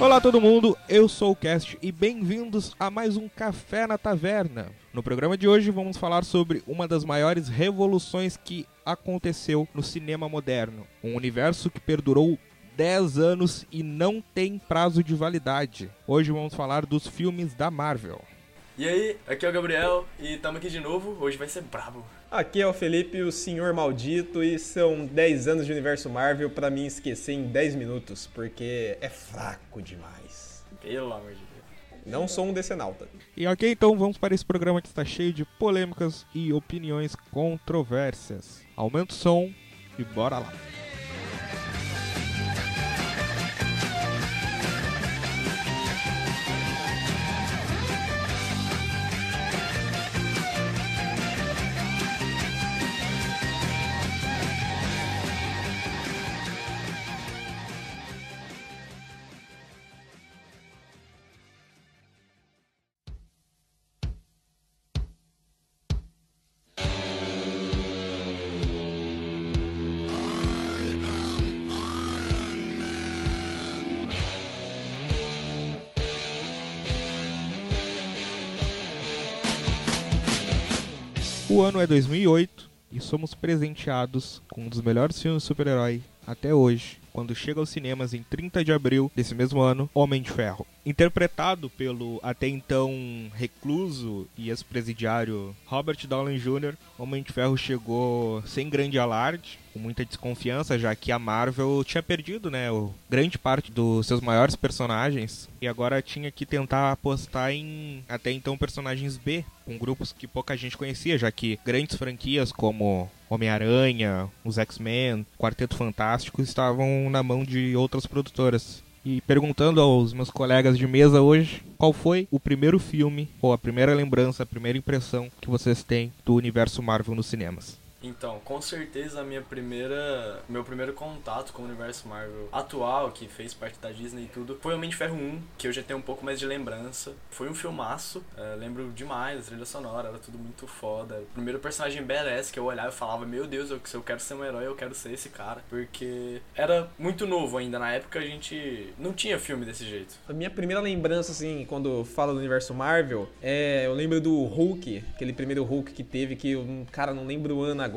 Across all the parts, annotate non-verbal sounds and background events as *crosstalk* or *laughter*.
Olá todo mundo, eu sou o Cast e bem-vindos a mais um Café na Taverna. No programa de hoje vamos falar sobre uma das maiores revoluções que aconteceu no cinema moderno, um universo que perdurou 10 anos e não tem prazo de validade. Hoje vamos falar dos filmes da Marvel. E aí, aqui é o Gabriel e estamos aqui de novo. Hoje vai ser brabo. Aqui é o Felipe, o Senhor Maldito, e são 10 anos de universo Marvel para mim esquecer em 10 minutos, porque é fraco demais. Pelo amor de Deus. Não sou um decenalta. E ok, então vamos para esse programa que está cheio de polêmicas e opiniões controversas. Aumenta o som e bora lá. Ano é 2008 e somos presenteados com um dos melhores filmes de super-herói até hoje, quando chega aos cinemas em 30 de abril desse mesmo ano, Homem de Ferro. Interpretado pelo até então recluso e ex-presidiário Robert Downey Jr., Homem de Ferro chegou sem grande alarde, com muita desconfiança, já que a Marvel tinha perdido, né, o, grande parte dos seus maiores personagens e agora tinha que tentar apostar em até então personagens B, com grupos que pouca gente conhecia, já que grandes franquias como Homem-Aranha, os X-Men, Quarteto Fantástico estavam na mão de outras produtoras. E perguntando aos meus colegas de mesa hoje, qual foi o primeiro filme, ou a primeira lembrança, a primeira impressão que vocês têm do universo Marvel nos cinemas? Então, com certeza a minha primeira, meu primeiro contato com o universo Marvel atual, que fez parte da Disney e tudo, foi Homem de Ferro 1, que eu já tenho um pouco mais de lembrança. Foi um filmaço, é, lembro demais, a trilha sonora, era tudo muito foda. O primeiro personagem badass que eu olhava e falava, meu Deus, eu, se eu quero ser um herói, eu quero ser esse cara. Porque era muito novo ainda, na época a gente não tinha filme desse jeito. A minha primeira lembrança, assim, quando fala do universo Marvel, é, eu lembro do Hulk, aquele primeiro Hulk que teve, que eu, cara, não lembro o ano agora,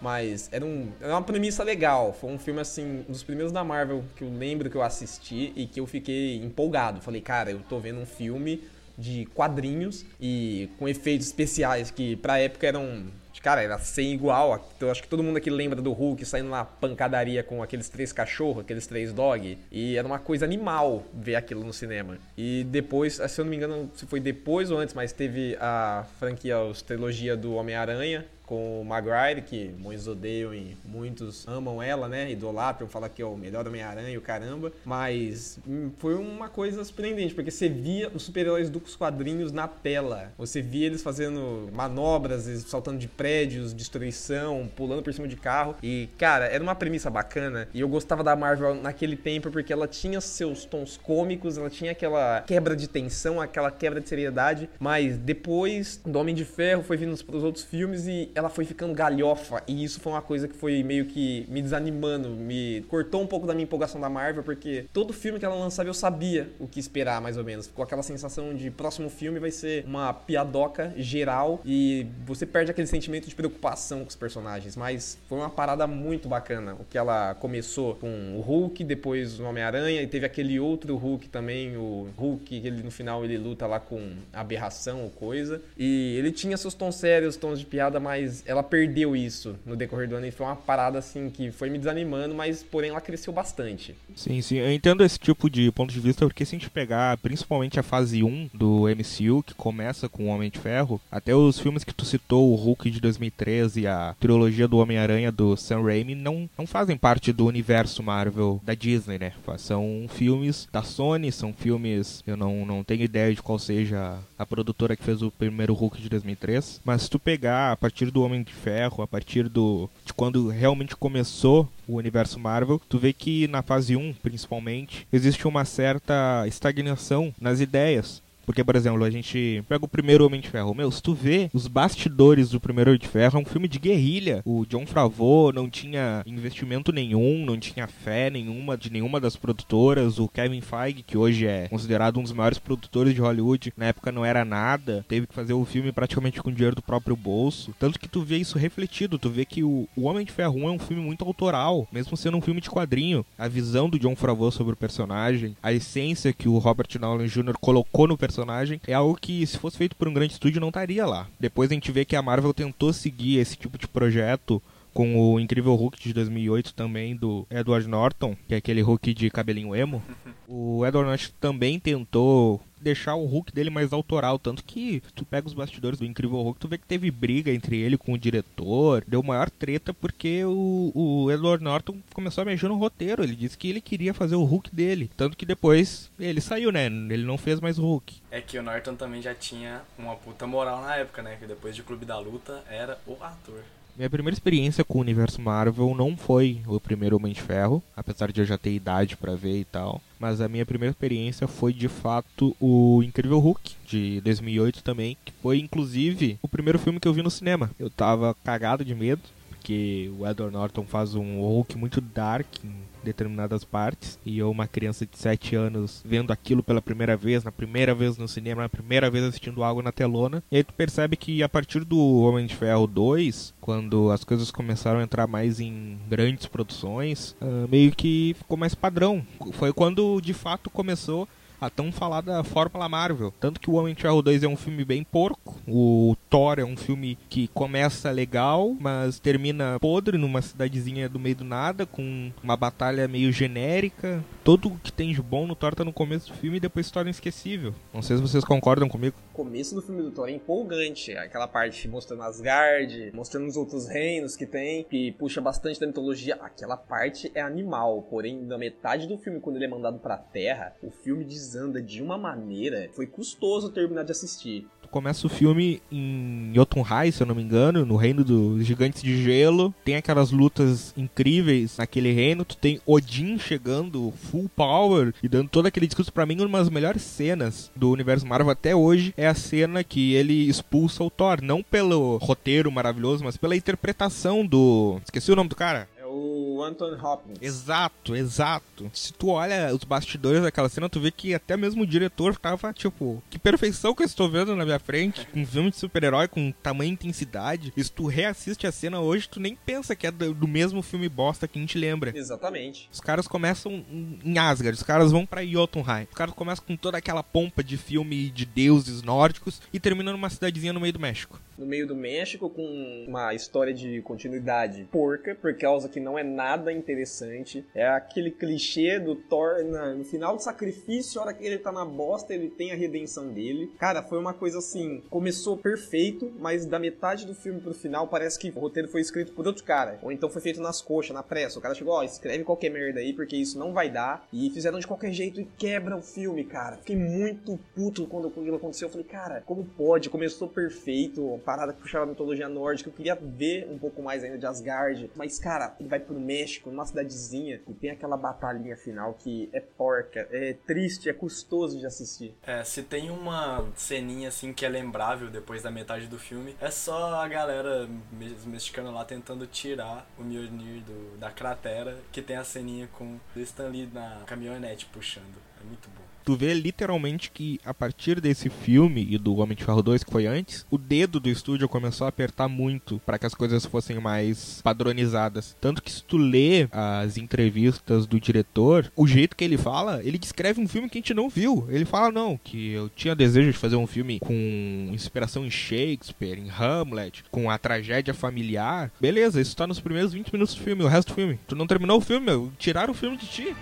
mas era, um, era uma premissa legal. Foi um filme, assim, um dos primeiros da Marvel que eu lembro que eu assisti e que eu fiquei empolgado. Falei, cara, eu tô vendo um filme de quadrinhos e com efeitos especiais que pra época eram. Cara, era sem igual. Eu acho que todo mundo aqui lembra do Hulk saindo na pancadaria com aqueles três cachorros, aqueles três dog. E era uma coisa animal ver aquilo no cinema. E depois, se eu não me engano, se foi depois ou antes, mas teve a franquia, a trilogia do Homem-Aranha, com o Maguire, que muitos odeiam e muitos amam ela, né? Idolatram, falam que é o melhor Homem-Aranha e o caramba. Mas hum, foi uma coisa surpreendente, porque você via os super-heróis dos quadrinhos na tela. Você via eles fazendo manobras, eles saltando de prédios, destruição, pulando por cima de carro. E, cara, era uma premissa bacana. E eu gostava da Marvel naquele tempo porque ela tinha seus tons cômicos, ela tinha aquela quebra de tensão, aquela quebra de seriedade. Mas depois do Homem de Ferro foi vindo para os outros filmes e ela foi ficando galhofa e isso foi uma coisa que foi meio que me desanimando, me cortou um pouco da minha empolgação da Marvel, porque todo filme que ela lançava eu sabia o que esperar, mais ou menos. Ficou aquela sensação de próximo filme vai ser uma piadoca geral e você perde aquele sentimento de preocupação com os personagens, mas foi uma parada muito bacana. O que ela começou com o Hulk, depois o Homem-Aranha e teve aquele outro Hulk também, o Hulk, ele no final ele luta lá com aberração ou coisa. E ele tinha seus tons sérios, tons de piada, mas ela perdeu isso no decorrer do ano e foi uma parada assim que foi me desanimando, mas porém ela cresceu bastante. Sim, sim, eu entendo esse tipo de ponto de vista porque se a gente pegar principalmente a fase 1 do MCU, que começa com o Homem de Ferro, até os filmes que tu citou, o Hulk de 2013 e a trilogia do Homem-Aranha do Sam Raimi, não, não fazem parte do universo Marvel da Disney, né? São filmes da Sony, são filmes, eu não, não tenho ideia de qual seja a produtora que fez o primeiro Hulk de 2003, mas se tu pegar a partir do Homem de Ferro, a partir do de quando realmente começou o universo Marvel, tu vê que na fase 1, principalmente, existe uma certa estagnação nas ideias. Porque, por exemplo, a gente pega o primeiro Homem de Ferro. Meu, se tu vê os bastidores do primeiro Homem de Ferro, é um filme de guerrilha. O John Favreau não tinha investimento nenhum, não tinha fé nenhuma de nenhuma das produtoras. O Kevin Feige, que hoje é considerado um dos maiores produtores de Hollywood, na época não era nada. Teve que fazer o filme praticamente com dinheiro do próprio bolso. Tanto que tu vê isso refletido. Tu vê que o, o Homem de Ferro 1 é um filme muito autoral, mesmo sendo um filme de quadrinho. A visão do John Favreau sobre o personagem, a essência que o Robert Downey Jr. colocou no personagem, é algo que, se fosse feito por um grande estúdio, não estaria lá. Depois a gente vê que a Marvel tentou seguir esse tipo de projeto com o incrível Hulk de 2008 também do Edward Norton, que é aquele Hulk de cabelinho emo. *laughs* O Edward Norton também tentou deixar o Hulk dele mais autoral, tanto que tu pega os bastidores do Incrível Hulk, tu vê que teve briga entre ele com o diretor, deu maior treta porque o, o Edward Norton começou a mexer no roteiro, ele disse que ele queria fazer o Hulk dele, tanto que depois ele saiu, né, ele não fez mais o Hulk. É que o Norton também já tinha uma puta moral na época, né, que depois de Clube da Luta era o ator. Minha primeira experiência com o universo Marvel não foi o primeiro Homem de Ferro, apesar de eu já ter idade para ver e tal. Mas a minha primeira experiência foi de fato o Incrível Hulk, de 2008 também, que foi inclusive o primeiro filme que eu vi no cinema. Eu tava cagado de medo, porque o Edward Norton faz um Hulk muito dark determinadas partes e eu uma criança de 7 anos vendo aquilo pela primeira vez, na primeira vez no cinema, na primeira vez assistindo algo na telona, e aí tu percebe que a partir do Homem de Ferro 2, quando as coisas começaram a entrar mais em grandes produções, uh, meio que ficou mais padrão. Foi quando de fato começou a tão falada Fórmula Marvel. Tanto que o Homem de Ferro 2 é um filme bem porco. O Thor é um filme que começa legal, mas termina podre numa cidadezinha do meio do nada, com uma batalha meio genérica. Todo o que tem de bom no Thor tá no começo do filme e depois torna esquecível. Não sei se vocês concordam comigo. O começo do filme do Thor é empolgante. Aquela parte mostrando Asgard, mostrando os outros reinos que tem, que puxa bastante da mitologia. Aquela parte é animal. Porém, na metade do filme, quando ele é mandado pra Terra, o filme desanda de uma maneira. Foi custoso terminar de assistir começa o filme em Jotunheim, se eu não me engano, no reino dos gigantes de gelo. Tem aquelas lutas incríveis naquele reino. Tu tem Odin chegando full power e dando todo aquele discurso. para mim, uma das melhores cenas do universo Marvel até hoje é a cena que ele expulsa o Thor. Não pelo roteiro maravilhoso, mas pela interpretação do. Esqueci o nome do cara o Anthony Hopkins. Exato, exato. Se tu olha os bastidores daquela cena, tu vê que até mesmo o diretor tava, tipo, que perfeição que eu estou vendo na minha frente. Um filme de super-herói com tamanha intensidade. E se tu reassiste a cena hoje, tu nem pensa que é do, do mesmo filme bosta que a gente lembra. Exatamente. Os caras começam em Asgard, os caras vão pra Jotunheim. Os caras começam com toda aquela pompa de filme de deuses nórdicos e terminam numa cidadezinha no meio do México. No meio do México, com uma história de continuidade porca, por causa que não é nada interessante. É aquele clichê do Thor no final do sacrifício, a hora que ele tá na bosta, ele tem a redenção dele. Cara, foi uma coisa assim, começou perfeito, mas da metade do filme pro final parece que o roteiro foi escrito por outro cara. Ou então foi feito nas coxas, na pressa. O cara chegou, ó, oh, escreve qualquer merda aí, porque isso não vai dar. E fizeram de qualquer jeito e quebra o filme, cara. Fiquei muito puto quando aquilo aconteceu. Eu falei, cara, como pode? Começou perfeito, parada que puxava a mitologia nórdica. Eu queria ver um pouco mais ainda de Asgard. Mas, cara, ele vai pro México, numa cidadezinha, e tem aquela batalhinha final que é porca, é triste, é custoso de assistir. É, se tem uma ceninha assim que é lembrável depois da metade do filme, é só a galera mexicana lá tentando tirar o Mjolnir do, da cratera, que tem a ceninha com o Stan Lee na caminhonete puxando. É muito bom tu vê literalmente que a partir desse filme e do Homem de Ferro 2 que foi antes, o dedo do estúdio começou a apertar muito para que as coisas fossem mais padronizadas. Tanto que se tu lê as entrevistas do diretor, o jeito que ele fala, ele descreve um filme que a gente não viu. Ele fala não, que eu tinha desejo de fazer um filme com inspiração em Shakespeare, em Hamlet, com a tragédia familiar. Beleza, isso tá nos primeiros 20 minutos do filme, o resto do filme. Tu não terminou o filme, meu, tiraram o filme de ti.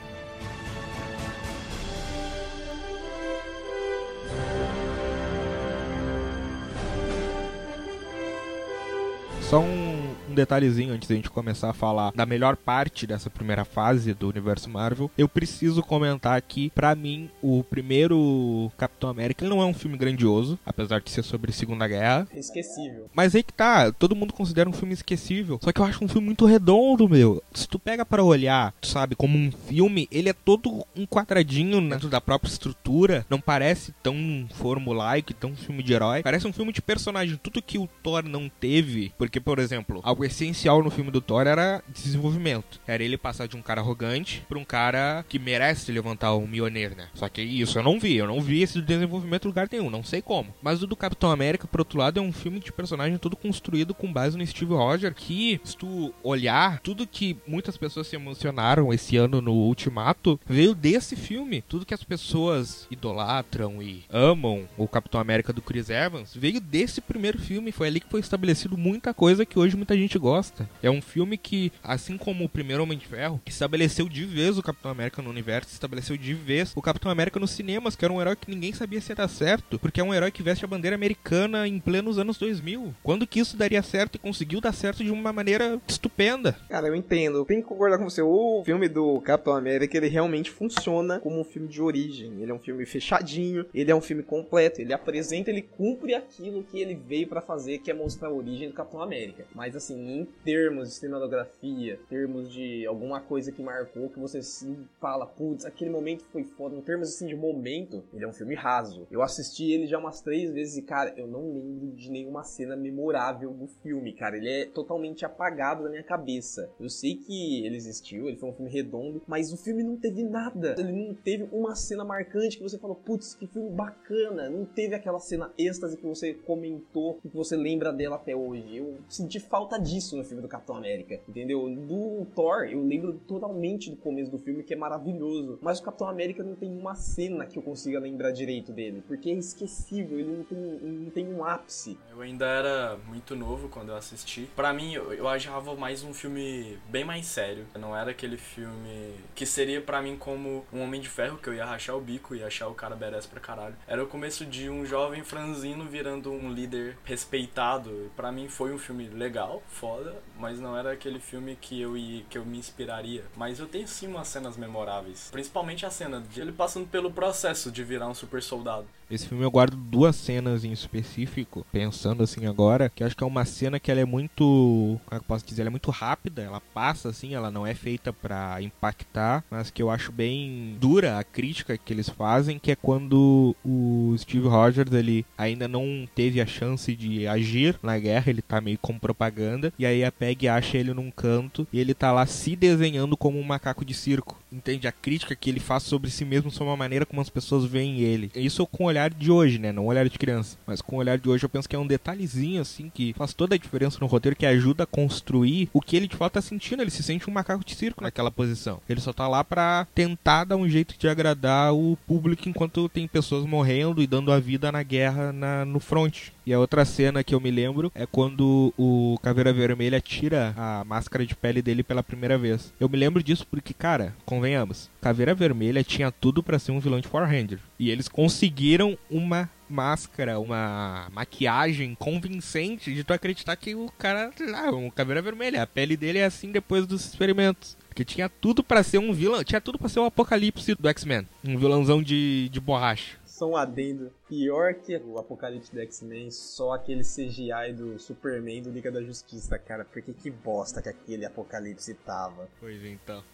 Só um, detalhezinho antes da gente começar a falar da melhor parte dessa primeira fase do universo Marvel. Eu preciso comentar que, para mim, o primeiro Capitão América não é um filme grandioso, apesar de ser sobre Segunda Guerra. Esquecível. Mas aí que tá, todo mundo considera um filme esquecível. Só que eu acho um filme muito redondo, meu. Se tu pega para olhar, tu sabe, como um filme, ele é todo um quadradinho dentro da própria estrutura. Não parece tão formulaico, tão filme de herói. Parece um filme de personagem. Tudo que o Thor não teve. Porque, por exemplo, algo essencial no filme do Thor era desenvolvimento. Era ele passar de um cara arrogante pra um cara que merece levantar o Mjolnir, né? Só que isso eu não vi. Eu não vi esse desenvolvimento em lugar nenhum. Não sei como. Mas o do Capitão América, por outro lado, é um filme de personagem todo construído com base no Steve Rogers. Que, se tu olhar, tudo que muitas pessoas se emocionaram esse ano no Ultimato veio desse filme. Tudo que as pessoas idolatram e amam o Capitão América do Chris Evans veio desse primeiro filme. Foi ali que foi estabelecido muita coisa que hoje muita gente gosta. É um filme que, assim como o primeiro Homem de Ferro, estabeleceu de vez o Capitão América no universo, estabeleceu de vez o Capitão América nos cinemas, que era um herói que ninguém sabia se ia dar certo, porque é um herói que veste a bandeira americana em plenos anos 2000. Quando que isso daria certo e conseguiu dar certo de uma maneira estupenda? Cara, eu entendo. Tenho que concordar com você. O filme do Capitão América, ele realmente funciona como um filme de origem. Ele é um filme fechadinho, ele é um filme completo, ele apresenta, ele cumpre aquilo que ele veio para fazer, que é mostrar a origem do Capitão América. Mas assim, em termos de cinematografia, termos de alguma coisa que marcou, que você assim, fala, putz, aquele momento foi foda. Em termos assim de momento, ele é um filme raso. Eu assisti ele já umas três vezes e, cara, eu não lembro de nenhuma cena memorável do filme, cara. Ele é totalmente apagado da minha cabeça. Eu sei que ele existiu, ele foi um filme redondo, mas o filme não teve nada. Ele não teve uma cena marcante que você falou, putz, que filme bacana. Não teve aquela cena êxtase que você comentou e que você lembra dela até hoje. Eu senti falta disso no filme do Capitão América, entendeu? Do Thor, eu lembro totalmente do começo do filme, que é maravilhoso. Mas o Capitão América não tem uma cena que eu consiga lembrar direito dele, porque é esquecível, ele não tem, não tem um ápice. Eu ainda era muito novo quando eu assisti. Para mim, eu, achava mais um filme bem mais sério. Não era aquele filme que seria para mim como um Homem de Ferro, que eu ia rachar o bico e achar o cara badass pra caralho. Era o começo de um jovem franzino virando um líder respeitado. Para mim foi um filme legal, foda, mas não era aquele filme que eu ia, que eu me inspiraria. Mas eu tenho sim umas cenas memoráveis, principalmente a cena de ele passando pelo processo de virar um super soldado. Esse filme eu guardo duas cenas em específico, pensando assim agora, que acho que é uma cena que ela é muito, como é eu posso dizer, ela é muito rápida, ela passa assim, ela não é feita para impactar, mas que eu acho bem dura a crítica que eles fazem, que é quando o Steve Rogers, ele ainda não teve a chance de agir na guerra, ele tá meio com propaganda, e aí a Peg acha ele num canto e ele tá lá se desenhando como um macaco de circo. Entende a crítica que ele faz sobre si mesmo, sobre a maneira como as pessoas veem ele. Isso com o olhar de hoje, né? Não o olhar de criança. Mas com o olhar de hoje eu penso que é um detalhezinho, assim, que faz toda a diferença no roteiro, que ajuda a construir o que ele de fato tá sentindo. Ele se sente um macaco de circo naquela posição. Ele só tá lá pra tentar dar um jeito de agradar o público enquanto tem pessoas morrendo e dando a vida na guerra na, no front. E a outra cena que eu me lembro é quando o Caveira Vermelha tira a máscara de pele dele pela primeira vez. Eu me lembro disso porque, cara, convenhamos, Caveira Vermelha tinha tudo para ser um vilão de Power Ranger. E eles conseguiram uma máscara, uma maquiagem convincente de tu acreditar que o cara, ah, um Caveira Vermelha, a pele dele é assim depois dos experimentos. Porque tinha tudo para ser um vilão, tinha tudo para ser o apocalipse do X-Men. Um vilãozão de, de borracha só um adendo. Pior que o Apocalipse do X-Men, só aquele CGI do Superman do Liga da Justiça, cara. Porque que bosta que aquele Apocalipse tava. Pois então.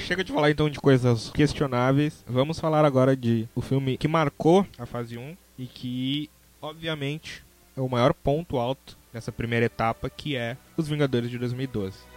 Chega de falar então de coisas questionáveis. Vamos falar agora de o filme que marcou a fase 1 e que, obviamente, é o maior ponto alto nessa primeira etapa, que é Os Vingadores de 2012.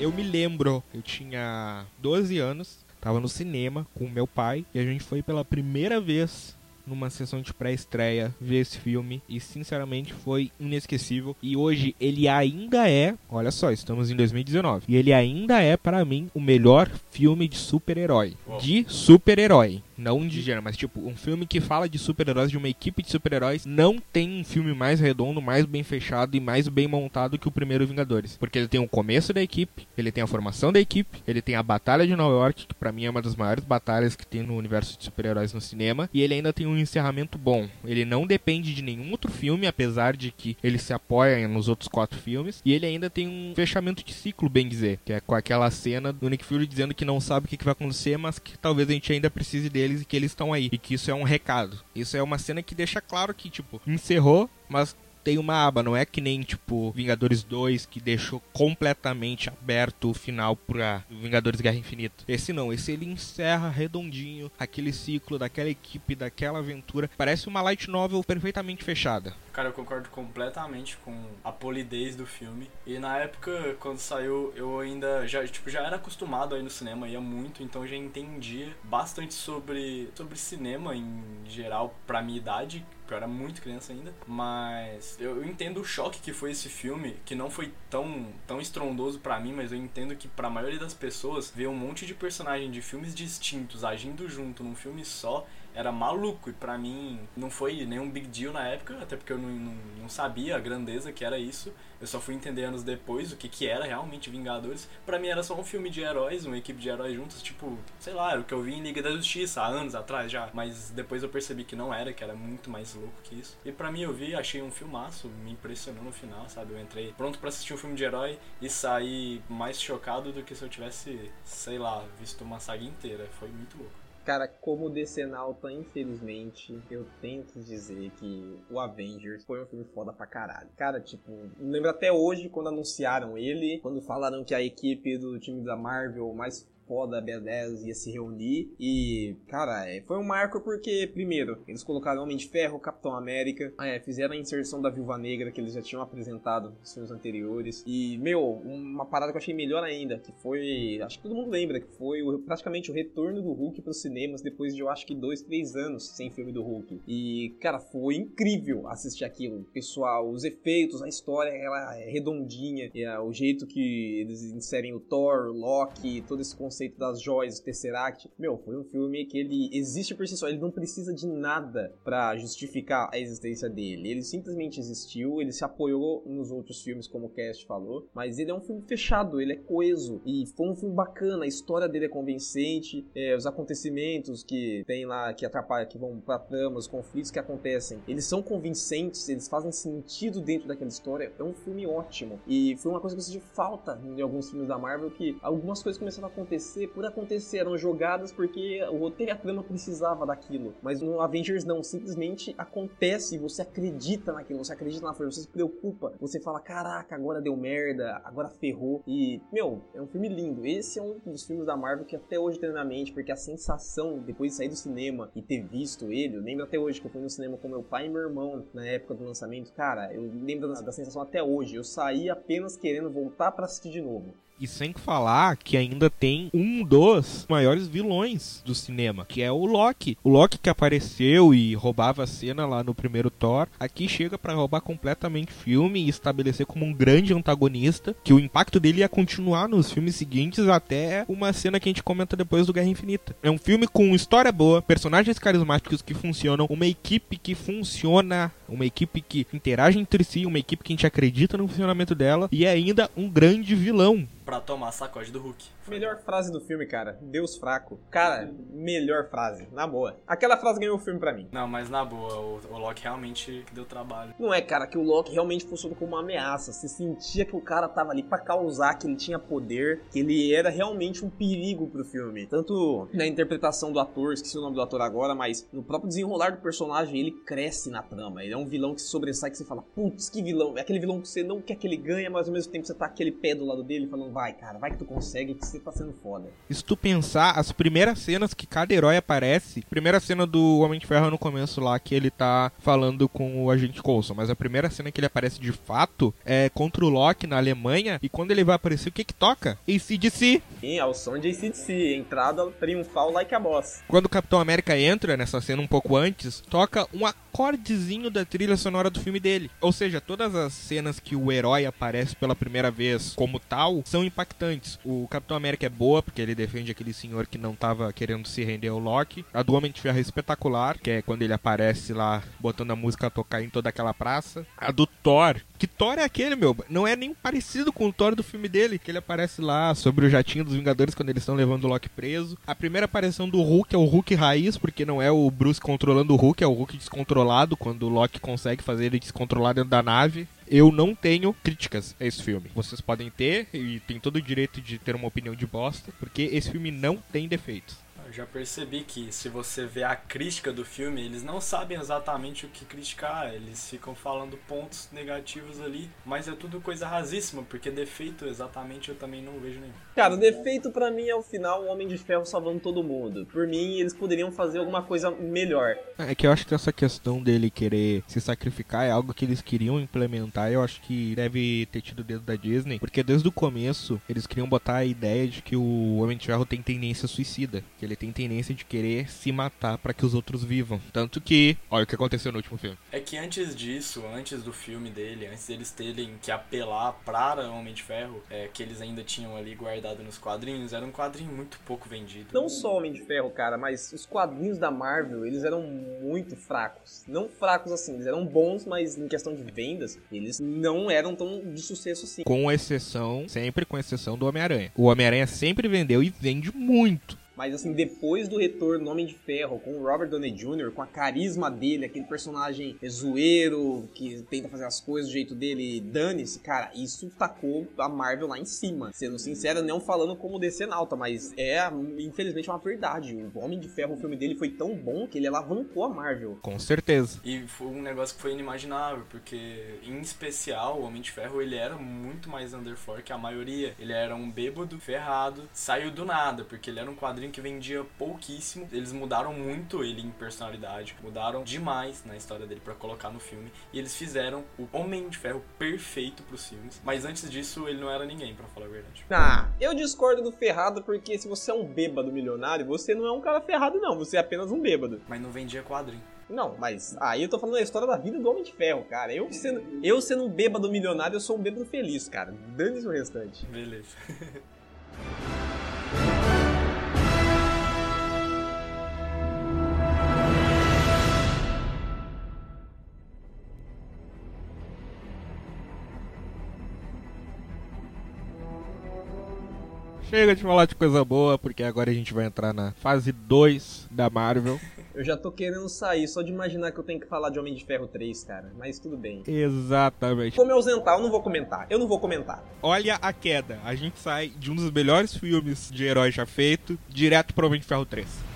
Eu me lembro, eu tinha 12 anos, tava no cinema com meu pai e a gente foi pela primeira vez numa sessão de pré-estreia ver esse filme e sinceramente foi inesquecível e hoje ele ainda é, olha só, estamos em 2019 e ele ainda é para mim o melhor filme de super-herói, de super-herói. Não de gênero, mas tipo, um filme que fala de super-heróis, de uma equipe de super-heróis, não tem um filme mais redondo, mais bem fechado e mais bem montado que o primeiro Vingadores. Porque ele tem o começo da equipe, ele tem a formação da equipe, ele tem a Batalha de Nova York, que pra mim é uma das maiores batalhas que tem no universo de super-heróis no cinema, e ele ainda tem um encerramento bom. Ele não depende de nenhum outro filme, apesar de que ele se apoia nos outros quatro filmes, e ele ainda tem um fechamento de ciclo, bem dizer, que é com aquela cena do Nick Fury dizendo que não sabe o que vai acontecer, mas que talvez a gente ainda precise dele deles e que eles estão aí. E que isso é um recado. Isso é uma cena que deixa claro que, tipo, encerrou, mas tem uma aba, não é que nem tipo Vingadores 2 que deixou completamente aberto o final para Vingadores Guerra Infinita. Esse não, esse ele encerra redondinho aquele ciclo daquela equipe, daquela aventura. Parece uma light novel perfeitamente fechada. Cara, eu concordo completamente com a polidez do filme. E na época, quando saiu, eu ainda já, tipo, já era acostumado aí no cinema, ia muito, então já entendia bastante sobre, sobre cinema em geral pra minha idade, eu era muito criança ainda, mas eu entendo o choque que foi esse filme, que não foi tão, tão estrondoso para mim, mas eu entendo que para a maioria das pessoas ver um monte de personagem de filmes distintos agindo junto num filme só era maluco e para mim não foi nenhum big deal na época, até porque eu não, não, não, sabia a grandeza que era isso. Eu só fui entender anos depois o que, que era realmente Vingadores. para mim era só um filme de heróis, uma equipe de heróis juntos, tipo, sei lá, era o que eu vi em Liga da Justiça há anos atrás já. Mas depois eu percebi que não era, que era muito mais louco que isso. E para mim eu vi, achei um filmaço, me impressionou no final, sabe? Eu entrei pronto para assistir um filme de herói e saí mais chocado do que se eu tivesse, sei lá, visto uma saga inteira. Foi muito louco. Cara, como Decenalta, infelizmente, eu tento dizer que o Avengers foi um filme foda pra caralho. Cara, tipo, lembro até hoje quando anunciaram ele, quando falaram que a equipe do time da Marvel mais foda B10 ia se reunir. E, cara, é, foi um marco porque, primeiro, eles colocaram Homem de Ferro, Capitão América, é, fizeram a inserção da Viúva Negra que eles já tinham apresentado nos filmes anteriores. E, meu, uma parada que eu achei melhor ainda, que foi. Acho que todo mundo lembra, que foi o, praticamente o retorno do Hulk pros cinemas depois de eu acho que dois, três anos sem filme do Hulk. E, cara, foi incrível assistir aquilo. Pessoal, os efeitos, a história, ela é redondinha, é, o jeito que eles inserem o Thor, o Loki, todo esse conceito conceito das joias, o Tesseract. Meu, foi um filme que ele existe por si só, ele não precisa de nada para justificar a existência dele. Ele simplesmente existiu, ele se apoiou nos outros filmes, como o Cast falou, mas ele é um filme fechado, ele é coeso e foi um filme bacana, a história dele é convincente, é, os acontecimentos que tem lá, que atrapalham, que vão pra trama, os conflitos que acontecem, eles são convincentes, eles fazem sentido dentro daquela história. É um filme ótimo. E foi uma coisa que eu senti falta em alguns filmes da Marvel, que algumas coisas começaram a acontecer acontecer por acontecer, eram jogadas porque o roteiro e a trama precisava daquilo. Mas no Avengers não, simplesmente acontece e você acredita naquilo, você acredita na força, você se preocupa, você fala, caraca, agora deu merda, agora ferrou. E, meu, é um filme lindo. Esse é um dos filmes da Marvel que até hoje tem na mente, porque a sensação, depois de sair do cinema e ter visto ele, eu lembro até hoje que eu fui no cinema com meu pai e meu irmão na época do lançamento, cara, eu lembro da, da sensação até hoje. Eu saí apenas querendo voltar para assistir de novo. E sem falar que ainda tem um dos maiores vilões do cinema, que é o Loki. O Loki que apareceu e roubava a cena lá no primeiro Thor, aqui chega para roubar completamente o filme e estabelecer como um grande antagonista, que o impacto dele ia continuar nos filmes seguintes até uma cena que a gente comenta depois do Guerra Infinita. É um filme com história boa, personagens carismáticos que funcionam, uma equipe que funciona, uma equipe que interage entre si, uma equipe que a gente acredita no funcionamento dela e é ainda um grande vilão pra tomar sacode do Hulk. Melhor frase do filme, cara. Deus fraco. Cara, melhor frase. Na boa. Aquela frase ganhou o filme pra mim. Não, mas na boa, o, o Loki realmente deu trabalho. Não é, cara, que o Loki realmente funcionou como uma ameaça. Você sentia que o cara tava ali para causar, que ele tinha poder, que ele era realmente um perigo pro filme. Tanto na interpretação do ator, esqueci o nome do ator agora, mas no próprio desenrolar do personagem, ele cresce na trama. Ele é um vilão que se sobressai, que você fala, putz, que vilão. É aquele vilão que você não quer que ele ganhe, mas ao mesmo tempo você tá aquele pé do lado dele, falando, vai, cara, vai que tu consegue, que você tá sendo foda. E se tu pensar, as primeiras cenas que cada herói aparece, primeira cena do Homem de Ferro no começo lá, que ele tá falando com o agente Coulson, mas a primeira cena que ele aparece de fato é contra o Loki na Alemanha, e quando ele vai aparecer, o que que toca? ACDC. Sim, ao som de ACDC, entrada triunfal like a boss. Quando o Capitão América entra nessa cena um pouco antes, toca um acordezinho da trilha sonora do filme dele. Ou seja, todas as cenas que o herói aparece pela primeira vez como tal são impactantes. O Capitão América é boa, porque ele defende aquele senhor que não tava querendo se render ao Loki. A do Homem de Ferro é espetacular, que é quando ele aparece lá botando a música a tocar em toda aquela praça. A do Thor, que Thor é aquele, meu? Não é nem parecido com o Thor do filme dele, que ele aparece lá sobre o jatinho dos Vingadores quando eles estão levando o Loki preso. A primeira aparição do Hulk é o Hulk raiz, porque não é o Bruce controlando o Hulk, é o Hulk descontrolado, quando o Loki consegue fazer ele descontrolar dentro da nave. Eu não tenho críticas a esse filme. Vocês podem ter e tem todo o direito de ter uma opinião de bosta, porque esse filme não tem defeitos. Eu já percebi que se você vê a crítica do filme, eles não sabem exatamente o que criticar, eles ficam falando pontos negativos ali, mas é tudo coisa rasíssima, porque defeito exatamente eu também não vejo nenhum. Cara, o defeito pra mim é o final o Homem de Ferro salvando todo mundo. Por mim, eles poderiam fazer alguma coisa melhor. É que eu acho que essa questão dele querer se sacrificar é algo que eles queriam implementar. Eu acho que deve ter tido dedo da Disney, porque desde o começo eles queriam botar a ideia de que o Homem de Ferro tem tendência suicida, que ele tem tendência de querer se matar para que os outros vivam. Tanto que, olha o que aconteceu no último filme. É que antes disso, antes do filme dele, antes deles terem que apelar para Homem de Ferro, é, que eles ainda tinham ali guardado nos quadrinhos, era um quadrinho muito pouco vendido. Não só Homem de Ferro, cara, mas os quadrinhos da Marvel, eles eram muito fracos. Não fracos assim, eles eram bons, mas em questão de vendas, eles não eram tão de sucesso assim. Com exceção, sempre com exceção do Homem-Aranha. O Homem-Aranha sempre vendeu e vende muito. Mas assim, depois do retorno do Homem de Ferro, com o Robert Downey Jr., com a carisma dele, aquele personagem zoeiro, que tenta fazer as coisas do jeito dele, dane-se, cara, isso tacou a Marvel lá em cima. Sendo sincero, não falando como DC nauta, mas é, infelizmente, uma verdade. O Homem de Ferro, o filme dele foi tão bom que ele alavancou a Marvel. Com certeza. E foi um negócio que foi inimaginável, porque, em especial, o Homem de Ferro, ele era muito mais underfloor que a maioria. Ele era um bêbado, ferrado, saiu do nada, porque ele era um quadrinho que vendia pouquíssimo. Eles mudaram muito ele em personalidade, mudaram demais na história dele para colocar no filme. E eles fizeram o Homem de Ferro perfeito pros filmes. Mas antes disso, ele não era ninguém, para falar a verdade. Ah, eu discordo do ferrado porque se você é um bêbado milionário, você não é um cara ferrado, não. Você é apenas um bêbado. Mas não vendia quadrinho. Não, mas aí eu tô falando da história da vida do Homem de Ferro, cara. Eu sendo, eu sendo um bêbado milionário, eu sou um bêbado feliz, cara. Dane-se o restante. Beleza. *laughs* Chega de falar de coisa boa, porque agora a gente vai entrar na fase 2 da Marvel. Eu já tô querendo sair só de imaginar que eu tenho que falar de Homem de Ferro 3, cara. Mas tudo bem. Exatamente. Vou me ausentar, eu não vou comentar. Eu não vou comentar. Olha a queda. A gente sai de um dos melhores filmes de herói já feito, direto pro Homem de Ferro 3.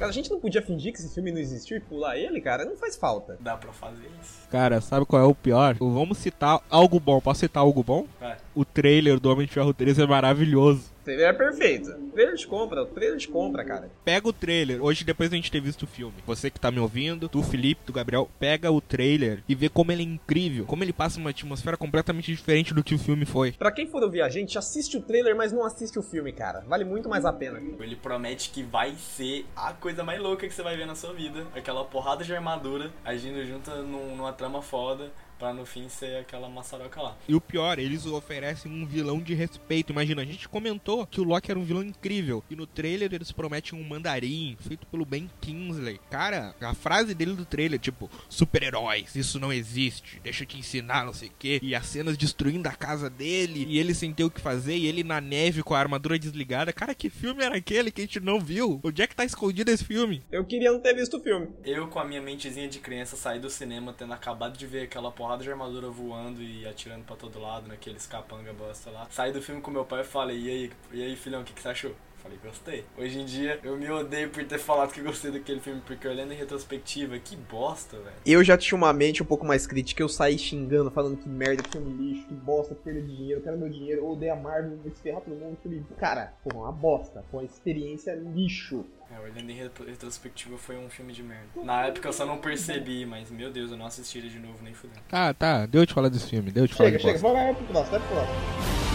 Cara, a gente não podia fingir que esse filme não existiu e pular ele, cara? Não faz falta. Dá pra fazer isso. Cara, sabe qual é o pior? Vamos citar algo bom. Posso citar algo bom? Vai. O trailer do Homem de Ferro 3 é maravilhoso. Trailer é perfeito. O trailer de compra, o trailer de compra, cara. Pega o trailer, hoje depois da gente ter visto o filme. Você que tá me ouvindo, tu, Felipe, tu, Gabriel, pega o trailer e vê como ele é incrível. Como ele passa uma atmosfera completamente diferente do que o filme foi. Pra quem for ouvir a gente, assiste o trailer, mas não assiste o filme, cara. Vale muito mais a pena. Ele promete que vai ser a coisa mais louca que você vai ver na sua vida. Aquela porrada de armadura agindo junto num- numa trama foda. Pra no fim ser aquela maçaroca lá. E o pior, eles oferecem um vilão de respeito. Imagina, a gente comentou que o Loki era um vilão incrível. E no trailer eles prometem um mandarim feito pelo Ben Kingsley. Cara, a frase dele do trailer, tipo, super-heróis, isso não existe, deixa eu te ensinar, não sei o quê. E as cenas destruindo a casa dele, e ele sem ter o que fazer, e ele na neve com a armadura desligada. Cara, que filme era aquele que a gente não viu? Onde é que tá escondido esse filme? Eu queria não ter visto o filme. Eu, com a minha mentezinha de criança, saí do cinema tendo acabado de ver aquela porrada de armadura voando e atirando pra todo lado, naqueles capanga bosta lá. Saí do filme com meu pai e falei, e aí, e aí filhão, o que, que você achou? Falei, gostei. Hoje em dia, eu me odeio por ter falado que gostei daquele filme, porque olhando em retrospectiva, que bosta, velho. Eu já tinha uma mente um pouco mais crítica, eu saí xingando, falando que merda, que filme lixo, que bosta, que perda de dinheiro, eu quero meu dinheiro, eu odeio a Marvel, vou esferrar todo mundo. Falei, cara, pô, uma bosta, foi uma experiência lixo. É, olhando em retrospectiva, foi um filme de merda. Na época eu só não percebi, mas meu Deus, eu não assistiria de novo nem fudendo. Tá, tá, deu de falar desse filme, deu de chega, falar Chega, chega, vai pro próximo, vai pro próximo.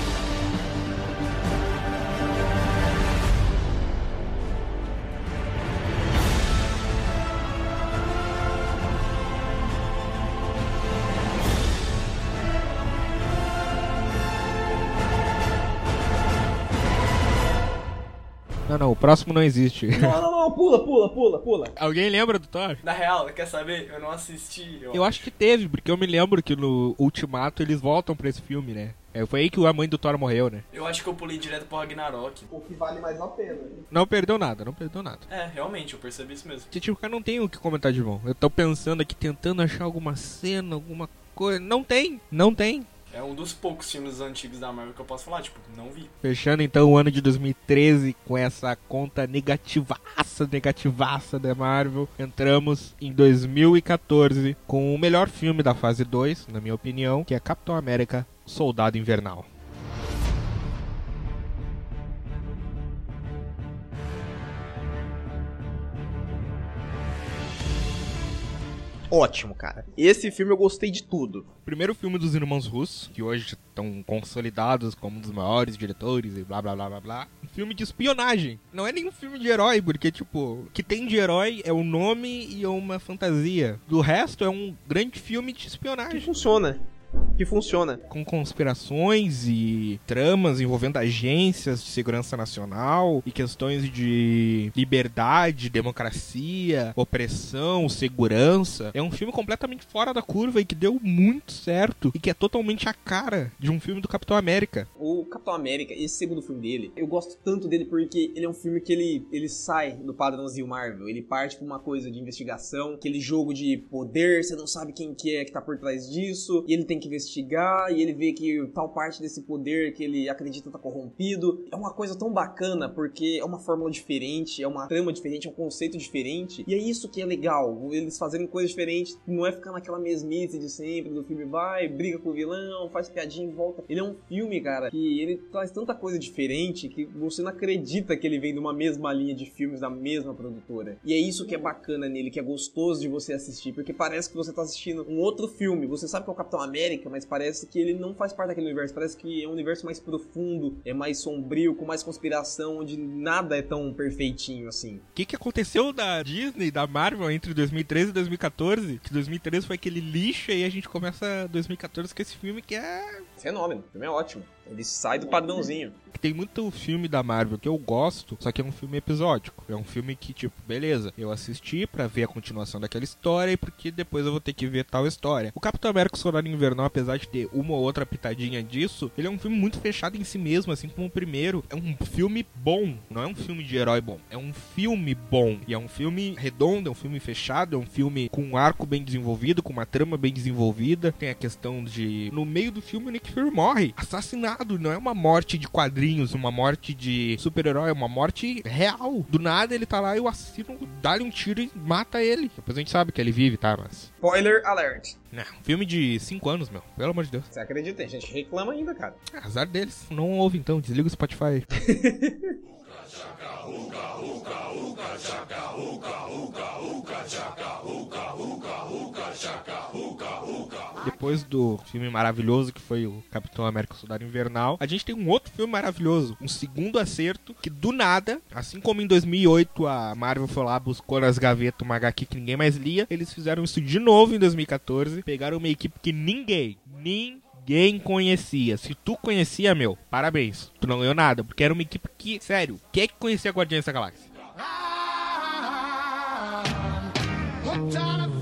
O próximo não existe. Não, não, não, pula, pula, pula, pula. Alguém lembra do Thor? Na real, quer saber? Eu não assisti. Eu, eu acho que teve, porque eu me lembro que no Ultimato eles voltam pra esse filme, né? É, foi aí que a mãe do Thor morreu, né? Eu acho que eu pulei direto pro Ragnarok. O que vale mais a pena. Não perdeu nada, não perdeu nada. É, realmente, eu percebi isso mesmo. Tipo, cara, não tem o que comentar de bom. Eu tô pensando aqui, tentando achar alguma cena, alguma coisa. Não tem, não tem. É um dos poucos filmes antigos da Marvel que eu posso falar, tipo, não vi. Fechando então o ano de 2013 com essa conta negativaça, negativaça da Marvel, entramos em 2014 com o melhor filme da fase 2, na minha opinião, que é Capitão América Soldado Invernal. Ótimo, cara. Esse filme eu gostei de tudo. Primeiro filme dos irmãos Russo, que hoje estão consolidados como um dos maiores diretores e blá blá blá blá blá. Um filme de espionagem. Não é nenhum filme de herói, porque, tipo, o que tem de herói é o nome e é uma fantasia. Do resto é um grande filme de espionagem. Que funciona que funciona. Com conspirações e tramas envolvendo agências de segurança nacional e questões de liberdade, democracia, opressão, segurança. É um filme completamente fora da curva e que deu muito certo e que é totalmente a cara de um filme do Capitão América. O Capitão América, esse segundo filme dele, eu gosto tanto dele porque ele é um filme que ele, ele sai do padrãozinho Marvel. Ele parte pra uma coisa de investigação, aquele jogo de poder, você não sabe quem que é que tá por trás disso, e ele tem que que investigar e ele vê que tal parte desse poder que ele acredita tá corrompido. É uma coisa tão bacana porque é uma fórmula diferente, é uma trama diferente, é um conceito diferente. E é isso que é legal, eles fazerem coisas diferentes, não é ficar naquela mesmice de sempre do filme vai, briga com o vilão, faz piadinha e volta. Ele é um filme, cara, que ele traz tanta coisa diferente que você não acredita que ele vem de uma mesma linha de filmes da mesma produtora. E é isso que é bacana nele, que é gostoso de você assistir, porque parece que você tá assistindo um outro filme. Você sabe que é o Capitão América, mas parece que ele não faz parte daquele universo. Parece que é um universo mais profundo, é mais sombrio, com mais conspiração, onde nada é tão perfeitinho assim. O que, que aconteceu da Disney, da Marvel, entre 2013 e 2014? Que 2013 foi aquele lixo e a gente começa 2014 com esse filme que é. Fenômeno, o filme é ótimo. Ele sai do padrãozinho. Tem muito filme da Marvel que eu gosto, só que é um filme episódico. É um filme que, tipo, beleza, eu assisti para ver a continuação daquela história e porque depois eu vou ter que ver tal história. O Capitão América Soldado Invernal, apesar de ter uma ou outra pitadinha disso, ele é um filme muito fechado em si mesmo, assim como o primeiro. É um filme bom, não é um filme de herói bom. É um filme bom. E é um filme redondo, é um filme fechado, é um filme com um arco bem desenvolvido, com uma trama bem desenvolvida. Tem a questão de. No meio do filme, o Nick Fury morre, assassinado não é uma morte de quadrinhos, uma morte de super-herói, é uma morte real. Do nada ele tá lá e o assassino dá-lhe um tiro e mata ele. Depois a gente sabe que ele vive, tá? Mas. Spoiler alert. Não, filme de 5 anos, meu. Pelo amor de Deus. Você acredita? Tem gente reclama ainda, cara. É, azar deles. Não ouve então, desliga o Spotify. *laughs* Depois do filme maravilhoso que foi o Capitão América Soldado Invernal, a gente tem um outro filme maravilhoso, um segundo acerto, que do nada, assim como em 2008 a Marvel foi lá, buscou nas gavetas uma HQ que ninguém mais lia, eles fizeram isso de novo em 2014, pegaram uma equipe que ninguém, ninguém conhecia. Se tu conhecia, meu, parabéns. Tu não ganhou nada, porque era uma equipe que, sério, quem é que conhecia Guardiões da Galáxia? Ninguém.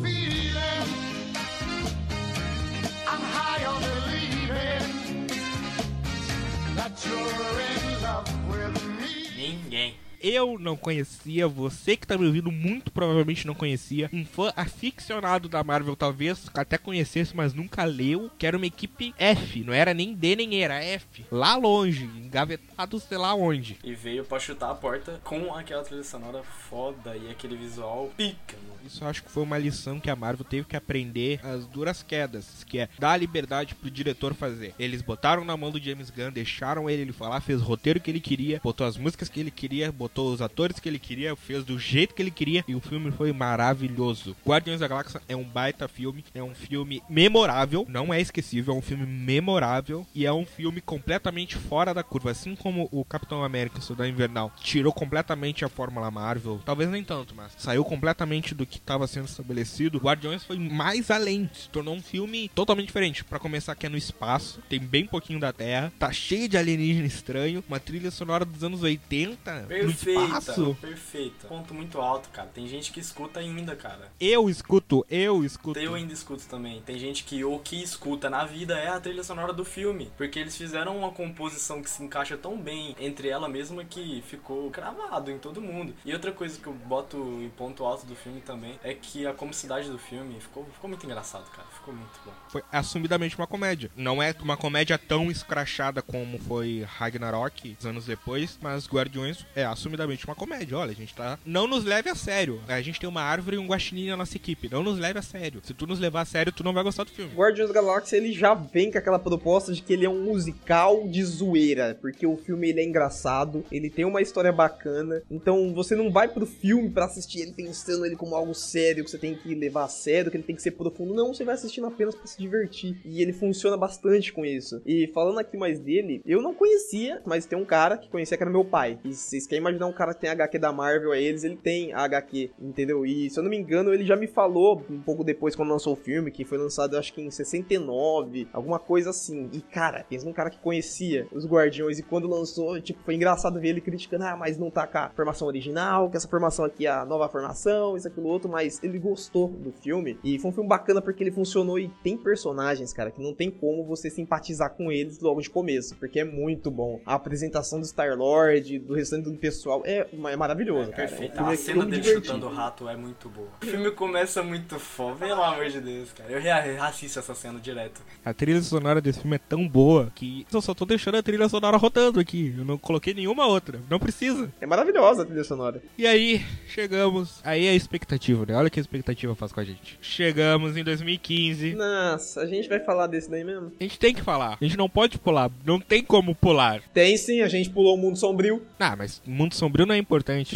Eu não conhecia, você que tá me ouvindo muito provavelmente não conhecia. Um fã aficionado da Marvel talvez até conhecesse, mas nunca leu. Que era uma equipe F, não era nem D nem E, era F. Lá longe, engavetado sei lá onde. E veio pra chutar a porta com aquela trilha sonora foda e aquele visual pica, mano. Isso eu acho que foi uma lição que a Marvel teve que aprender as duras quedas, que é dar liberdade pro diretor fazer. Eles botaram na mão do James Gunn, deixaram ele, ele falar, fez o roteiro que ele queria, botou as músicas que ele queria, botou os atores que ele queria, fez do jeito que ele queria e o filme foi maravilhoso. Guardiões da Galáxia é um baita filme, é um filme memorável, não é esquecível, é um filme memorável e é um filme completamente fora da curva, assim como o Capitão América Soldado Invernal tirou completamente a fórmula Marvel, talvez nem tanto, mas saiu completamente do que estava sendo estabelecido. Guardiões foi mais além, se tornou um filme totalmente diferente. Para começar, que é no espaço, tem bem pouquinho da Terra, tá cheio de alienígena estranho, uma trilha sonora dos anos 80 no espaço. Perfeita, perfeita. Ponto muito alto, cara. Tem gente que escuta ainda, cara. Eu escuto, eu escuto. Eu ainda escuto também. Tem gente que o que escuta na vida é a trilha sonora do filme. Porque eles fizeram uma composição que se encaixa tão bem entre ela mesma que ficou cravado em todo mundo. E outra coisa que eu boto em ponto alto do filme também é que a comicidade do filme ficou, ficou muito engraçado, cara. Ficou muito bom. Foi assumidamente uma comédia. Não é uma comédia tão escrachada como foi Ragnarok anos depois, mas Guardiões é assumidamente uma comédia. Olha, a gente tá. Não nos leve a sério. A gente tem uma árvore e um guaxinim na nossa equipe. Não nos leve a sério. Se tu nos levar a sério, tu não vai gostar do filme. Guardiões da Galáxia ele já vem com aquela proposta de que ele é um musical de zoeira, porque o filme ele é engraçado, ele tem uma história bacana, então você não vai pro filme para assistir ele pensando ele como algo sério que você tem que levar a sério, que ele tem que ser profundo, não, você vai assistindo apenas para se divertir e ele funciona bastante com isso. E falando aqui mais dele, eu não conhecia, mas tem um cara que conhecia que era meu pai. E vocês querem imaginar um cara que tem HQ da Marvel a eles, ele tem HQ, entendeu? E se eu não me engano, ele já me falou um pouco depois quando lançou o filme, que foi lançado acho que em 69, alguma coisa assim. E cara, pensa num cara que conhecia os Guardiões e quando lançou, tipo, foi engraçado ver ele criticando, ah, mas não tá com a formação original, que essa formação aqui é a nova formação, isso, aquilo, outro, mas ele gostou do filme. E foi um filme bacana porque ele funcionou e tem personagens, cara, que não tem como você simpatizar com eles logo de começo, porque é muito bom. A apresentação do Star-Lord, do restante do pessoal, é, é maravilhoso, cara. Perfeito. É A cena filme dele divertido. chutando o rato é muito boa. O filme começa muito foda, pelo amor de Deus, cara. Eu assisto essa cena direto. A trilha sonora desse filme é tão boa que eu só tô deixando a trilha sonora rodando aqui. Eu não coloquei nenhuma outra. Não precisa. É maravilhosa a trilha sonora. E aí, chegamos. Aí é a expectativa, né? Olha o que a expectativa faz com a gente. Chegamos em 2015. Nossa, a gente vai falar desse daí mesmo? A gente tem que falar. A gente não pode pular. Não tem como pular. Tem sim, a gente pulou o Mundo Sombrio. Ah, mas Mundo Sombrio não é importante.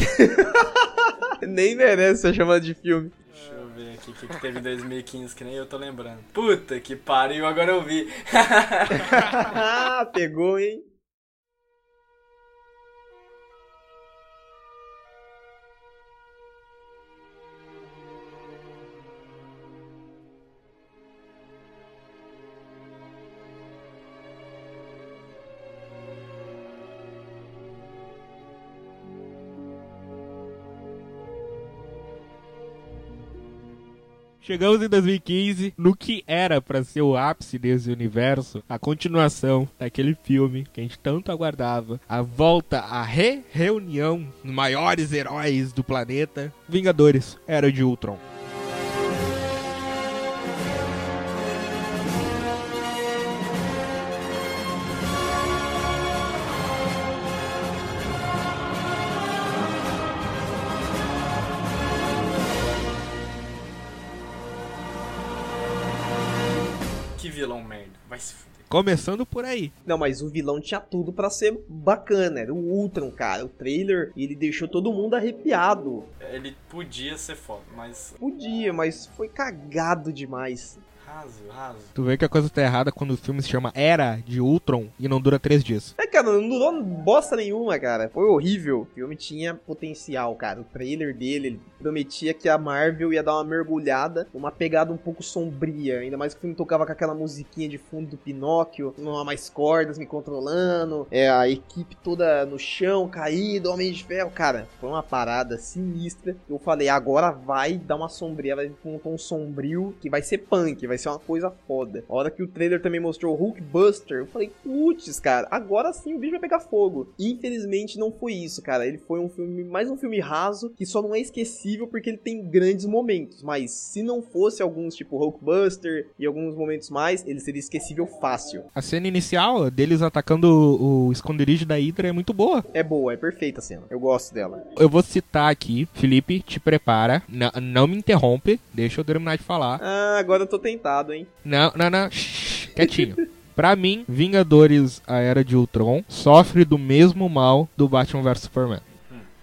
*laughs* Nem merece ser chamado de filme. Deixa eu ver aqui o que, que teve em 2015, que nem eu tô lembrando. Puta que pariu, agora eu vi. *laughs* *laughs* Pegou, hein? Chegamos em 2015 no que era pra ser o ápice desse universo, a continuação daquele filme que a gente tanto aguardava, a volta, a re-reunião dos maiores heróis do planeta, Vingadores, Era de Ultron. Começando por aí. Não, mas o vilão tinha tudo pra ser bacana. Era o Ultron, cara. O trailer, ele deixou todo mundo arrepiado. Ele podia ser foda, mas Podia, mas foi cagado demais. Raso, raso. Tu vê que a coisa tá errada quando o filme se chama Era de Ultron e não dura três dias. É, cara, não durou bosta nenhuma, cara. Foi horrível. O filme tinha potencial, cara. O trailer dele, ele prometia que a Marvel ia dar uma mergulhada, uma pegada um pouco sombria. Ainda mais que o filme tocava com aquela musiquinha de fundo do Pinóquio, não há mais cordas me controlando, é a equipe toda no chão, caída, Homem de Ferro. Cara, foi uma parada sinistra. Eu falei, agora vai dar uma sombria, vai um tom sombrio que vai ser punk, vai vai ser uma coisa foda. A hora que o trailer também mostrou o Hulkbuster, eu falei, putz, cara, agora sim o bicho vai pegar fogo. Infelizmente não foi isso, cara. Ele foi um filme, mais um filme raso, que só não é esquecível porque ele tem grandes momentos. Mas se não fosse alguns, tipo Hulkbuster e alguns momentos mais, ele seria esquecível fácil. A cena inicial deles atacando o, o esconderijo da Hydra é muito boa. É boa, é perfeita a cena. Eu gosto dela. Eu vou citar aqui, Felipe, te prepara, N- não me interrompe, deixa eu terminar de falar. Ah, agora eu tô hein? Não, não, não, shh, quietinho. Pra mim, Vingadores A Era de Ultron sofre do mesmo mal do Batman vs Superman.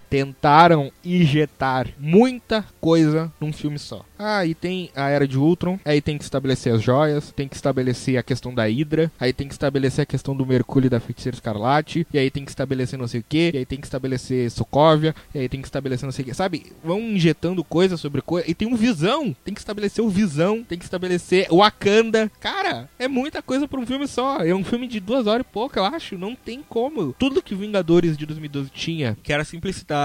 Tentaram injetar muita coisa num filme só. Ah, aí tem a Era de Ultron, aí tem que estabelecer as joias, tem que estabelecer a questão da Hydra, aí tem que estabelecer a questão do Mercúrio e da Feiticeira Escarlate, e aí tem que estabelecer não sei o que, e aí tem que estabelecer Sokovia, e aí tem que estabelecer não sei o que. Sabe, vão injetando coisa sobre coisa, e tem um Visão, tem que estabelecer o Visão, tem que estabelecer o Wakanda. Cara, é muita coisa pra um filme só. É um filme de duas horas e pouco, eu acho. Não tem como. Tudo que Vingadores de 2012 tinha, que era simplicidade,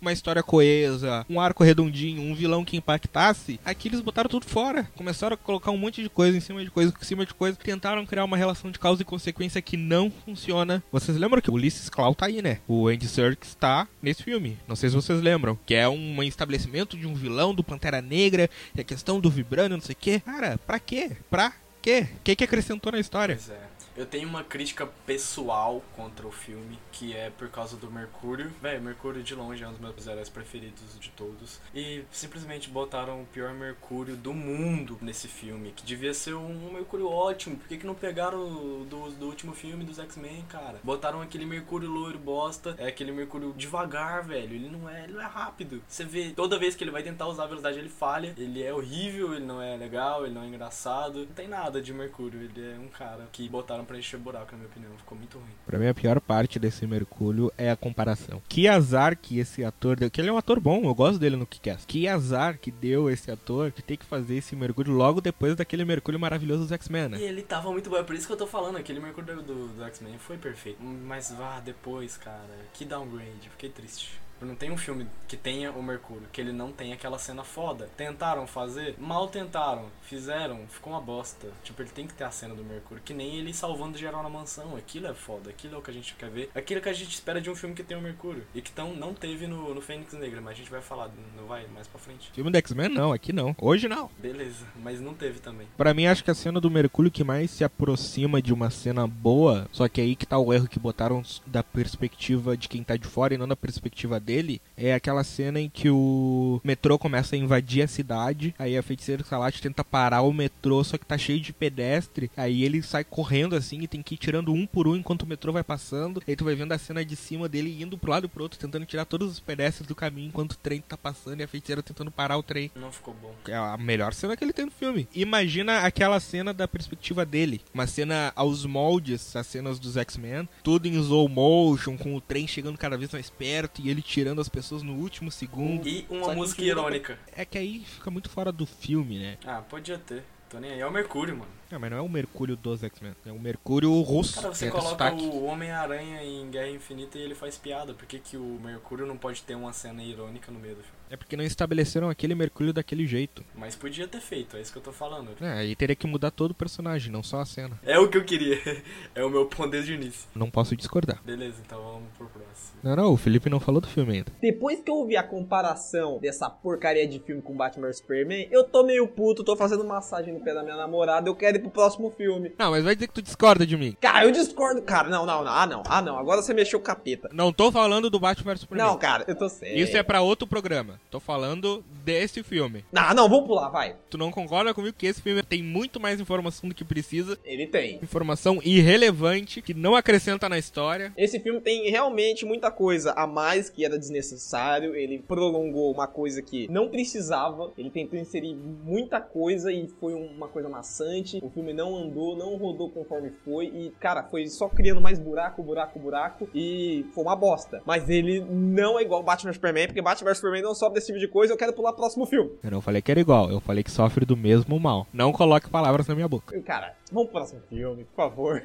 uma história coesa, um arco redondinho, um vilão que impactasse, aqui eles botaram tudo fora. Começaram a colocar um monte de coisa em cima de coisa, em cima de coisa. Tentaram criar uma relação de causa e consequência que não funciona. Vocês lembram que o Ulysses Claw tá aí, né? O Andy Serkis tá nesse filme. Não sei se vocês lembram. Que é um estabelecimento de um vilão do Pantera Negra, e a questão do Vibranium, não sei o quê. Cara, pra quê? Pra quê? O que que acrescentou na história? Pois é. Eu tenho uma crítica pessoal contra o filme, que é por causa do Mercúrio. Véi, Mercúrio de longe é um dos meus heróis preferidos de todos. E simplesmente botaram o pior Mercúrio do mundo nesse filme, que devia ser um Mercúrio ótimo. Por que, que não pegaram do, do último filme dos X-Men, cara? Botaram aquele Mercúrio loiro bosta, é aquele Mercúrio devagar, velho. Ele não é, ele não é rápido. Você vê, toda vez que ele vai tentar usar a velocidade, ele falha. Ele é horrível, ele não é legal, ele não é engraçado. Não tem nada de Mercúrio. Ele é um cara que botaram pra encher buraco, na minha opinião. Ficou muito ruim. Pra mim, a pior parte desse Mercúrio é a comparação. Que azar que esse ator deu. Que ele é um ator bom, eu gosto dele no Kick-Ass. Que azar que deu esse ator de ter que fazer esse Mercúrio logo depois daquele Mercúrio maravilhoso dos X-Men, E né? ele tava muito bom, é por isso que eu tô falando, aquele Mercúrio do, do, do X-Men foi perfeito. Mas vá, depois, cara, que downgrade, fiquei triste. Não tem um filme que tenha o Mercúrio, que ele não tenha aquela cena foda. Tentaram fazer, mal tentaram, fizeram, ficou uma bosta. Tipo, ele tem que ter a cena do Mercúrio, que nem ele salvando geral na mansão. Aquilo é foda, aquilo é o que a gente quer ver. Aquilo que a gente espera de um filme que tem o Mercúrio. E que tão, não teve no, no Fênix Negra, mas a gente vai falar, não vai mais pra frente. Filme do X-Men, não, aqui não. Hoje não. Beleza, mas não teve também. Pra mim, acho que a cena do Mercúrio que mais se aproxima de uma cena boa, só que aí que tá o erro que botaram da perspectiva de quem tá de fora e não da perspectiva dele, é aquela cena em que o metrô começa a invadir a cidade, aí a feiticeira Escarlate tenta parar o metrô, só que tá cheio de pedestre, aí ele sai correndo assim e tem que ir tirando um por um enquanto o metrô vai passando, aí tu vai vendo a cena de cima dele indo pro lado e pro outro, tentando tirar todos os pedestres do caminho enquanto o trem tá passando e a feiticeira tentando parar o trem. Não ficou bom. É a melhor cena que ele tem no filme. Imagina aquela cena da perspectiva dele. Uma cena aos moldes, as cenas dos X-Men. Tudo em slow motion, com o trem chegando cada vez mais perto e ele tirando as pessoas no último segundo. E uma música irônica. É que aí fica muito fora do filme, né? Ah, podia ter. Tô nem aí. É o Mercúrio, mano. Não, mas não é o Mercúrio dos X-Men. É o Mercúrio russo. Cara, você coloca sotaque. o Homem-Aranha em Guerra Infinita e ele faz piada. Por que, que o Mercúrio não pode ter uma cena irônica no meio do filme? É porque não estabeleceram aquele Mercúrio daquele jeito. Mas podia ter feito, é isso que eu tô falando. É, aí teria que mudar todo o personagem, não só a cena. É o que eu queria. *laughs* É o meu ponto desde o início. Não posso discordar. Beleza, então vamos pro próximo. Não, não, o Felipe não falou do filme ainda. Depois que eu ouvi a comparação dessa porcaria de filme com Batman vs Superman, eu tô meio puto, tô fazendo massagem no pé da minha namorada, eu quero pro próximo filme. Não, mas vai dizer que tu discorda de mim. Cara, eu discordo, cara. Não, não, não. Ah, não. Ah, não. Agora você mexeu o capeta. Não tô falando do Batman vs Superman. Não, cara, eu tô sério. Isso é pra outro programa. Tô falando desse filme. Não, não, vamos pular, vai. Tu não concorda comigo que esse filme tem muito mais informação do que precisa? Ele tem. Informação irrelevante, que não acrescenta na história. Esse filme tem realmente muita coisa a mais que era desnecessário. Ele prolongou uma coisa que não precisava. Ele tentou inserir muita coisa e foi uma coisa maçante. O filme não andou, não rodou conforme foi. E, cara, foi só criando mais buraco, buraco, buraco. E foi uma bosta. Mas ele não é igual Batman vs Superman, porque Batman vs Superman não sobe desse tipo de coisa. Eu quero pular pro próximo filme. Eu não falei que era igual, eu falei que sofre do mesmo mal. Não coloque palavras na minha boca. Cara, vamos pro próximo filme, por favor.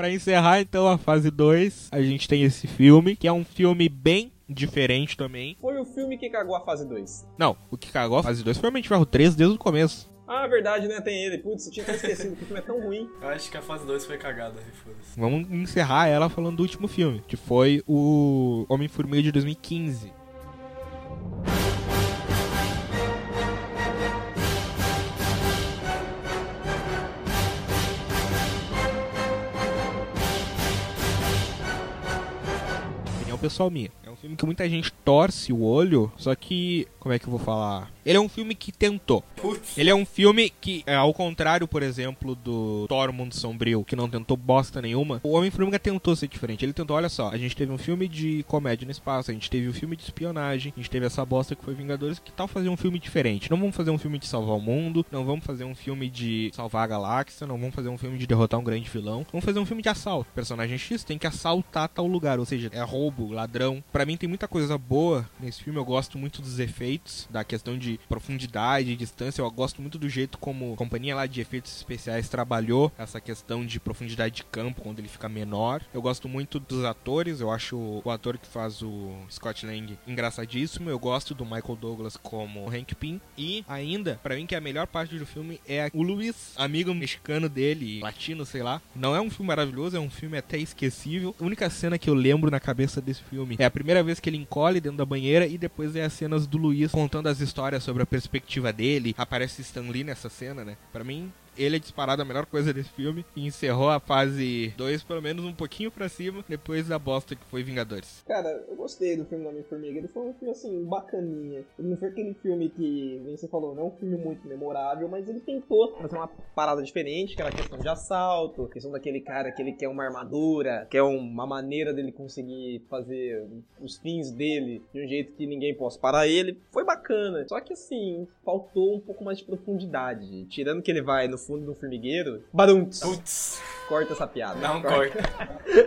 Pra encerrar então a fase 2, a gente tem esse filme, que é um filme bem diferente também. Foi o filme que cagou a fase 2. Não, o que cagou a fase 2 foi o Mente de Ferro 3 desde o começo. Ah, verdade, né? Tem ele. Putz, eu tinha até esquecido que o filme é tão ruim. Eu acho que a fase 2 foi cagada, foda-se. Vamos encerrar ela falando do último filme, que foi o Homem-Formiga de 2015. Pessoal minha. É um filme que muita gente torce o olho, só que. Como é que eu vou falar? Ele é um filme que tentou. Putz. Ele é um filme que, é, ao contrário, por exemplo, do Thor Mundo Sombrio, que não tentou bosta nenhuma, o Homem-Formiga tentou ser diferente. Ele tentou, olha só, a gente teve um filme de comédia no espaço, a gente teve um filme de espionagem, a gente teve essa bosta que foi Vingadores, que tal fazer um filme diferente? Não vamos fazer um filme de salvar o mundo, não vamos fazer um filme de salvar a galáxia, não vamos fazer um filme de derrotar um grande vilão, vamos fazer um filme de assalto. O personagem X tem que assaltar tal lugar, ou seja, é roubo, ladrão. Pra mim tem muita coisa boa nesse filme, eu gosto muito dos efeitos, da questão de profundidade, distância, eu gosto muito do jeito como a companhia lá de efeitos especiais trabalhou essa questão de profundidade de campo quando ele fica menor. Eu gosto muito dos atores, eu acho o ator que faz o Scott Lang engraçadíssimo. Eu gosto do Michael Douglas como Hank Pym e ainda, pra mim que é a melhor parte do filme é o Luiz, amigo mexicano dele, latino, sei lá. Não é um filme maravilhoso, é um filme até esquecível. A única cena que eu lembro na cabeça desse filme é a primeira vez que ele encolhe dentro da banheira e depois é as cenas do Luiz contando as histórias sobre a perspectiva dele. Aparece Stan Lee nessa cena, né? Pra mim, ele é disparado a melhor coisa desse filme e encerrou a fase 2 pelo menos um pouquinho pra cima depois da bosta que foi Vingadores. Cara, eu gostei do filme da Homem-Formiga. Ele foi um filme, assim, bacaninha. Ele não foi aquele filme que, nem você falou, não é um filme muito memorável, mas ele tentou fazer uma parada diferente, que era a questão de assalto, a questão daquele cara que ele quer uma armadura, quer uma maneira dele conseguir fazer os fins dele de um jeito que ninguém possa parar ele. Foi bacana. Só que, assim, faltou um pouco mais de profundidade. Tirando que ele vai no fundo do formigueiro, baruntz. Corta essa piada. não corta.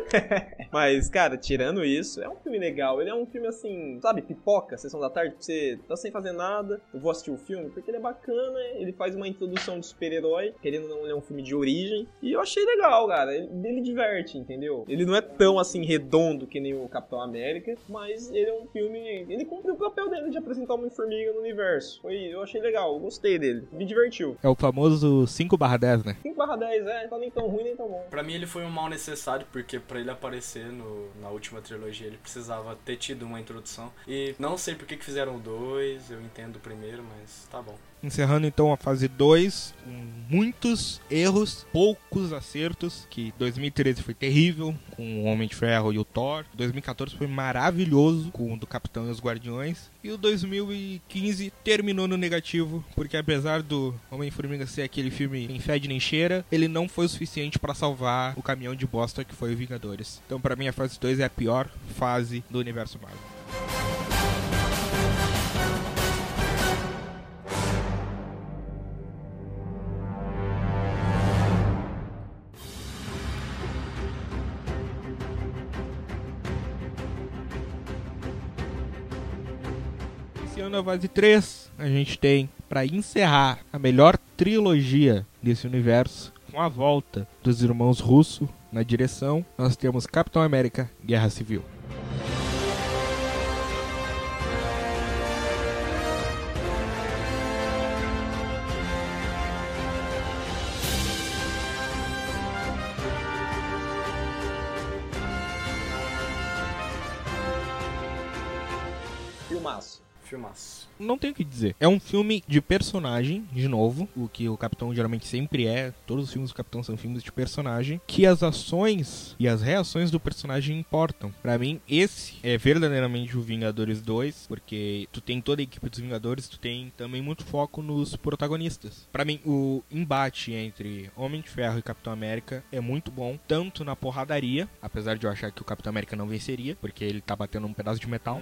*laughs* Mas, cara, tirando isso, é um filme legal. Ele é um filme assim, sabe, pipoca, sessão da tarde, você tá sem fazer nada, eu vou assistir o filme, porque ele é bacana, ele faz uma introdução de super-herói, querendo ou não, ele é um filme de origem. E eu achei legal, cara. Ele, ele diverte, entendeu? Ele não é tão assim redondo que nem o Capitão América, mas ele é um filme. Ele cumpre o papel dele de apresentar uma formiga no universo. Foi, eu achei legal, eu gostei dele. Me divertiu. É o famoso 5/10, né? 5 barra 10, é, tá nem tão ruim nem tão Pra mim ele foi um mal necessário, porque pra ele aparecer no, na última trilogia ele precisava ter tido uma introdução. E não sei por que que fizeram dois, eu entendo o primeiro, mas tá bom. Encerrando então a fase 2, com muitos erros, poucos acertos, que 2013 foi terrível, com o Homem de Ferro e o Thor. 2014 foi maravilhoso, com o do Capitão e os Guardiões. E o 2015 terminou no negativo, porque apesar do Homem-Formiga ser aquele filme em fede nem cheira, ele não foi o suficiente para salvar o caminhão de bosta que foi o Vingadores. Então pra mim a fase 2 é a pior fase do universo Marvel. Fase 3 a gente tem para encerrar a melhor trilogia desse universo com a volta dos irmãos Russo na direção. Nós temos Capitão América Guerra Civil. Não tenho o que dizer. É um filme de personagem, de novo, o que o Capitão geralmente sempre é. Todos os filmes do Capitão são filmes de personagem, que as ações e as reações do personagem importam. Pra mim, esse é verdadeiramente o Vingadores 2, porque tu tem toda a equipe dos Vingadores, tu tem também muito foco nos protagonistas. Pra mim, o embate entre Homem de Ferro e Capitão América é muito bom, tanto na porradaria, apesar de eu achar que o Capitão América não venceria, porque ele tá batendo um pedaço de metal.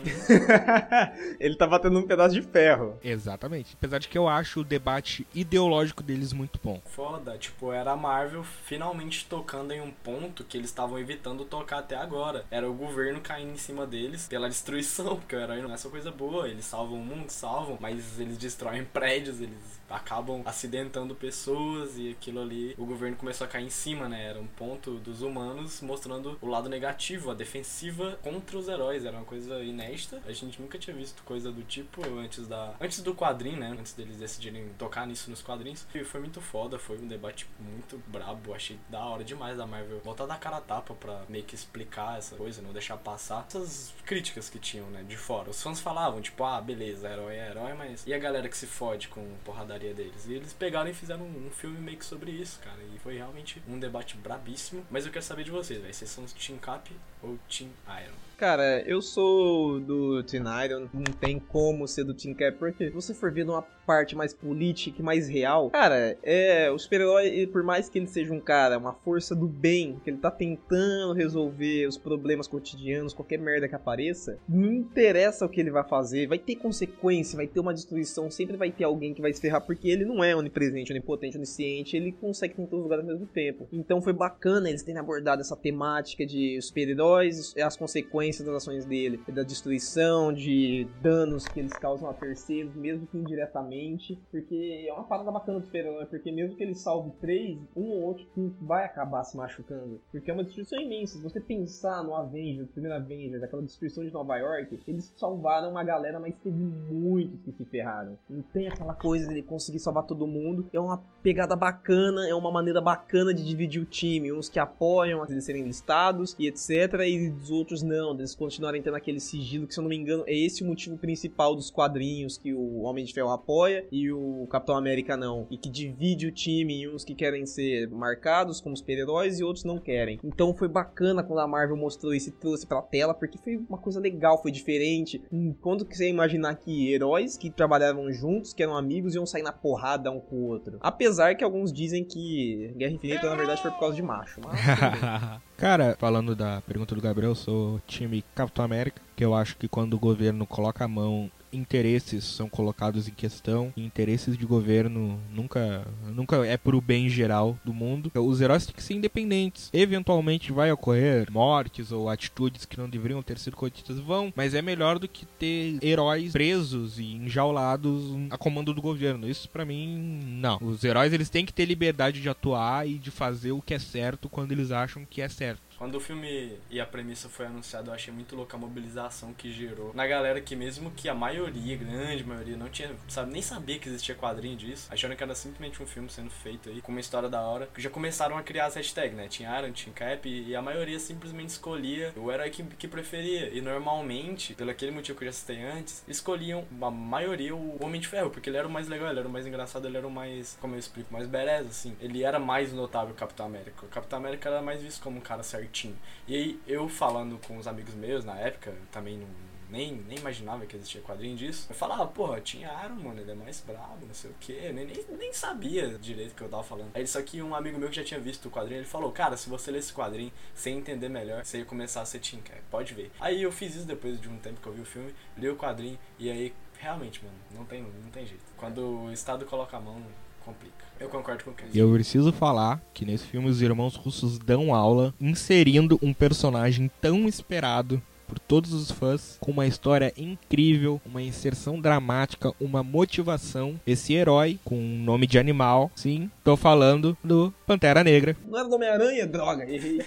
*laughs* ele tava batendo num pedaço de ferro. Exatamente. Apesar de que eu acho o debate ideológico deles muito bom. Foda, tipo, era a Marvel finalmente tocando em um ponto que eles estavam evitando tocar até agora. Era o governo caindo em cima deles pela destruição, *laughs* porque o herói não é só coisa boa. Eles salvam o mundo, salvam, mas eles destroem prédios, eles acabam acidentando pessoas e aquilo ali, o governo começou a cair em cima, né? Era um ponto dos humanos mostrando o lado negativo, a defensiva contra os heróis. Era uma coisa inédita. A gente nunca tinha visto coisa do tipo antes da antes do quadrinho, né? Antes deles decidirem tocar nisso nos quadrinhos. E foi muito foda, foi um debate muito brabo. Achei da hora demais da Marvel voltar da cara a tapa pra meio que explicar essa coisa, não deixar passar essas críticas que tinham, né? De fora. Os fãs falavam, tipo, ah, beleza, herói é herói, mas e a galera que se fode com porradaria deles? E eles pegaram e fizeram um, um filme meio que sobre isso, cara. E foi realmente um debate brabíssimo. Mas eu quero saber de vocês, velho. Vocês são Team Cap ou Team Iron? Cara, eu sou do Iron, não tem como ser do Team Cap, porque se você for ver numa parte mais política mais real, cara, é, o super-herói, por mais que ele seja um cara, uma força do bem, que ele tá tentando resolver os problemas cotidianos, qualquer merda que apareça, não interessa o que ele vai fazer, vai ter consequência, vai ter uma destruição, sempre vai ter alguém que vai se ferrar, porque ele não é onipresente, onipotente, onisciente, ele consegue estar em todos os lugares ao mesmo tempo. Então foi bacana eles terem abordado essa temática de super-heróis, as consequências das ações dele, da destruição, de danos que eles causam a terceiros, mesmo que indiretamente, porque é uma parada bacana do super-herói, porque mesmo que ele salve três, um ou outro vai acabar se machucando, porque é uma destruição imensa. Se você pensar no Avengers, primeiro Avengers, aquela destruição de Nova York, eles salvaram uma galera, mas teve muitos que se ferraram. Não tem aquela coisa de ele conseguir salvar todo mundo. É uma pegada bacana, é uma maneira bacana de dividir o time. Uns que apoiam eles serem listados e etc. E os outros não, eles continuarem tendo aquele sigilo, que se eu não me engano, é esse o motivo principal dos quadrinhos que o Homem de Ferro apoia e o Capitão América não. E que divide o time em uns que querem ser marcados como super-heróis e outros não querem. Então foi bacana quando a Marvel mostrou isso e trouxe pra tela, porque foi uma coisa legal, foi diferente. Quando que você imaginar que heróis que trabalhavam juntos, que eram amigos, iam sair na porrada um com o outro. Apesar que alguns dizem que Guerra Infinita na verdade foi por causa de macho. Mas, *laughs* Cara, falando da pergunta do Gabriel, eu sou time Capitão América, que eu acho que quando o governo coloca a mão interesses são colocados em questão interesses de governo nunca nunca é pro bem geral do mundo. Os heróis têm que ser independentes. Eventualmente vai ocorrer mortes ou atitudes que não deveriam ter sido cometidas vão, mas é melhor do que ter heróis presos e enjaulados a comando do governo. Isso para mim não. Os heróis eles têm que ter liberdade de atuar e de fazer o que é certo quando eles acham que é certo. Quando o filme e a premissa foi anunciado, eu achei muito louca a mobilização que gerou na galera que mesmo que a maioria, grande maioria, não tinha, sabe, nem sabia que existia quadrinho disso, achando que era simplesmente um filme sendo feito aí, com uma história da hora, já começaram a criar as hashtags, né? Tinha Iron, tinha Cap, e a maioria simplesmente escolhia o herói que, que preferia. E normalmente, pelo aquele motivo que eu já citei antes, escolhiam a maioria o Homem de Ferro, porque ele era o mais legal, ele era o mais engraçado, ele era o mais, como eu explico, mais badass, assim. Ele era mais notável que o Capitão América. O Capitão América era mais visto como um cara certinho certinho. E aí, eu falando com os amigos meus na época, também não, nem, nem imaginava que existia quadrinho disso. Eu falava, porra, tinha Aaron, mano, ele é mais brabo, não sei o que. Nem, nem, nem sabia direito o que eu tava falando. Aí só que um amigo meu que já tinha visto o quadrinho, ele falou, cara, se você ler esse quadrinho sem entender melhor, você ia começar a ser Cap, pode ver. Aí eu fiz isso depois de um tempo que eu vi o filme, li o quadrinho, e aí, realmente, mano, não tem, não tem jeito. Quando o Estado coloca a mão, complica. Eu concordo com o Ken. E eu preciso falar que nesse filme os irmãos russos dão aula inserindo um personagem tão esperado por todos os fãs, com uma história incrível, uma inserção dramática, uma motivação. Esse herói com um nome de animal, sim, tô falando do Pantera Negra. Não era do Homem-Aranha? Droga, errei.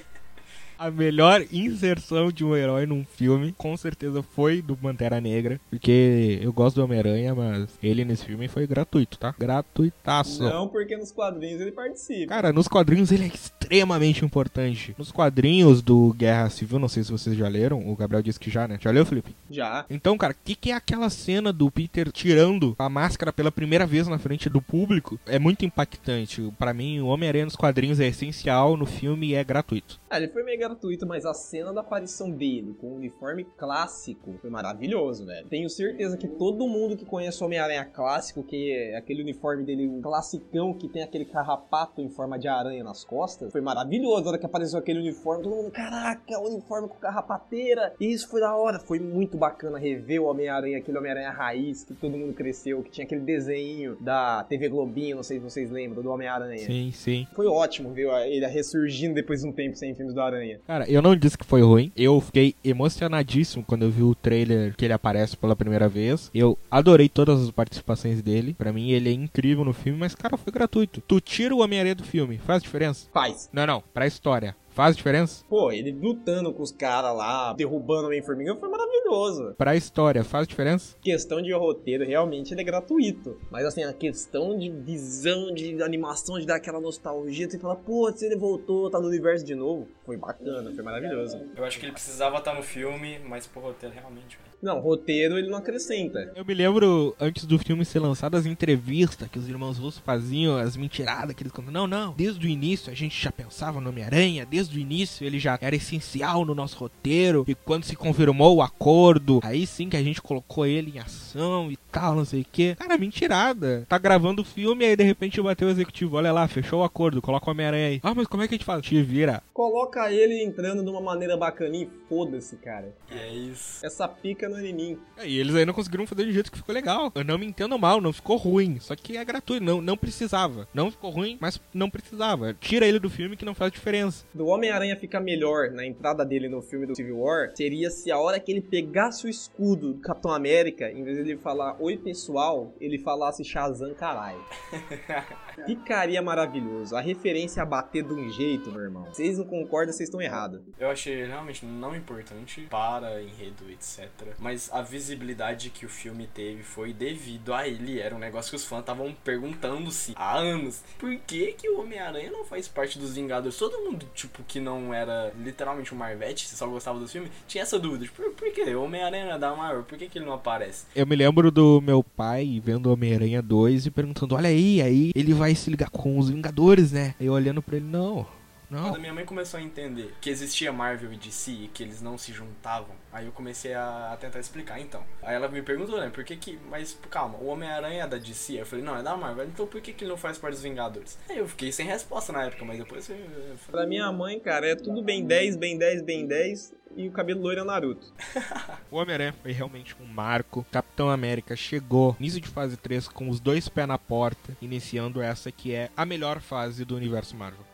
A melhor inserção de um herói num filme, com certeza, foi do Pantera Negra. Porque eu gosto do Homem-Aranha, mas ele nesse filme foi gratuito, tá? Gratuitaço. Não, porque nos quadrinhos ele participa. Cara, nos quadrinhos ele é extremamente importante. Nos quadrinhos do Guerra Civil, não sei se vocês já leram, o Gabriel disse que já, né? Já leu, Felipe? Já. Então, cara, o que, que é aquela cena do Peter tirando a máscara pela primeira vez na frente do público? É muito impactante. Para mim, o Homem-Aranha nos quadrinhos é essencial, no filme é gratuito. Ah, ele foi meio gratuito, mas a cena da aparição dele com o uniforme clássico foi maravilhoso, velho. Tenho certeza que todo mundo que conhece o Homem-Aranha clássico, que é aquele uniforme dele, um classicão que tem aquele carrapato em forma de aranha nas costas, foi maravilhoso. Na hora que apareceu aquele uniforme, todo mundo, caraca, uniforme com carrapateira. E isso foi da hora. Foi muito bacana rever o Homem-Aranha, aquele Homem-Aranha raiz que todo mundo cresceu, que tinha aquele desenho da TV Globinho, não sei se vocês lembram, do Homem-Aranha. Sim, sim. Foi ótimo ver ele ressurgindo depois de um tempo sem filmes do Aranha. Cara, eu não disse que foi ruim. Eu fiquei emocionadíssimo quando eu vi o trailer que ele aparece pela primeira vez. Eu adorei todas as participações dele. Pra mim, ele é incrível no filme, mas, cara, foi gratuito. Tu tira o Homem-Aranha do filme, faz diferença? Faz. Não, não, pra história. Faz diferença? Pô, ele lutando com os caras lá, derrubando o Homem-Formiga, foi maravilhoso. Pra história, faz diferença? Questão de roteiro, realmente ele é gratuito. Mas assim, a questão de visão, de animação, de dar aquela nostalgia, você fala, pô, se ele voltou, tá no universo de novo, foi bacana, foi maravilhoso. Eu acho que ele precisava estar no filme, mas pro roteiro realmente, velho. Não, roteiro ele não acrescenta. Eu me lembro, antes do filme ser lançado, as entrevistas que os irmãos Russo faziam, as mentiradas que eles contam. Não, não, desde o início a gente já pensava no Homem-Aranha, desde o início ele já era essencial no nosso roteiro, e quando se confirmou o acordo, aí sim que a gente colocou ele em ação e tal, não sei o que. Cara, mentirada. Tá gravando o filme, aí de repente bateu o executivo, olha lá, fechou o acordo, coloca o Homem-Aranha aí. Ah, mas como é que a gente faz? Te vira. Coloca ele entrando de uma maneira bacaninha e foda-se, cara. É isso. Essa pica no É, E eles aí não conseguiram fazer de jeito que ficou legal. Eu não me entendo mal, não ficou ruim. Só que é gratuito, não, não precisava. Não ficou ruim, mas não precisava. Tira ele do filme que não faz diferença. Do Homem-Aranha ficar melhor na entrada dele no filme do Civil War seria se a hora que ele pegasse o escudo do Capitão América, em vez de ele falar oi pessoal, ele falasse Shazam caralho. *laughs* Ficaria maravilhoso. A referência a bater de um jeito, meu irmão. Vocês não concordam, vocês estão errados. Eu achei realmente não importante para enredo, etc. Mas a visibilidade que o filme teve foi devido a ele. Era um negócio que os fãs estavam perguntando-se há anos. Por que, que o Homem-Aranha não faz parte dos Vingadores? Todo mundo, tipo, que não era literalmente um Marvete, só gostava do filme, tinha essa dúvida. Tipo, por que? O Homem-Aranha é da Marvel, por que, que ele não aparece? Eu me lembro do meu pai vendo Homem-Aranha 2 e perguntando: Olha aí, aí ele vai se ligar com os Vingadores, né? Eu olhando pra ele: Não, Quando não. minha mãe começou a entender que existia Marvel e DC e que eles não se juntavam, aí eu comecei a, a tentar explicar, então. Aí ela me perguntou, né, por que que... Mas calma, o Homem-Aranha é da DC? Aí eu falei, não, é da Marvel. Então por que que ele não faz parte dos Vingadores? Aí eu fiquei sem resposta na época, mas depois eu, eu falei, Pra minha mãe, cara, é tudo bem 10, bem 10, bem 10 e o cabelo loiro é o Naruto. *laughs* O Homem-Aranha foi realmente um marco. Capitão América chegou início de fase 3 com os dois pés na porta, iniciando essa que é a melhor fase do universo Marvel.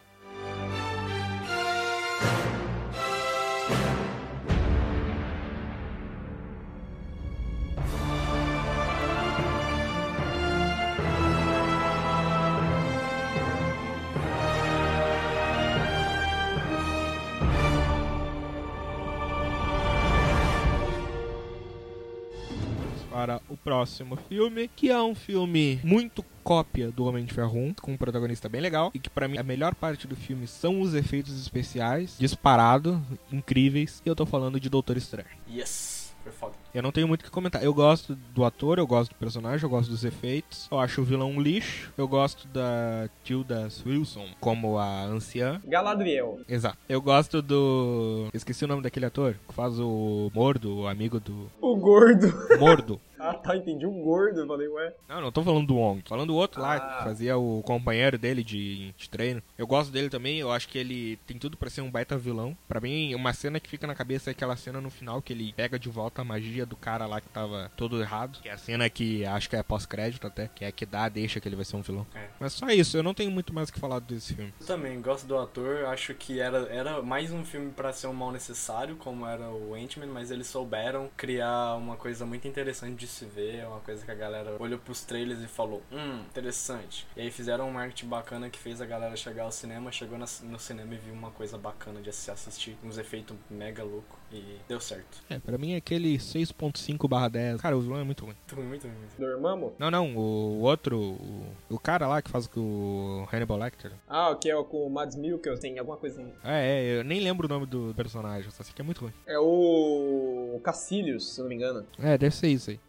Próximo filme, que é um filme muito cópia do Homem de Ferro 1, com um protagonista bem legal, e que pra mim a melhor parte do filme são os efeitos especiais, disparado, incríveis, e eu tô falando de Doutor Estranho. yes, foi foda. Eu não tenho muito o que comentar. Eu gosto do ator, eu gosto do personagem, eu gosto dos efeitos. Eu acho o vilão um lixo. Eu gosto da Tilda Wilson como a anciã. Galadriel. Exato. Eu gosto do. Esqueci o nome daquele ator que faz o Mordo, o amigo do. O gordo. Mordo. Ah, tá, entendi. O gordo. Eu falei, ué. Não, não tô falando do Wong. Falando do outro lá, Ah. que fazia o companheiro dele de, de treino. Eu gosto dele também, eu acho que ele tem tudo pra ser um baita vilão. Pra mim, uma cena que fica na cabeça é aquela cena no final que ele pega de volta a magia do cara lá que tava todo errado. Que é a cena que acho que é pós-crédito até, que é que dá, deixa que ele vai ser um vilão. É. Mas só isso, eu não tenho muito mais o que falar desse filme. Eu também gosto do ator, acho que era, era mais um filme pra ser um mal necessário, como era o Ant-Man, mas eles souberam criar uma coisa muito interessante de se ver, uma coisa que a galera olhou pros trailers e falou, hum, interessante. E aí fizeram um marketing bacana que fez a galera chegar ao cinema, chegou na- no cinema e viu uma coisa bacana de se assistir, uns efeitos mega louco e deu certo. É, pra mim é aquele 6.5 barra 10. Cara, o vilão é muito ruim. Muito ruim, muito ruim. muito ruim. Não, não, o outro, o, o cara lá que faz com o Hannibal Lecter. Ah, o que é com o Mads Mikkelsen, tem alguma coisa assim. É, é, eu nem lembro o nome do personagem, só sei que é muito ruim. É o Cacilhos, se eu não me engano. É, deve ser isso aí.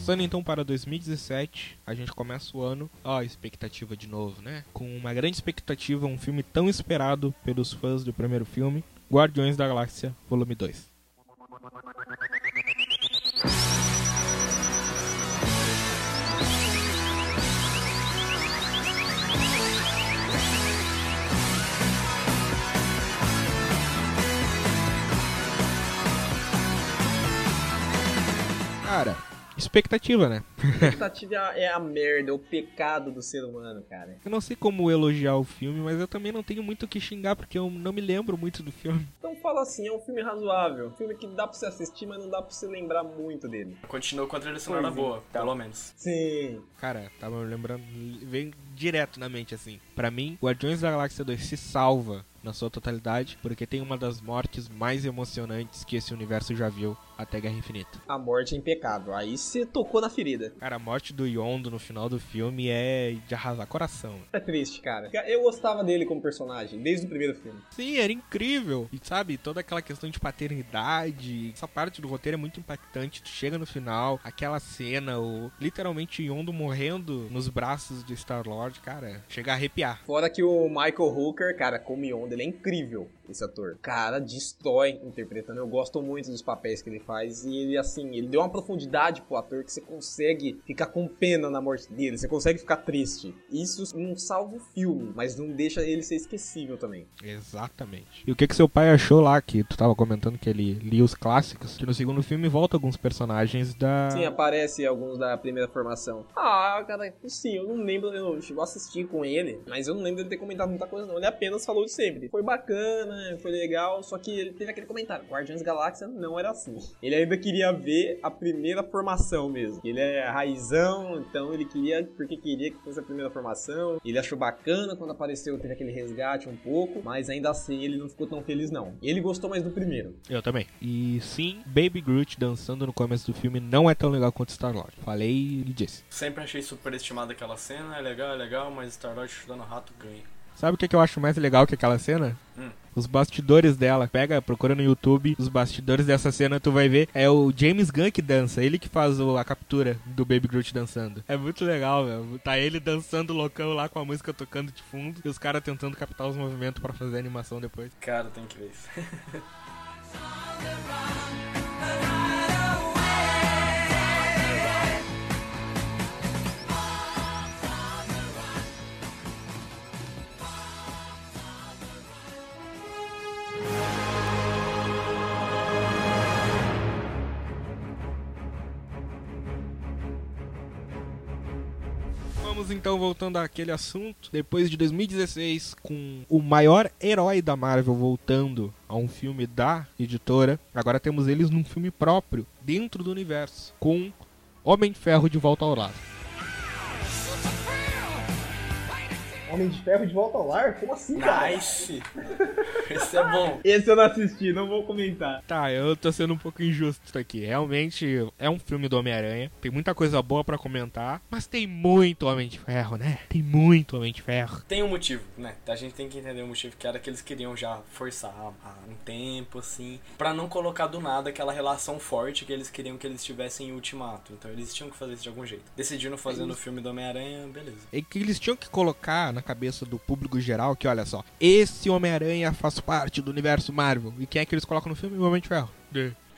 Passando então para 2017, a gente começa o ano, ó, expectativa de novo, né? Com uma grande expectativa, um filme tão esperado pelos fãs do primeiro filme, Guardiões da Galáxia, volume 2. Cara, expectativa, né? *laughs* Expectativa é a merda, é o pecado do ser humano, cara. Eu não sei como elogiar o filme, mas eu também não tenho muito o que xingar porque eu não me lembro muito do filme. *laughs* Então fala assim, é um filme razoável. Um filme que dá pra você assistir, mas não dá pra você lembrar muito dele. Continuou com a trilha sonora Pois é, boa, tá. pelo menos. Sim. Cara, tava me lembrando, vem direto na mente assim. Pra mim, Guardiões da Galáxia 2 se salva na sua totalidade porque tem uma das mortes mais emocionantes que esse universo já viu até Guerra Infinita. A morte é impecável. Aí você tocou na ferida. Cara, a morte do Yondo no final do filme é de arrasar coração. É triste, cara. Eu gostava dele como personagem, desde o primeiro filme. Sim, era incrível. E sabe, toda aquela questão de paternidade, essa parte do roteiro é muito impactante. Tu chega no final, aquela cena, o literalmente Yondo morrendo nos braços de Star-Lord, cara, chega a arrepiar. Fora que o Michael Hooker, cara, como Yonda, ele é incrível, esse ator. Cara, destrói interpretando. Eu gosto muito dos papéis que ele faz. E ele, assim, ele deu uma profundidade pro ator que você consegue ficar com pena na morte dele. Você consegue ficar triste. Isso não salva o filme, mas não deixa ele ser esquecível também. Exatamente. E o que que seu pai achou lá, que tu tava comentando que ele lia os clássicos, que no segundo filme volta alguns personagens da... Sim, aparece alguns da primeira formação. Ah, cara, sim, eu não lembro, eu chegou a assistir com ele, mas eu não lembro dele ter comentado muita coisa, não. Ele apenas falou de sempre. Foi bacana, foi legal, só que ele teve aquele comentário: Guardiões Galáxia não era assim. Ele ainda queria ver a primeira formação mesmo. Ele é raizão, então ele queria, porque queria que fosse a primeira formação. Ele achou bacana quando apareceu, teve aquele resgate um pouco, mas ainda assim ele não ficou tão feliz, não. Ele gostou mais do primeiro. Eu também. E sim, Baby Groot dançando no começo do filme não é tão legal quanto Star-Lord. Falei e disse. Sempre achei superestimada aquela cena, é legal, é legal, mas Star-Lord chutando rato ganha. Sabe o que que eu acho mais legal que aquela cena? Hum. Os bastidores dela. Pega, procura no YouTube os bastidores dessa cena, tu vai ver. É o James Gunn que dança, ele que faz o- a captura do Baby Groot dançando. É muito legal, velho. Tá ele dançando loucão lá com a música tocando de fundo e os caras tentando captar os movimentos pra fazer a animação depois. Cara, tem que ver isso. *laughs* Então voltando àquele assunto. Depois de 2016, com o maior herói da Marvel voltando a um filme da editora, agora temos eles num filme próprio, dentro do universo, com Homem de Ferro de volta ao lado. Homem de Ferro de volta ao lar? Como assim, Nice! Esse é bom. *laughs* Esse eu não assisti, não vou comentar. Tá, eu tô sendo um pouco injusto aqui. Realmente é um filme do Homem-Aranha. Tem muita coisa boa pra comentar, mas tem muito Homem de Ferro, né? Tem muito Homem de Ferro. Tem um motivo, né? A gente tem que entender o motivo que era que eles queriam já forçar há um tempo, assim, Pra não colocar do nada aquela relação forte que eles queriam que eles tivessem em Ultimato. Então eles tinham que fazer isso de algum jeito. Decidiram fazer no filme do Homem-Aranha, beleza. É que eles tinham que colocar na cabeça do público geral que, olha só, esse Homem-Aranha faz parte do universo Marvel. E quem é que eles colocam no filme? O Homem de Ferro.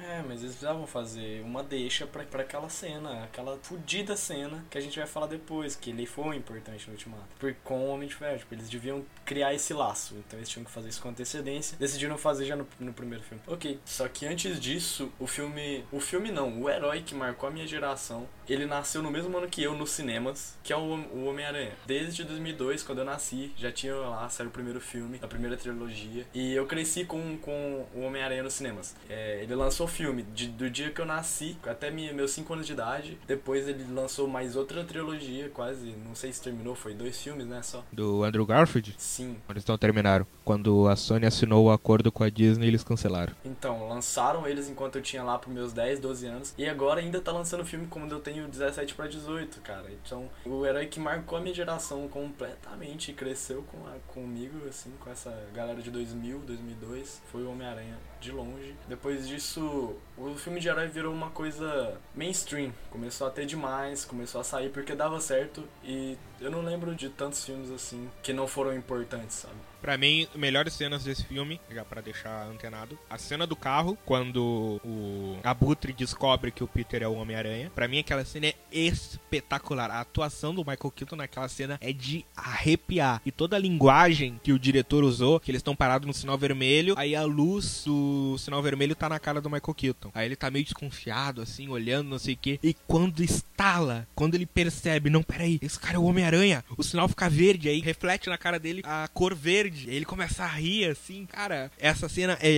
É, mas eles precisavam fazer uma deixa pra, aquela cena, aquela fodida cena que a gente vai falar depois, que ele foi importante no Ultimato. Por, com o Homem de Ferro, tipo, eles deviam criar esse laço, então eles tinham que fazer isso com antecedência. Decidiram fazer já no, no primeiro filme. Ok, só que antes disso, o filme. O filme não, o herói que marcou a minha geração, ele nasceu no mesmo ano que eu nos cinemas, que é o, o Homem-Aranha. Desde 2002, quando eu nasci, já tinha lá, saiu o primeiro filme, a primeira trilogia, e eu cresci com, com o Homem-Aranha nos cinemas. É, ele lançou filme de- do dia que eu nasci, até mi- meus 5 anos de idade. Depois ele lançou mais outra trilogia, quase, não sei se terminou, foi dois filmes, né, só. Do Andrew Garfield. Sim. Eles não terminaram. Quando a Sony assinou o acordo com a Disney, eles cancelaram. Então, lançaram eles enquanto eu tinha lá pros meus 10, 12 anos. E agora ainda tá lançando filme quando eu tenho 17 pra 18, cara. Então, o herói que marcou a minha geração completamente e cresceu com a- comigo, assim, com essa galera de 2000, 2002, foi o Homem-Aranha de longe. Depois disso, o filme de herói virou uma coisa mainstream. Começou a ter demais, começou a sair porque dava certo. E eu não lembro de tantos filmes assim que não foram importantes, sabe? Pra mim, melhores cenas desse filme, já pra deixar antenado, a cena do carro, quando o Abutre descobre que o Peter é o Homem-Aranha. Pra mim, aquela cena é espetacular. A atuação do Michael Keaton naquela cena é de arrepiar. E toda a linguagem que o diretor usou, que eles estão parados no sinal vermelho, aí a luz do sinal vermelho tá na cara do Michael Keaton. Aí ele tá meio desconfiado, assim, olhando, não sei o quê. E quando estala, quando ele percebe, não, peraí, esse cara é o Homem-Aranha, o sinal fica verde, aí reflete na cara dele a cor verde. Ele começa a rir, assim, cara. Essa cena é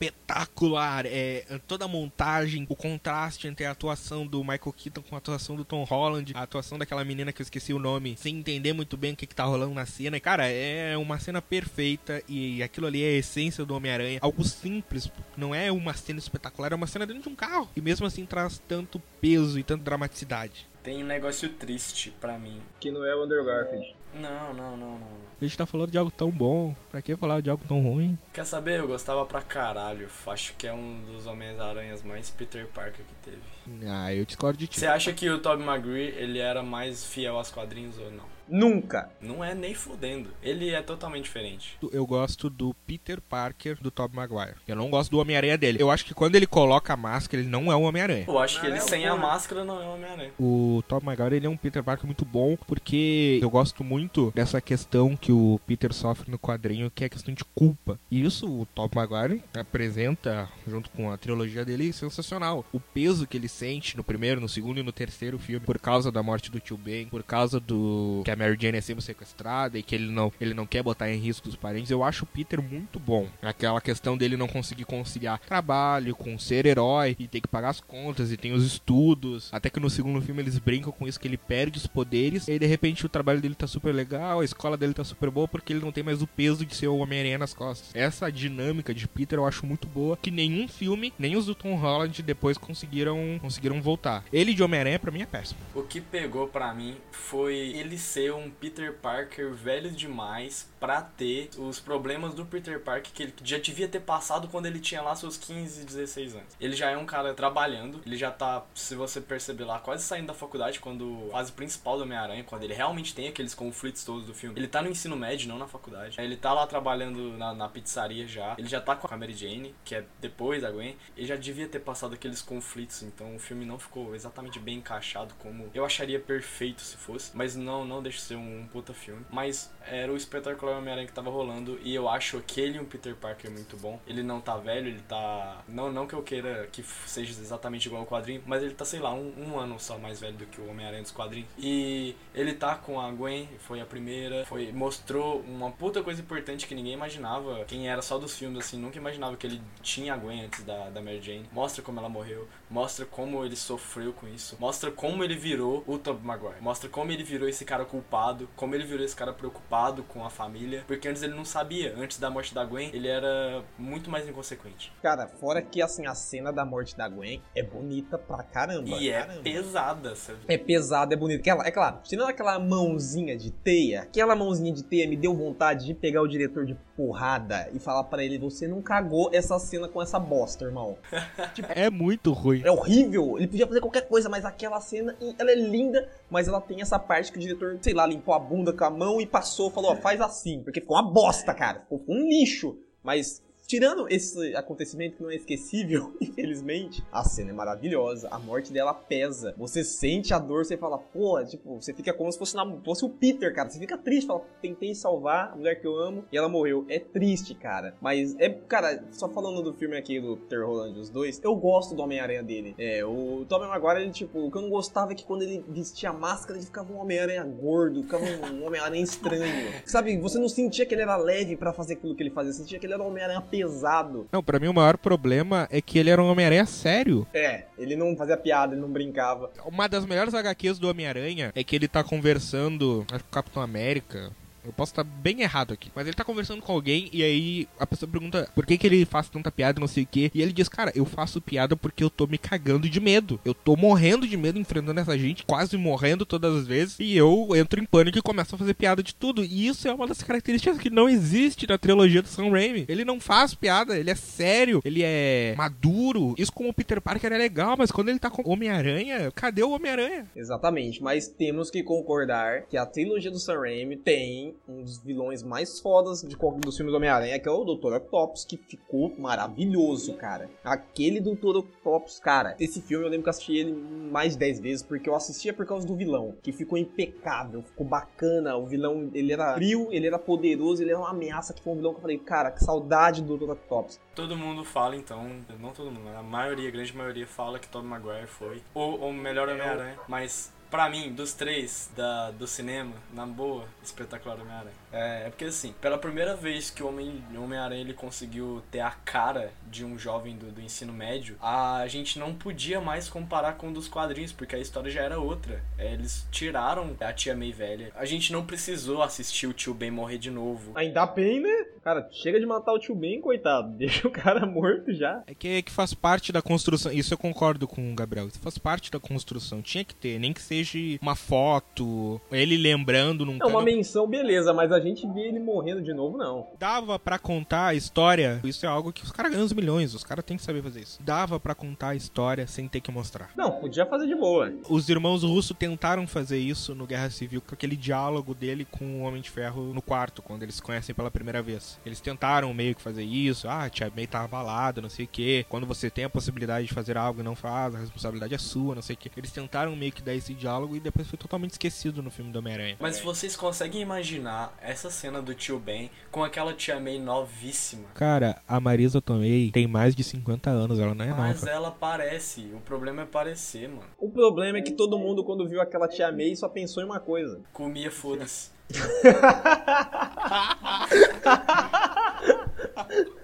espetacular. É toda a montagem, o contraste entre a atuação do Michael Keaton com a atuação do Tom Holland, a atuação daquela menina que eu esqueci o nome, sem entender muito bem o que, que tá rolando na cena. Cara, é uma cena perfeita e aquilo ali é a essência do Homem-Aranha. Algo simples, não é uma cena espetacular, é uma cena dentro de um carro. E mesmo assim traz tanto peso e tanta dramaticidade. Tem um negócio triste pra mim. Que não é o Andrew Garfield. Não, não, não, não. A gente tá falando de algo tão bom, pra que falar de algo tão ruim? Quer saber? Eu gostava pra caralho. Acho que é um dos Homens-Aranhas mais Peter Parker que teve. Ah, eu discordo de ti. Você acha que o Tobey Maguire, ele era mais fiel aos quadrinhos ou não? Nunca. Não é nem fudendo. Ele é totalmente diferente. Eu gosto do Peter Parker do Tobey Maguire. Eu não gosto do Homem-Aranha dele. Eu acho que quando ele coloca a máscara, ele não é o Homem-Aranha. Eu acho que Não, ele é sem a máscara não é o Homem-Aranha. O Tobey Maguire ele é um Peter Parker muito bom porque eu gosto muito dessa questão que o Peter sofre no quadrinho, que é a questão de culpa. E isso o Tobey Maguire apresenta junto com a trilogia dele sensacional. O peso que ele sente no primeiro, no segundo e no terceiro filme por causa da morte do tio Ben, por causa do que a Mary Jane é sempre sequestrada e que ele não ele não quer botar em risco os parentes. Eu acho o Peter muito bom. Aquela questão dele não conseguir conciliar trabalho com ser herói e ter que pagar as contas e tem os estudos. Até que no segundo filme eles brincam com isso que ele perde os poderes e aí de repente o trabalho dele tá super legal, a escola dele tá super boa porque ele não tem mais o peso de ser o Homem-Aranha nas costas. Essa dinâmica de Peter eu acho muito boa, que nenhum filme, nem os do Tom Holland depois conseguiram conseguiram voltar. Ele de Homem-Aranha pra mim é péssimo. O que pegou pra mim foi ele ser um Peter Parker velho demais pra ter os problemas do Peter Parker que ele já devia ter passado quando ele tinha lá seus 15, 16 anos. Ele já é um cara trabalhando, ele já tá, se você perceber lá, quase saindo da faculdade quando fase principal do Homem-Aranha, quando ele realmente tem aqueles conflitos todos do filme. Ele tá no ensino médio, não na faculdade. Ele tá lá trabalhando na, na pizzaria já. Ele já tá com a Mary Jane, que é depois da Gwen. Ele já devia ter passado aqueles conflitos, então o filme não ficou exatamente bem encaixado como eu acharia perfeito se fosse. Mas não, não deixa de ser um, puta filme. Mas era o espetacular Homem-Aranha que tava rolando e eu acho aquele um Peter Parker muito bom. Ele não tá velho, ele tá. Não, não que eu queira que seja exatamente igual ao quadrinho, mas ele tá, sei lá, um, um ano só mais velho do que o Homem-Aranha dos quadrinhos. E ele tá com a Gwen, foi a primeira, foi mostrou uma puta coisa importante que ninguém imaginava. Quem era só dos filmes, assim, nunca imaginava que ele tinha a Gwen antes da, da Mary Jane. Mostra como ela morreu, mostra como ele sofreu com isso, mostra como ele virou o Tobey Maguire, mostra como ele virou esse cara culpado, como ele virou esse cara preocupado com a família, porque antes ele não sabia. Antes da morte da Gwen, ele era muito mais inconsequente. Cara, fora que assim, a cena da morte da Gwen é bonita pra caramba. E é caramba. pesada, sabe? É pesado, é bonito. Aquela, é claro, tirando aquela mãozinha de teia, aquela mãozinha de teia me deu vontade de pegar o diretor de porrada e falar pra ele: você não cagou essa cena com essa bosta, irmão. *laughs* É muito ruim. É horrível. Ele podia fazer qualquer coisa, mas aquela cena, ela é linda, mas ela tem essa parte que o diretor, sei lá, limpou a bunda com a mão e passou, falou, ó, faz assim. Porque ficou uma bosta, cara. Ficou um lixo. Mas Tirando esse acontecimento que não é esquecível, *laughs* infelizmente, a cena é maravilhosa, a morte dela pesa. Você sente a dor, você fala, pô, tipo, você fica como se fosse, na, fosse o Peter, cara. Você fica triste, fala, tentei salvar a mulher que eu amo e ela morreu. É triste, cara. Mas é, cara, só falando do filme aqui do Peter Holland, os dois, eu gosto do Homem-Aranha dele. É, o Tobey Maguire, ele, tipo, o que eu não gostava é que quando ele vestia a máscara, ele ficava um Homem-Aranha gordo, ficava um Homem-Aranha estranho. *laughs* Sabe, você não sentia que ele era leve pra fazer aquilo que ele fazia, sentia que ele era um Homem-Aranha pesado. Não, pra mim o maior problema é que ele era um Homem-Aranha sério. É, ele não fazia piada, ele não brincava. Uma das melhores HQs do Homem-Aranha é que ele tá conversando acho que com o Capitão América. Eu posso estar bem errado aqui. Mas ele tá conversando com alguém e aí a pessoa pergunta por que, que ele faz tanta piada, não sei o quê. E ele diz, cara, eu faço piada porque eu tô me cagando de medo. Eu tô morrendo de medo enfrentando essa gente, quase morrendo todas as vezes. E eu entro em pânico e começo a fazer piada de tudo. E isso é uma das características que não existe na trilogia do Sam Raimi. Ele não faz piada, ele é sério, ele é maduro. Isso como o Peter Parker é legal, mas quando ele tá com Homem-Aranha, cadê o Homem-Aranha? Exatamente, mas temos que concordar que a trilogia do Sam Raimi tem um dos vilões mais fodas de, dos filmes do Homem-Aranha, que é o Dr. Octopus, que ficou maravilhoso, cara. Aquele Dr. Octopus, cara, esse filme eu lembro que eu assisti ele mais de 10 vezes, porque eu assistia por causa do vilão, que ficou impecável, ficou bacana. O vilão, ele era frio, ele era poderoso, ele era uma ameaça, que foi um vilão que eu falei, cara, que saudade do Dr. Octopus. Todo mundo fala, então, não todo mundo, a maioria, a grande maioria fala que Tobey Maguire foi o, o melhor Homem-Aranha, mas pra mim, dos três da, do cinema, na boa, espetacular Homem-Aranha. É, é porque assim, pela primeira vez que o Homem-Aranha Homem ele conseguiu ter a cara de um jovem do, do ensino médio, a gente não podia mais comparar com um dos quadrinhos, porque a história já era outra. É, eles tiraram a tia May velha. A gente não precisou assistir o tio Ben morrer de novo. Ainda bem, né? Cara, chega de matar o tio Ben, coitado. *laughs* Deixa o cara morto já. É que, é que faz parte da construção. Isso eu concordo com o Gabriel. Isso faz parte da construção. Tinha que ter, nem que seja uma foto, ele lembrando num É uma menção, beleza, mas a gente vê ele morrendo de novo, não. Dava para contar a história. Isso é algo que os caras ganham os milhões, os caras têm que saber fazer isso. Dava para contar a história sem ter que mostrar. Não, podia fazer de boa. Os irmãos russos tentaram fazer isso no Guerra Civil com aquele diálogo dele com o Homem de Ferro no quarto, quando eles se conhecem pela primeira vez. Eles tentaram meio que fazer isso. Ah, Tia May tá abalada, não sei o que. Quando você tem a possibilidade de fazer algo e não faz, a responsabilidade é sua, não sei o que. Eles tentaram meio que dar esse diálogo e depois foi totalmente esquecido no filme do Homem-Aranha. Mas vocês conseguem imaginar essa cena do tio Ben com aquela tia May novíssima? Cara, a Marisa Tomei tem mais de 50 anos, ela não é Mas nova. ela parece. O problema é parecer, mano. O problema é que todo mundo, quando viu aquela tia May, só pensou em uma coisa. Comia, foda-se. *laughs*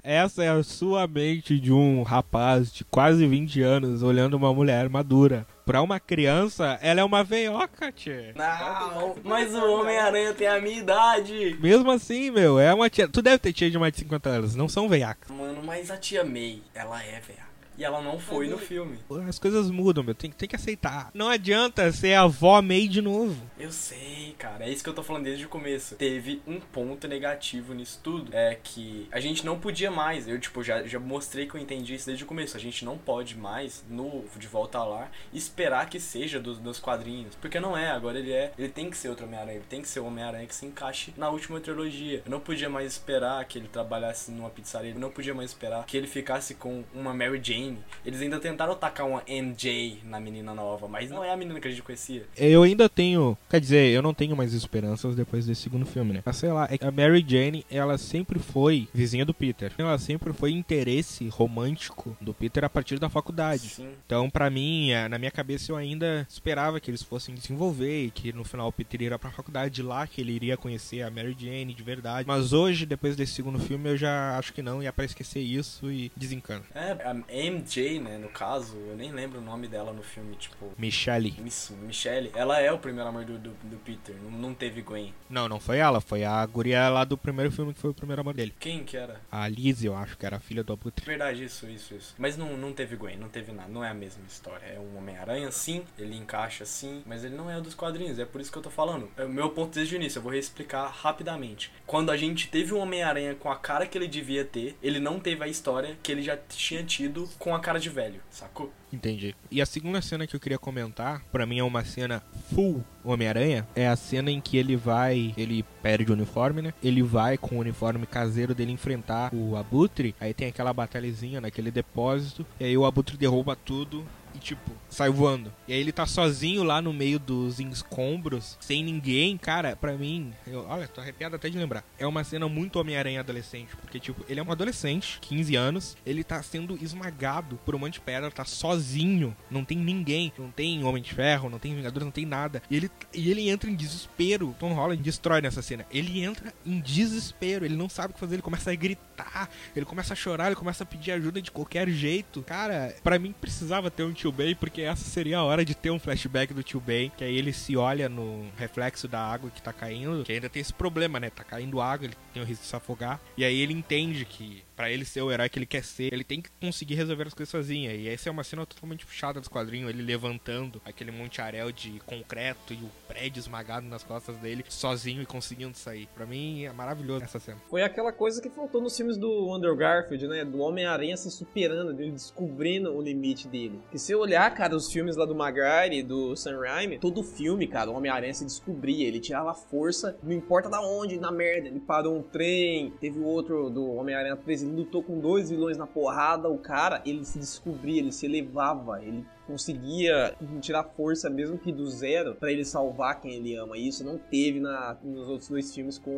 Essa é a sua mente de um rapaz de quase 20 anos olhando uma mulher madura. Pra uma criança, ela é uma veioca, tchê. Não, mas o Homem-Aranha tem a minha idade. Mesmo assim, meu, é uma tia. Tu deve ter tia de mais de 50 anos, não são veiacas. Mano, mas a tia May, ela é velha. E ela não foi no filme. As coisas mudam, meu. Tem, tem que aceitar. Não adianta ser a avó May de novo. Eu sei, cara. É isso que eu tô falando desde o começo. Teve um ponto negativo nisso tudo. É que a gente não podia mais. Eu, tipo, já, já mostrei que eu entendi isso desde o começo. A gente não pode mais, no De Volta lá, esperar que seja dos, dos quadrinhos. Porque não é. Agora ele é. Ele tem que ser outro Homem-Aranha. Ele tem que ser o Homem-Aranha que se encaixe na última trilogia. Eu não podia mais esperar que ele trabalhasse numa pizzaria. Eu não podia mais esperar que ele ficasse com uma Mary Jane. Eles ainda tentaram tacar uma MJ na menina nova, mas não é a menina que a gente conhecia. Eu ainda tenho. Quer dizer, eu não tenho mais esperanças depois desse segundo filme, né? Mas sei lá, é que a Mary Jane, ela sempre foi vizinha do Peter. Ela sempre foi interesse romântico do Peter a partir da faculdade. Sim. Então, pra mim, é, na minha cabeça, eu ainda esperava que eles fossem desenvolver e que no final o Peter iria pra faculdade de lá, que ele iria conhecer a Mary Jane de verdade. Mas hoje, depois desse segundo filme, eu já acho que não, e é pra esquecer isso e desencana. É, a MJ, né, no caso, eu nem lembro o nome dela no filme, tipo. Michelle. Miss Michelle, ela é o primeiro amor do, do, do Peter, não, não teve Gwen. Não, não foi ela, foi a guria lá do primeiro filme que foi o primeiro amor dele. Quem que era? A Lizzie, eu acho que era a filha do Abutre. Verdade, isso, isso, isso. Mas não, não teve Gwen, não teve nada, não é a mesma história. É um Homem-Aranha, sim, ele encaixa sim, mas ele não é o dos quadrinhos, é por isso que eu tô falando. É o meu ponto desde o início, eu vou reexplicar rapidamente. Quando a gente teve um Homem-Aranha com a cara que ele devia ter, ele não teve a história que ele já tinha tido com a cara de velho, sacou? Entendi. E a segunda cena que eu queria comentar, pra mim é uma cena full Homem-Aranha, é a cena em que ele vai, ele perde o uniforme, né? Ele vai com o uniforme caseiro dele enfrentar o Abutre, aí tem aquela batalhazinha naquele depósito, e aí o Abutre derruba tudo e tipo, sai voando. E aí ele tá sozinho lá no meio dos escombros, sem ninguém, cara, pra mim, eu, olha, tô arrepiado até de lembrar. É uma cena muito Homem-Aranha adolescente, porque tipo, ele é um adolescente, 15 anos, ele tá sendo esmagado por um monte de pedra, tá sozinho, não tem ninguém, não tem Homem de Ferro, não tem Vingadores, não tem nada. E ele, e ele entra em desespero. Tom Holland destrói nessa cena. Ele entra em desespero, ele não sabe o que fazer, ele começa a gritar, ele começa a chorar, ele começa a pedir ajuda de qualquer jeito. Cara, pra mim precisava ter um tio Ben, porque essa seria a hora de ter um flashback do tio Ben, que aí ele se olha no reflexo da água que tá caindo, que ainda tem esse problema, né? Tá caindo água, ele tem o risco de se afogar. E aí ele entende que para ele ser o herói que ele quer ser, ele tem que conseguir resolver as coisas sozinho. E essa é uma cena totalmente puxada dos quadrinhos, ele levantando aquele monte arel de concreto e o prédio esmagado nas costas dele, sozinho e conseguindo sair. Para mim é maravilhoso essa cena. Foi aquela coisa que faltou nos filmes do Andrew Garfield, né? Do Homem-Aranha se superando, dele descobrindo o limite dele. Que se eu olhar, cara, os filmes lá do Maguire, do Sam Raimi, todo filme, cara, o Homem-Aranha se descobria, ele tirava força, não importa da onde, na merda. Ele parou um trem, teve o outro do Homem-Aranha 3, ele lutou com dois vilões na porrada, o cara, ele se descobria, ele se elevava, ele conseguia tirar força mesmo que do zero para ele salvar quem ele ama. E isso não teve na, nos outros dois filmes com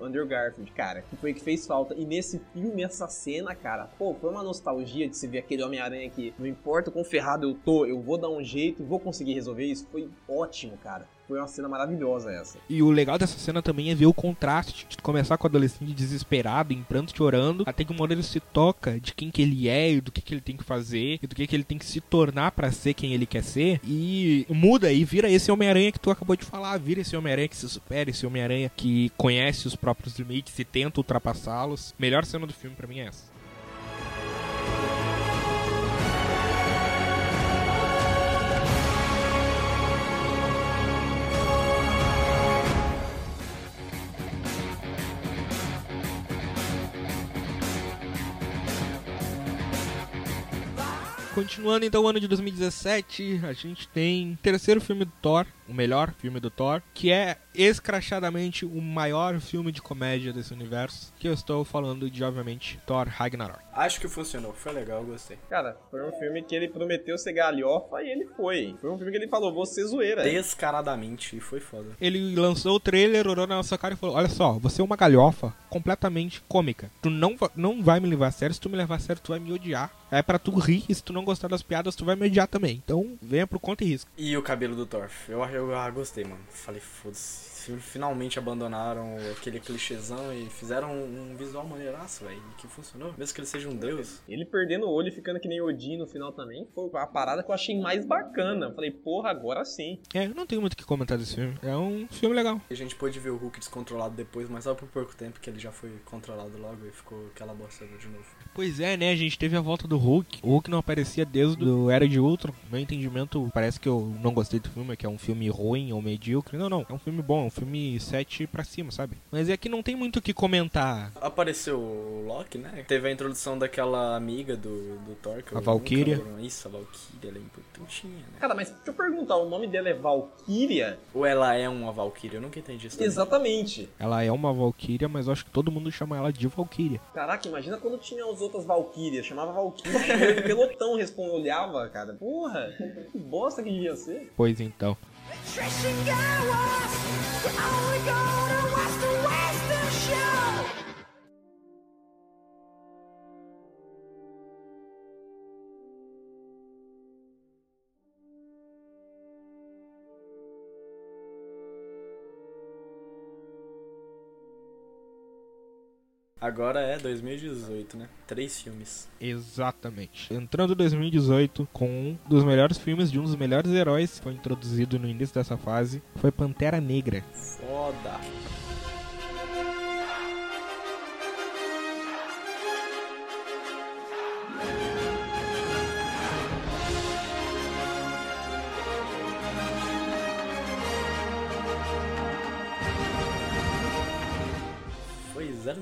o Andrew Garfield, cara. Que foi que fez falta. E nesse filme, essa cena, cara, pô, foi uma nostalgia de se ver aquele Homem-Aranha que não importa o quão ferrado eu tô, eu vou dar um jeito e vou conseguir resolver isso. Foi ótimo, cara. Foi uma cena maravilhosa essa. E o legal dessa cena também é ver o contraste de começar com o adolescente desesperado, em pranto, chorando, até que hora ele se toca de quem que ele é e do que que ele tem que fazer e do que que ele tem que se tornar para ser quem ele quer ser e muda e vira esse Homem-Aranha que tu acabou de falar, vira esse Homem-Aranha que se supera, esse Homem-Aranha que conhece os próprios limites e tenta ultrapassá-los. Melhor cena do filme para mim é essa. Continuando então o ano de 2017, a gente tem terceiro filme do Thor, o melhor filme do Thor, que é escrachadamente o maior filme de comédia desse universo, que eu estou falando de, obviamente, Thor Ragnarok. Acho que funcionou, foi legal, eu gostei. Cara, foi um filme que ele prometeu ser galhofa e ele foi. Foi um filme que ele falou, vou ser zoeira. Descaradamente, e foi foda. Ele lançou o trailer, orou na nossa cara e falou, olha só, você é uma galhofa completamente cômica. Tu não, não vai me levar a sério, se tu me levar a sério, tu vai me odiar. É pra tu rir, e se tu não gostar das piadas, tu vai me odiar também. Então, venha pro conta e risco. E o cabelo do Thor? Eu, eu, ah, gostei, mano. Falei, foda-se finalmente abandonaram aquele clichêzão e fizeram um visual maneiraço, velho, que funcionou, mesmo que ele seja um deus. Ele perdendo o olho e ficando que nem Odin no final também, foi a parada que eu achei mais bacana. Falei, porra, agora sim. É, eu não tenho muito o que comentar desse filme. É um filme legal. A gente pôde ver o Hulk descontrolado depois, mas só por pouco tempo que ele já foi controlado logo e ficou aquela bosta de novo. Pois é, né? A gente teve a volta do Hulk. O Hulk não aparecia desde o Era de Ultron. Meu entendimento, parece que eu não gostei do filme, que é um filme ruim ou medíocre. Não, não. É um filme bom, é um filme 7 pra cima, sabe? Mas é que não tem muito o que comentar. Apareceu o Loki, né? Teve a introdução daquela amiga do, do Thor. a Valkyria. Isso, a Valkyria, ela é importantinha, né? Cara, mas deixa eu perguntar, o nome dela é Valkyria? Ou ela é uma Valkyria? Eu nunca entendi isso. Exatamente. Ela é uma Valkyria, mas eu acho que todo mundo chama ela de Valkyria. Caraca, imagina quando tinha as outras Valkyrias. Chamava Valkyria, *laughs* o pelotão responde, olhava, cara. Porra, que bosta que devia ser. Pois então. Nutrition got lost. We're only going to watch the Western Show. Agora é 2018, né? Três filmes. Exatamente. Entrando 2018 com um dos melhores filmes de um dos melhores heróis que foi introduzido no início dessa fase, foi Pantera Negra. Foda.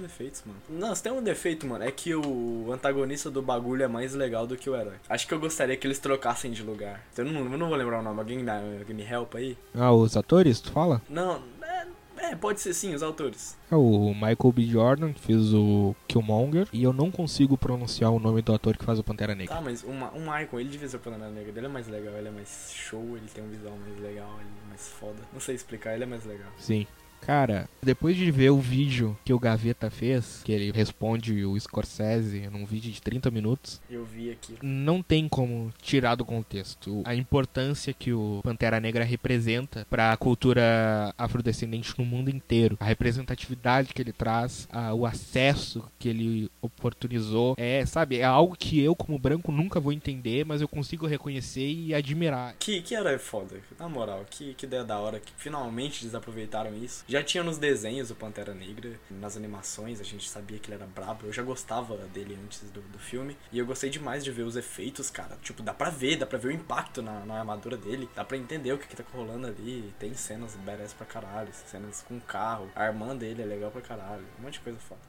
Defeitos, mano. Não, se tem um defeito, mano, é que o antagonista do bagulho é mais legal do que o herói. Acho que eu gostaria que eles trocassem de lugar. Eu não, eu não vou lembrar o nome. Alguém, dá, alguém me help aí? Ah, os atores, tu fala? Não, é, é, pode ser sim, os autores. É o Michael B. Jordan, que fez o Killmonger, e eu não consigo pronunciar o nome do ator que faz o Pantera Negra. Tá, mas o, o Michael, ele devia ser o Pantera Negra. Ele é mais legal, ele é mais show, ele tem um visual mais legal, ele é mais foda. Não sei explicar, ele é mais legal. Sim. Cara, depois de ver o vídeo que o Gaveta fez, que ele responde o Scorsese num vídeo de 30 minutos, Eu vi aqui. não tem como tirar do contexto a importância que o Pantera Negra representa para a cultura afrodescendente no mundo inteiro, a representatividade que ele traz, a- o acesso que ele oportunizou, é, sabe, é algo que eu como branco nunca vou entender, mas eu consigo reconhecer e admirar. Que, que herói foda, na moral, que, que ideia da hora, que finalmente eles aproveitaram isso. Já tinha nos desenhos o Pantera Negra, nas animações, a gente sabia que ele era brabo, eu já gostava dele antes do, do filme, e eu gostei demais de ver os efeitos, cara. Tipo, dá pra ver, dá pra ver o impacto na, na armadura dele, dá pra entender o que, que tá rolando ali. Tem cenas badass pra caralho, cenas com carro, a irmã dele é legal pra caralho, um monte de coisa foda.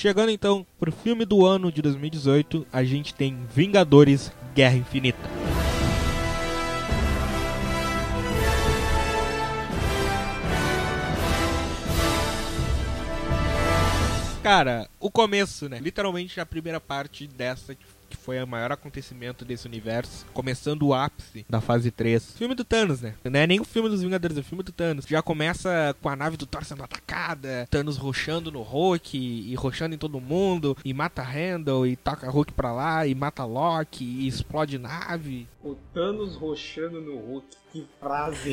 Chegando então pro filme do ano de 2018, a gente tem Vingadores Guerra Infinita. Cara, o começo, né? Literalmente a primeira parte dessa que foi o maior acontecimento desse universo, começando o ápice da fase 3. Filme do Thanos, né? Não é nem o filme dos Vingadores, é o filme do Thanos. Já começa com a nave do Thor sendo atacada, Thanos roxando no Hulk e roxando em todo mundo, e mata Randall, e toca Hulk pra lá, e mata Loki, e explode nave. O Thanos roxando no Hulk. Que frase.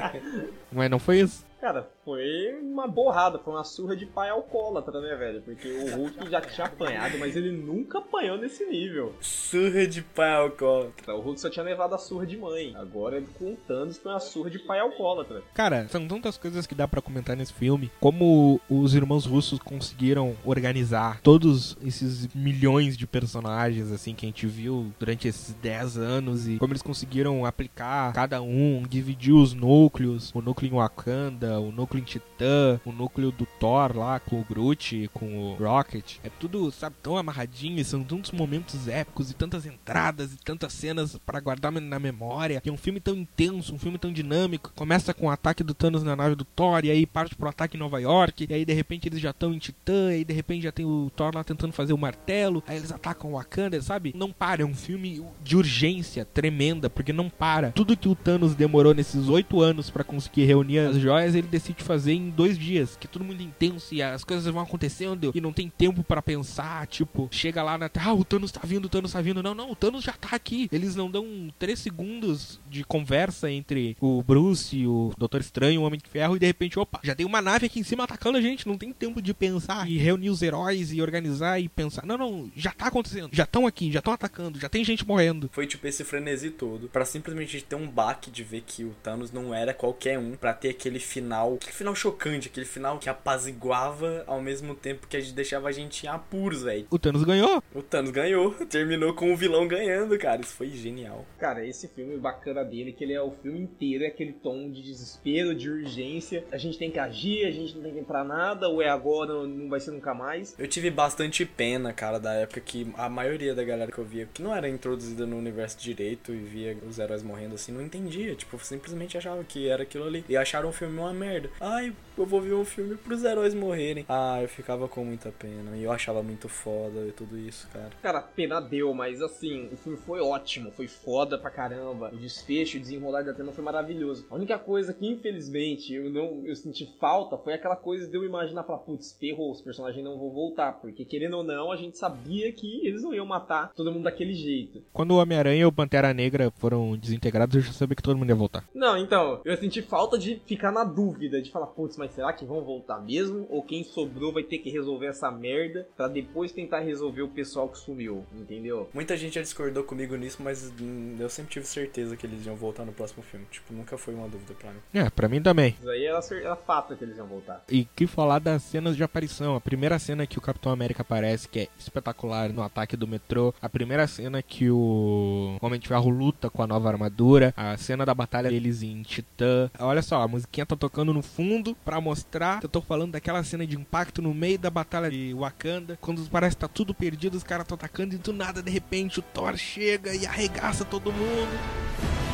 *laughs* Mas não foi isso. Cara, foi uma borrada, foi uma surra de pai alcoólatra, né, velho? Porque o Hulk já tinha apanhado, mas ele nunca apanhou nesse nível. Surra de pai alcoólatra. O Hulk só tinha levado a surra de mãe. Agora, com o Thanos, foi uma surra de pai alcoólatra. Cara, são tantas coisas que dá pra comentar nesse filme. Como os irmãos russos conseguiram organizar todos esses milhões de personagens, assim, que a gente viu durante esses 10 anos. E como eles conseguiram aplicar cada um, dividir os núcleos. O núcleo em Wakanda, o núcleo em Titã, o núcleo do Thor lá com o Groot, com o Rocket. É tudo, sabe, tão amarradinho. São tantos momentos épicos e tantas entradas e tantas cenas pra guardar na memória. E é um filme tão intenso, um filme tão dinâmico. Começa com o ataque do Thanos na nave do Thor, e aí parte pro ataque em Nova York, e aí de repente eles já estão em Titã, e aí de repente já tem o Thor lá tentando fazer o martelo, aí eles atacam o Wakanda, sabe? Não para, é um filme de urgência tremenda, porque não para. Tudo que o Thanos demorou nesses oito anos pra conseguir reunir as joias, ele decide fazer em dois dias, que é tudo muito intenso e as coisas vão acontecendo e não tem tempo pra pensar, tipo, chega lá na Terra, ah, o Thanos tá vindo, o Thanos tá vindo. Não, não, o Thanos já tá aqui. Eles não dão três segundos de conversa entre o Bruce, o Doutor Estranho, o Homem de Ferro e de repente, opa, já tem uma nave aqui em cima atacando a gente, não tem tempo de pensar e reunir os heróis e organizar e pensar. Não, não, já tá acontecendo. Já estão aqui, já estão atacando, já tem gente morrendo. Foi tipo esse frenesi todo pra simplesmente ter um baque de ver que o Thanos não era qualquer um pra ter aquele final, aquele final chocante, aquele final que apaziguava ao mesmo tempo que a gente deixava a gente em apuros, velho. O Thanos ganhou. O Thanos ganhou, *laughs* terminou com o vilão ganhando, cara. Isso foi genial. Cara, esse filme bacana dele, que ele é o filme inteiro, é aquele tom de desespero, de urgência. A gente tem que agir, a gente não tem que entrar nada, ou é agora, ou não vai ser nunca mais. Eu tive bastante pena, cara, da época que a maioria da galera que eu via, que não era introduzida no universo direito e via os heróis morrendo assim, não entendia. Tipo, simplesmente achava que era aquilo ali. E acharam o filme uma merda. Ai, eu vou ver um filme pros heróis morrerem. Ah, eu ficava com muita pena. E eu achava muito foda e tudo isso, cara. Cara, pena deu, mas assim, o filme foi ótimo, foi foda pra caramba. O desfecho, o desenrolar da trama foi maravilhoso. A única coisa que, infelizmente, eu não eu senti falta foi aquela coisa de eu imaginar falar, putz, ferrou, os personagens não vão voltar. Porque, querendo ou não, a gente sabia que eles não iam matar todo mundo daquele jeito. Quando o Homem-Aranha e o Pantera Negra foram desintegrados, eu já sabia que todo mundo ia voltar. Não, então, eu senti falta de ficar na dúvida, de falar, putz, mas será que vão voltar mesmo? Ou quem sobrou vai ter que resolver essa merda pra depois tentar resolver o pessoal que sumiu, entendeu? Muita gente já discordou comigo nisso, mas hum, eu sempre tive certeza que eles iam voltar no próximo filme. Tipo, nunca foi uma dúvida pra mim. É, pra mim também. Isso aí era, era fato que eles iam voltar. E que falar das cenas de aparição. A primeira cena que o Capitão América aparece, que é espetacular no ataque do metrô. A primeira cena que o Homem de Ferro luta com a nova armadura. A cena da batalha deles em Titã. Olha só, a musiquinha tá tocando no fundo pra mostrar. Eu tô falando daquela cena de impacto no meio da batalha de Wakanda. Quando parece que tá tudo perdido, os caras estão atacando e do nada, de repente, o Thor chega e arregaça todo mundo.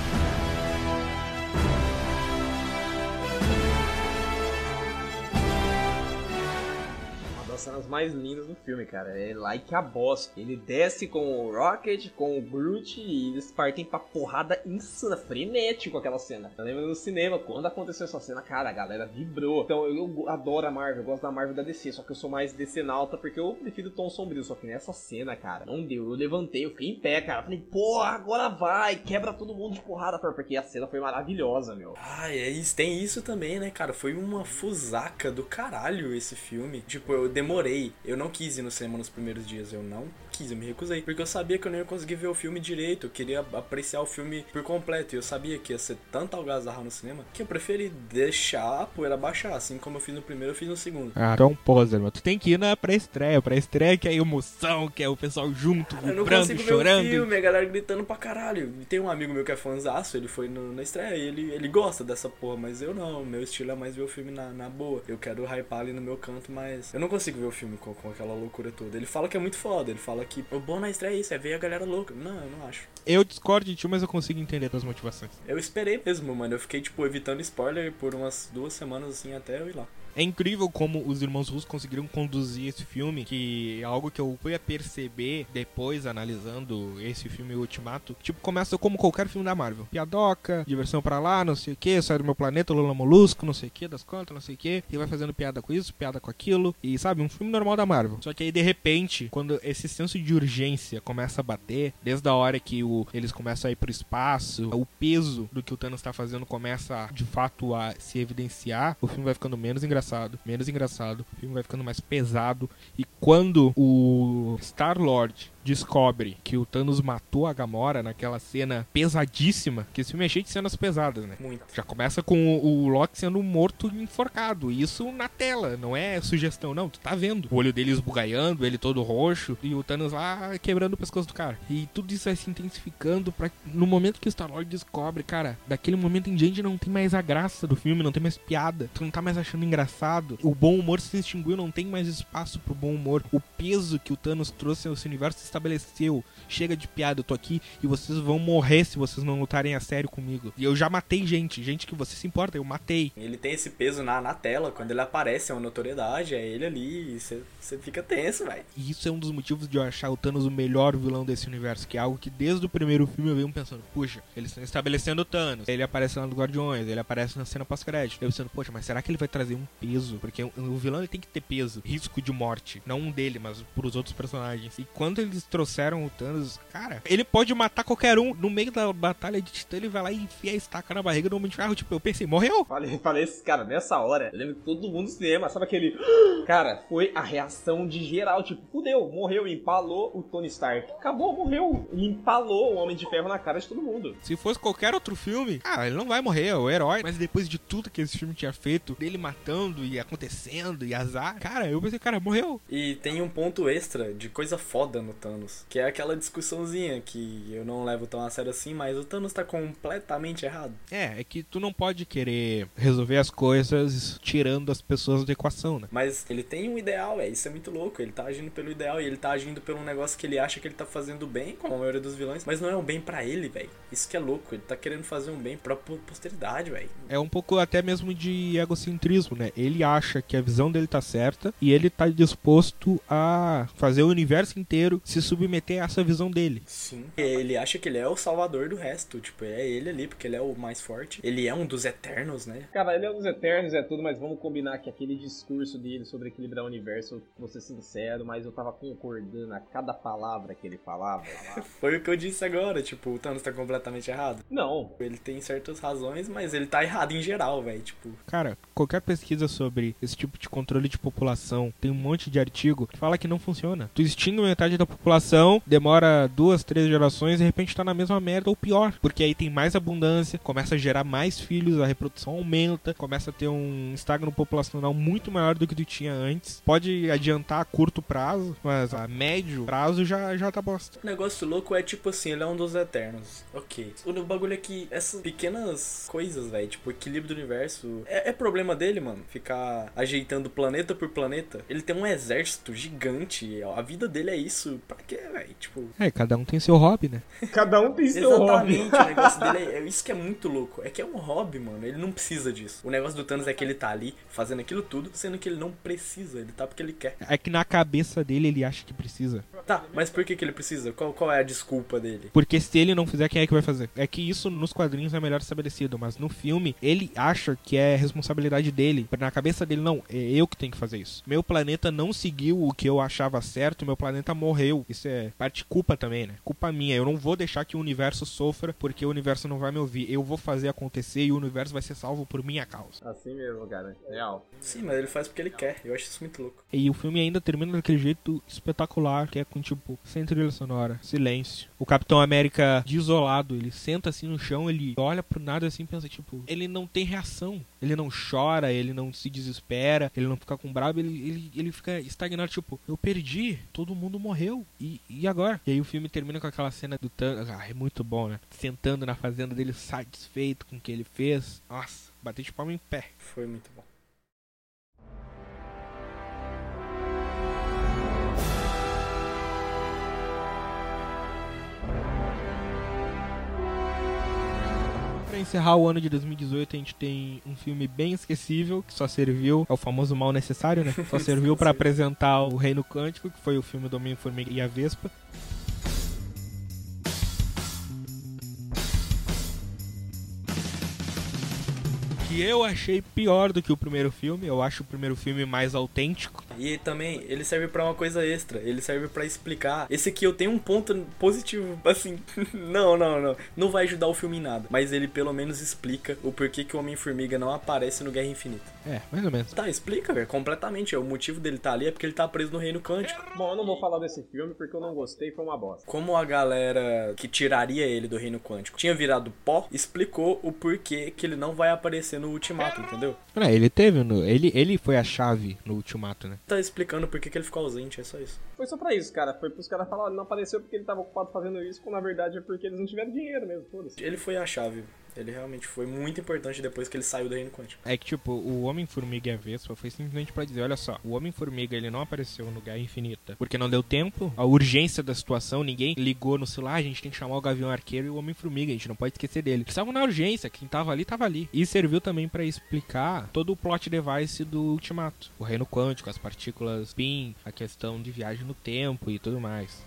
Cenas mais lindas do filme, cara. É like a boss. Ele desce com o Rocket, com o Groot e eles partem pra porrada insana, frenético aquela cena. Eu lembro no cinema, quando aconteceu essa cena, cara, a galera vibrou. Então eu, adoro a Marvel, eu gosto da Marvel da DC, só que eu sou mais DC nauta porque eu prefiro o tom sombrio. Só que nessa cena, cara, não deu. Eu levantei, eu fiquei em pé, cara. Falei, porra, agora vai, quebra todo mundo de porrada, porque a cena foi maravilhosa, meu. Ah, é isso, tem isso também, né, cara? Foi uma fusaca do caralho esse filme. Tipo, eu demorei. Eu não quis ir no cinema nos primeiros dias, eu não quis, eu me recusei. Porque eu sabia que eu não ia conseguir ver o filme direito. Eu queria apreciar o filme por completo. E eu sabia que ia ser tanta algazarra no cinema que eu preferi deixar a poeira baixar. Assim como eu fiz no primeiro, eu fiz no segundo. Ah, um poser, mano. Tu tem que ir na pré-estreia. Pré-estreia que é emoção, que é o pessoal junto, Eu não vibrando, consigo chorando. ver o filme, a galera gritando pra caralho. E tem um amigo meu que é fãzaço, ele foi no- na estreia e ele, ele gosta dessa porra, mas eu não. Meu estilo é mais ver o filme na, na boa. Eu quero hypar ali no meu canto, mas eu não consigo ver o filme com, com aquela loucura toda. Ele fala que é muito foda, ele fala que o bom na estreia é isso, é ver a galera louca. Não, eu não acho. Eu discordo de ti, mas eu consigo entender tuas motivações. Eu esperei mesmo, mano. Eu fiquei, tipo, evitando spoiler por umas duas semanas assim até eu ir lá. É incrível como os irmãos russos conseguiram conduzir esse filme, que é algo que eu fui a perceber depois, analisando esse filme Ultimato. Tipo, começa como qualquer filme da Marvel. Piadoca, diversão pra lá, não sei o que, sai do meu planeta, Lula Molusco, não sei o que, das contas, não sei o que. E vai fazendo piada com isso, piada com aquilo. E sabe, um filme normal da Marvel. Só que aí, de repente, quando esse senso de urgência começa a bater, desde a hora que o, eles começam a ir pro espaço, o peso do que o Thanos tá fazendo começa, de fato, a se evidenciar, o filme vai ficando menos engraçado, menos engraçado, o filme vai ficando mais pesado. E quando o Star-Lord descobre que o Thanos matou a Gamora naquela cena pesadíssima, que esse filme é cheio de cenas pesadas, né? Muito. Já começa com o o Loki sendo morto e enforcado. E Isso na tela, não é sugestão, não. Tu tá vendo. O olho dele esbugaiando, ele todo roxo, e o Thanos lá quebrando o pescoço do cara. E tudo isso vai se intensificando pra. No momento que o Star-Lord descobre, cara, daquele momento em diante não tem mais a graça do filme, não tem mais piada. Tu não tá mais achando engraçado. O bom humor se extinguiu, não tem mais espaço pro bom humor. O peso que o Thanos trouxe ao universo se estabeleceu. Chega de piada, eu tô aqui e vocês vão morrer se vocês não lutarem a sério comigo. E eu já matei gente, gente que você se importa, eu matei. Ele tem esse peso na, na tela, quando ele aparece, é uma notoriedade, é ele ali, e você fica tenso, velho. E isso é um dos motivos de eu achar o Thanos o melhor vilão desse universo, que é algo que desde o primeiro filme eu venho pensando, puxa, eles estão estabelecendo o Thanos, ele aparece lá no Guardiões, ele aparece na cena pós-crédito. Eu pensando, poxa, mas será que ele vai trazer um peso? Porque o, vilão ele tem que ter peso, risco de morte, não um dele, mas pros outros personagens. E quando eles trouxeram o Thanos, cara, ele pode matar qualquer um. No meio da batalha de Titã, ele vai lá e enfia a estaca na barriga do Homem de Ferro, tipo, eu pensei, morreu? Falei, *laughs* falei, esse cara, nessa hora, eu lembro que todo mundo no cinema, sabe aquele. *gasps* Cara, foi a reação de geral, tipo, fudeu, morreu, empalou o Tony Stark. Acabou, morreu. Ele empalou o Homem de Ferro na cara de todo mundo. Se fosse qualquer outro filme, ah, ele não vai morrer, é o herói. Mas depois de tudo que esse filme tinha feito, dele matando e acontecendo e azar, cara, eu pensei, cara, morreu. E tem um ponto extra de coisa foda no Thanos, que é aquela discussãozinha que eu não levo tão a sério assim, mas o Thanos tá completamente errado. É, é que tu não pode querer resolver as coisas tirando as pessoas da equação, né? Mas ele tem um ideal, é isso é muito louco. Ele tá agindo pelo ideal e ele tá agindo pelo um negócio que ele acha que ele tá fazendo bem, como a maioria dos vilões, mas não é um bem pra ele, velho. Isso que é louco. Ele tá querendo fazer um bem pra po- posteridade, velho. É um pouco até mesmo de egocentrismo, né? Ele acha que a visão dele tá certa e ele tá disposto a fazer o universo inteiro se submeter a essa visão dele. Sim. Ele acha que ele é o salvador do resto. Tipo, é ele ali, porque ele é o mais forte. Ele é um dos eternos, né? Cara, ele é um dos Eternos, é tudo, mas vamos combinar que aquele discurso dele sobre equilibrar o universo, vou ser sincero, mas eu tava concordando a cada palavra que ele falava. *laughs* Foi o que eu disse agora. Tipo, o Thanos tá completamente errado. Não, Ele tem certas razões, mas ele tá errado em geral, velho. Tipo, Cara, qualquer pesquisa sobre esse tipo de controle de população, tem um monte de artigo que fala que não funciona. Tu extingue metade da população, demora duas, três gerações e de repente tá na mesma merda ou pior. Porque aí tem mais abundância, começa a gerar mais filhos, a reprodução aumenta, começa a ter um estagno populacional muito maior do que tu tinha antes. Pode adiantar a curto prazo, mas a médio prazo já, já tá bosta. O negócio louco é tipo assim, ele é um dos eternos. Ok. O bagulho é que essas pequenas coisas, velho, tipo, o equilíbrio do universo, é, é problema dele, mano. Ficar ajeitando planeta por planeta. Ele tem um exército gigante. A vida dele é isso. Pra quê, velho? Tipo. É, cada um tem seu hobby, né? Cada um tem seu hobby. Exatamente, o negócio *laughs* dele é, é isso que é muito louco. É que é um hobby, mano. Ele não precisa disso. O negócio do Thanos é que ele tá ali fazendo aquilo tudo, sendo que ele não precisa. Ele tá porque ele quer. É que na cabeça dele ele acha que precisa. Tá, mas por que, que ele precisa? Qual, qual é a desculpa dele? Porque se ele não fizer, quem é que vai fazer? É que isso nos quadrinhos é melhor estabelecido, mas no filme ele acha que é responsabilidade dele. Na cabeça dele, não, é eu que tenho que fazer isso. Meu planeta não seguiu o que eu achava certo, meu planeta morreu. Isso é parte culpa também, né? Culpa minha. Eu não vou deixar que o universo sofra porque o universo não vai me ouvir. Eu vou fazer acontecer e o universo vai ser salvo por minha causa. Assim mesmo, cara. Real. Sim, mas ele faz porque ele quer. Eu acho isso muito louco. E o filme ainda termina daquele jeito espetacular, que é com tipo, sem trilha sonora, silêncio. O Capitão América desolado, ele senta assim no chão, ele olha pro nada assim e pensa, tipo, ele não tem reação. Ele não chora, ele não se desespera, ele não fica com brabo, ele, ele, ele fica estagnado, tipo, eu perdi, todo mundo morreu. E, e agora? E aí o filme termina com aquela cena do Thanos. Ah, é muito bom, né? Sentando na fazenda dele, satisfeito com o que ele fez. Nossa, bater de palma em pé. Foi muito bom. Encerrar o ano de 2018, a gente tem um filme bem esquecível, que só serviu, é o famoso mal necessário, né? Só *laughs* serviu pra apresentar o Reino Quântico, que foi o filme do Homem-Formiga e a Vespa. Que eu achei pior do que o primeiro filme, eu acho o primeiro filme mais autêntico. E também, ele serve pra uma coisa extra. Ele serve pra explicar. Esse aqui eu tenho um ponto positivo, assim. *laughs* não, não, não. Não vai ajudar o filme em nada. Mas ele pelo menos explica o porquê que o Homem-Formiga não aparece no Guerra Infinita. É, mais ou menos. Tá, explica, velho. Completamente. O motivo dele tá ali é porque ele tá preso no Reino Quântico. Bom, eu não vou falar desse filme porque eu não gostei, foi uma bosta. Como a galera que tiraria ele do Reino Quântico tinha virado pó, explicou o porquê que ele não vai aparecer no Ultimato, entendeu? Não, ele teve, no, ele, ele foi a chave no Ultimato, né? Tá explicando por que que ele ficou ausente, é só isso. Foi só pra isso, cara. Foi pros caras falar, ele não apareceu porque ele tava ocupado fazendo isso, quando na verdade é porque eles não tiveram dinheiro mesmo, foda-se. Ele foi a chave. Ele realmente foi muito importante depois que ele saiu do Reino Quântico. É que, tipo, o Homem-Formiga e a Vespa foi simplesmente pra dizer, olha só, o Homem-Formiga ele não apareceu no Guerra Infinita porque não deu tempo, a urgência da situação, ninguém ligou no celular, "Ah, a gente tem que chamar o Gavião Arqueiro e o Homem-Formiga, a gente não pode esquecer dele. Estavam na urgência, quem tava ali, tava ali. E serviu também pra explicar todo o plot device do Ultimato. O Reino Quântico, as partículas PIN, a questão de viagem no tempo e tudo mais.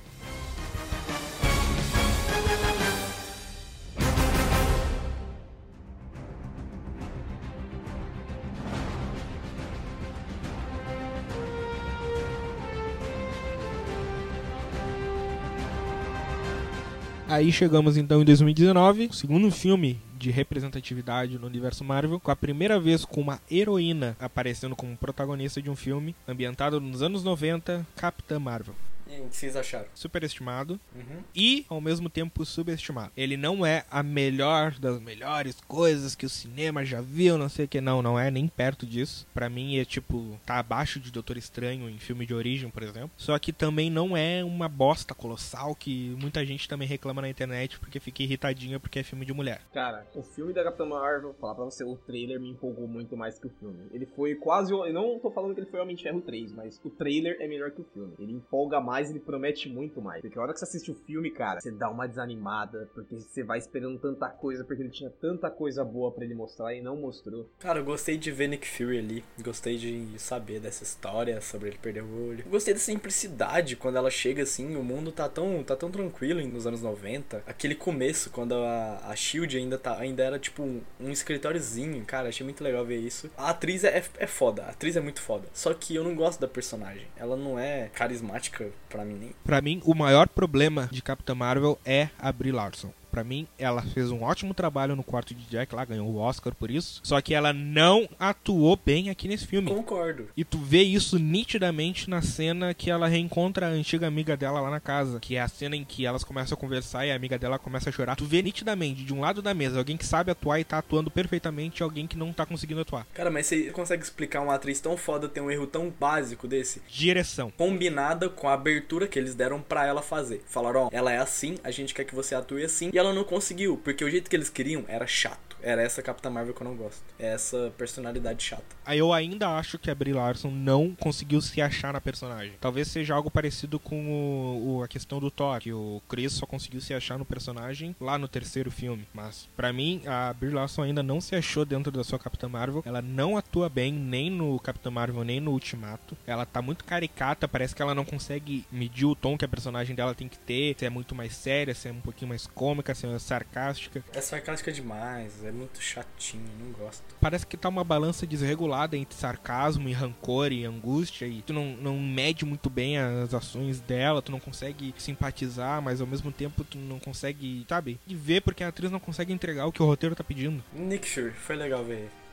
Aí chegamos então em 2019, o segundo filme de representatividade no universo Marvel, com a primeira vez com uma heroína aparecendo como protagonista de um filme ambientado nos anos 90, Capitã Marvel. O que vocês acharam? Superestimado Uhum. e ao mesmo tempo subestimado. Ele não é a melhor das melhores coisas que o cinema já viu, não sei o que não, não é nem perto disso. Pra mim é tipo tá abaixo de Doutor Estranho em filme de origem, por exemplo. Só que também não é uma bosta colossal que muita gente também reclama na internet porque fica irritadinha porque é filme de mulher. Cara, o filme da Capitã Marvel, vou falar pra você, o trailer me empolgou muito mais que o filme. Ele foi quase. Eu não tô falando que ele foi Homem de Ferro 3, mas o trailer é melhor que o filme. Ele empolga mais, ele promete muito mais. Porque a hora que você assiste o filme, cara, você dá uma desanimada, porque você vai esperando tanta coisa, porque ele tinha tanta coisa boa pra ele mostrar e não mostrou. Cara, eu gostei de ver Nick Fury ali. Gostei de saber dessa história sobre ele perder o olho. Gostei da simplicidade quando ela chega assim. O mundo tá tão, tá tão tranquilo nos anos 90. Aquele começo, quando a, a Shield ainda, tá, ainda era tipo um, um escritóriozinho. Cara, achei muito legal ver isso. A atriz é, é foda. A atriz é muito foda. Só que eu não gosto da personagem. Ela não é carismática pra mim nem. Mim, o maior problema de Capitã Marvel é a Brie Larson. Pra mim, ela fez um ótimo trabalho no quarto de Jack lá, ganhou o Oscar por isso. Só que ela não atuou bem aqui nesse filme. Concordo. E tu vê isso nitidamente na cena que ela reencontra a antiga amiga dela lá na casa. Que é a cena em que elas começam a conversar e a amiga dela começa a chorar. Tu vê nitidamente, de um lado da mesa, alguém que sabe atuar e tá atuando perfeitamente e alguém que não tá conseguindo atuar. Cara, mas você consegue explicar uma atriz tão foda ter um erro tão básico desse? Direção. Combinada com a abertura que eles deram pra ela fazer. Falaram, ó, ela é assim, a gente quer que você atue assim. E ela não conseguiu, porque o jeito que eles queriam era chato. Era essa Capitã Marvel que eu não gosto. É essa personalidade chata. Aí eu ainda acho que a Brie Larson não conseguiu se achar na personagem. Talvez seja algo parecido com o, o- a questão do Thor, que o Chris só conseguiu se achar no personagem lá no terceiro filme. Mas pra mim, a Brie Larson ainda não se achou dentro da sua Capitã Marvel. Ela não atua bem nem no Capitã Marvel nem no Ultimato. Ela tá muito caricata, parece que ela não consegue medir o tom que a personagem dela tem que ter, se é muito mais séria, se é um pouquinho mais cômica, se é sarcástica. É sarcástica demais, é muito chatinho, não gosto. Parece que tá uma balança desregulada entre sarcasmo e rancor e angústia e tu não, não mede muito bem as ações dela, tu não consegue simpatizar, mas ao mesmo tempo tu não consegue, sabe, e ver porque a atriz não consegue entregar o que o roteiro tá pedindo. Nick Fury, foi legal ver ele.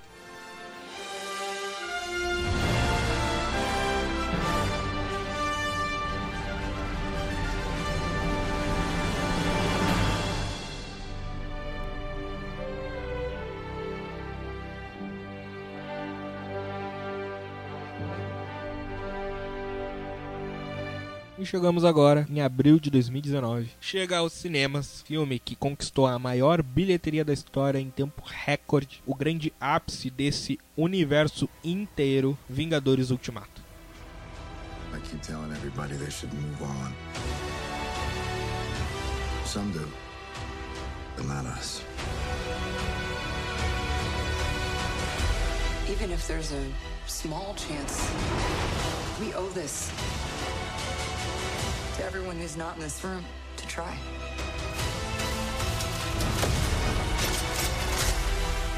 E chegamos agora em abril de 2019. Chega aos cinemas, filme que conquistou a maior bilheteria da história em tempo recorde, o grande ápice desse universo inteiro, Vingadores Ultimato. I keep telling everybody they should move on. Some do, but not us. Even if there's a small chance, we owe this to everyone who's not in this room to try.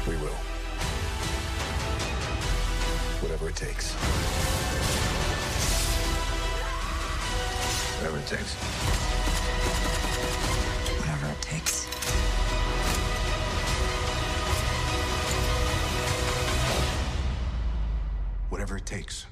We will. Whatever it takes. Whatever it takes. Whatever it takes. Whatever it takes.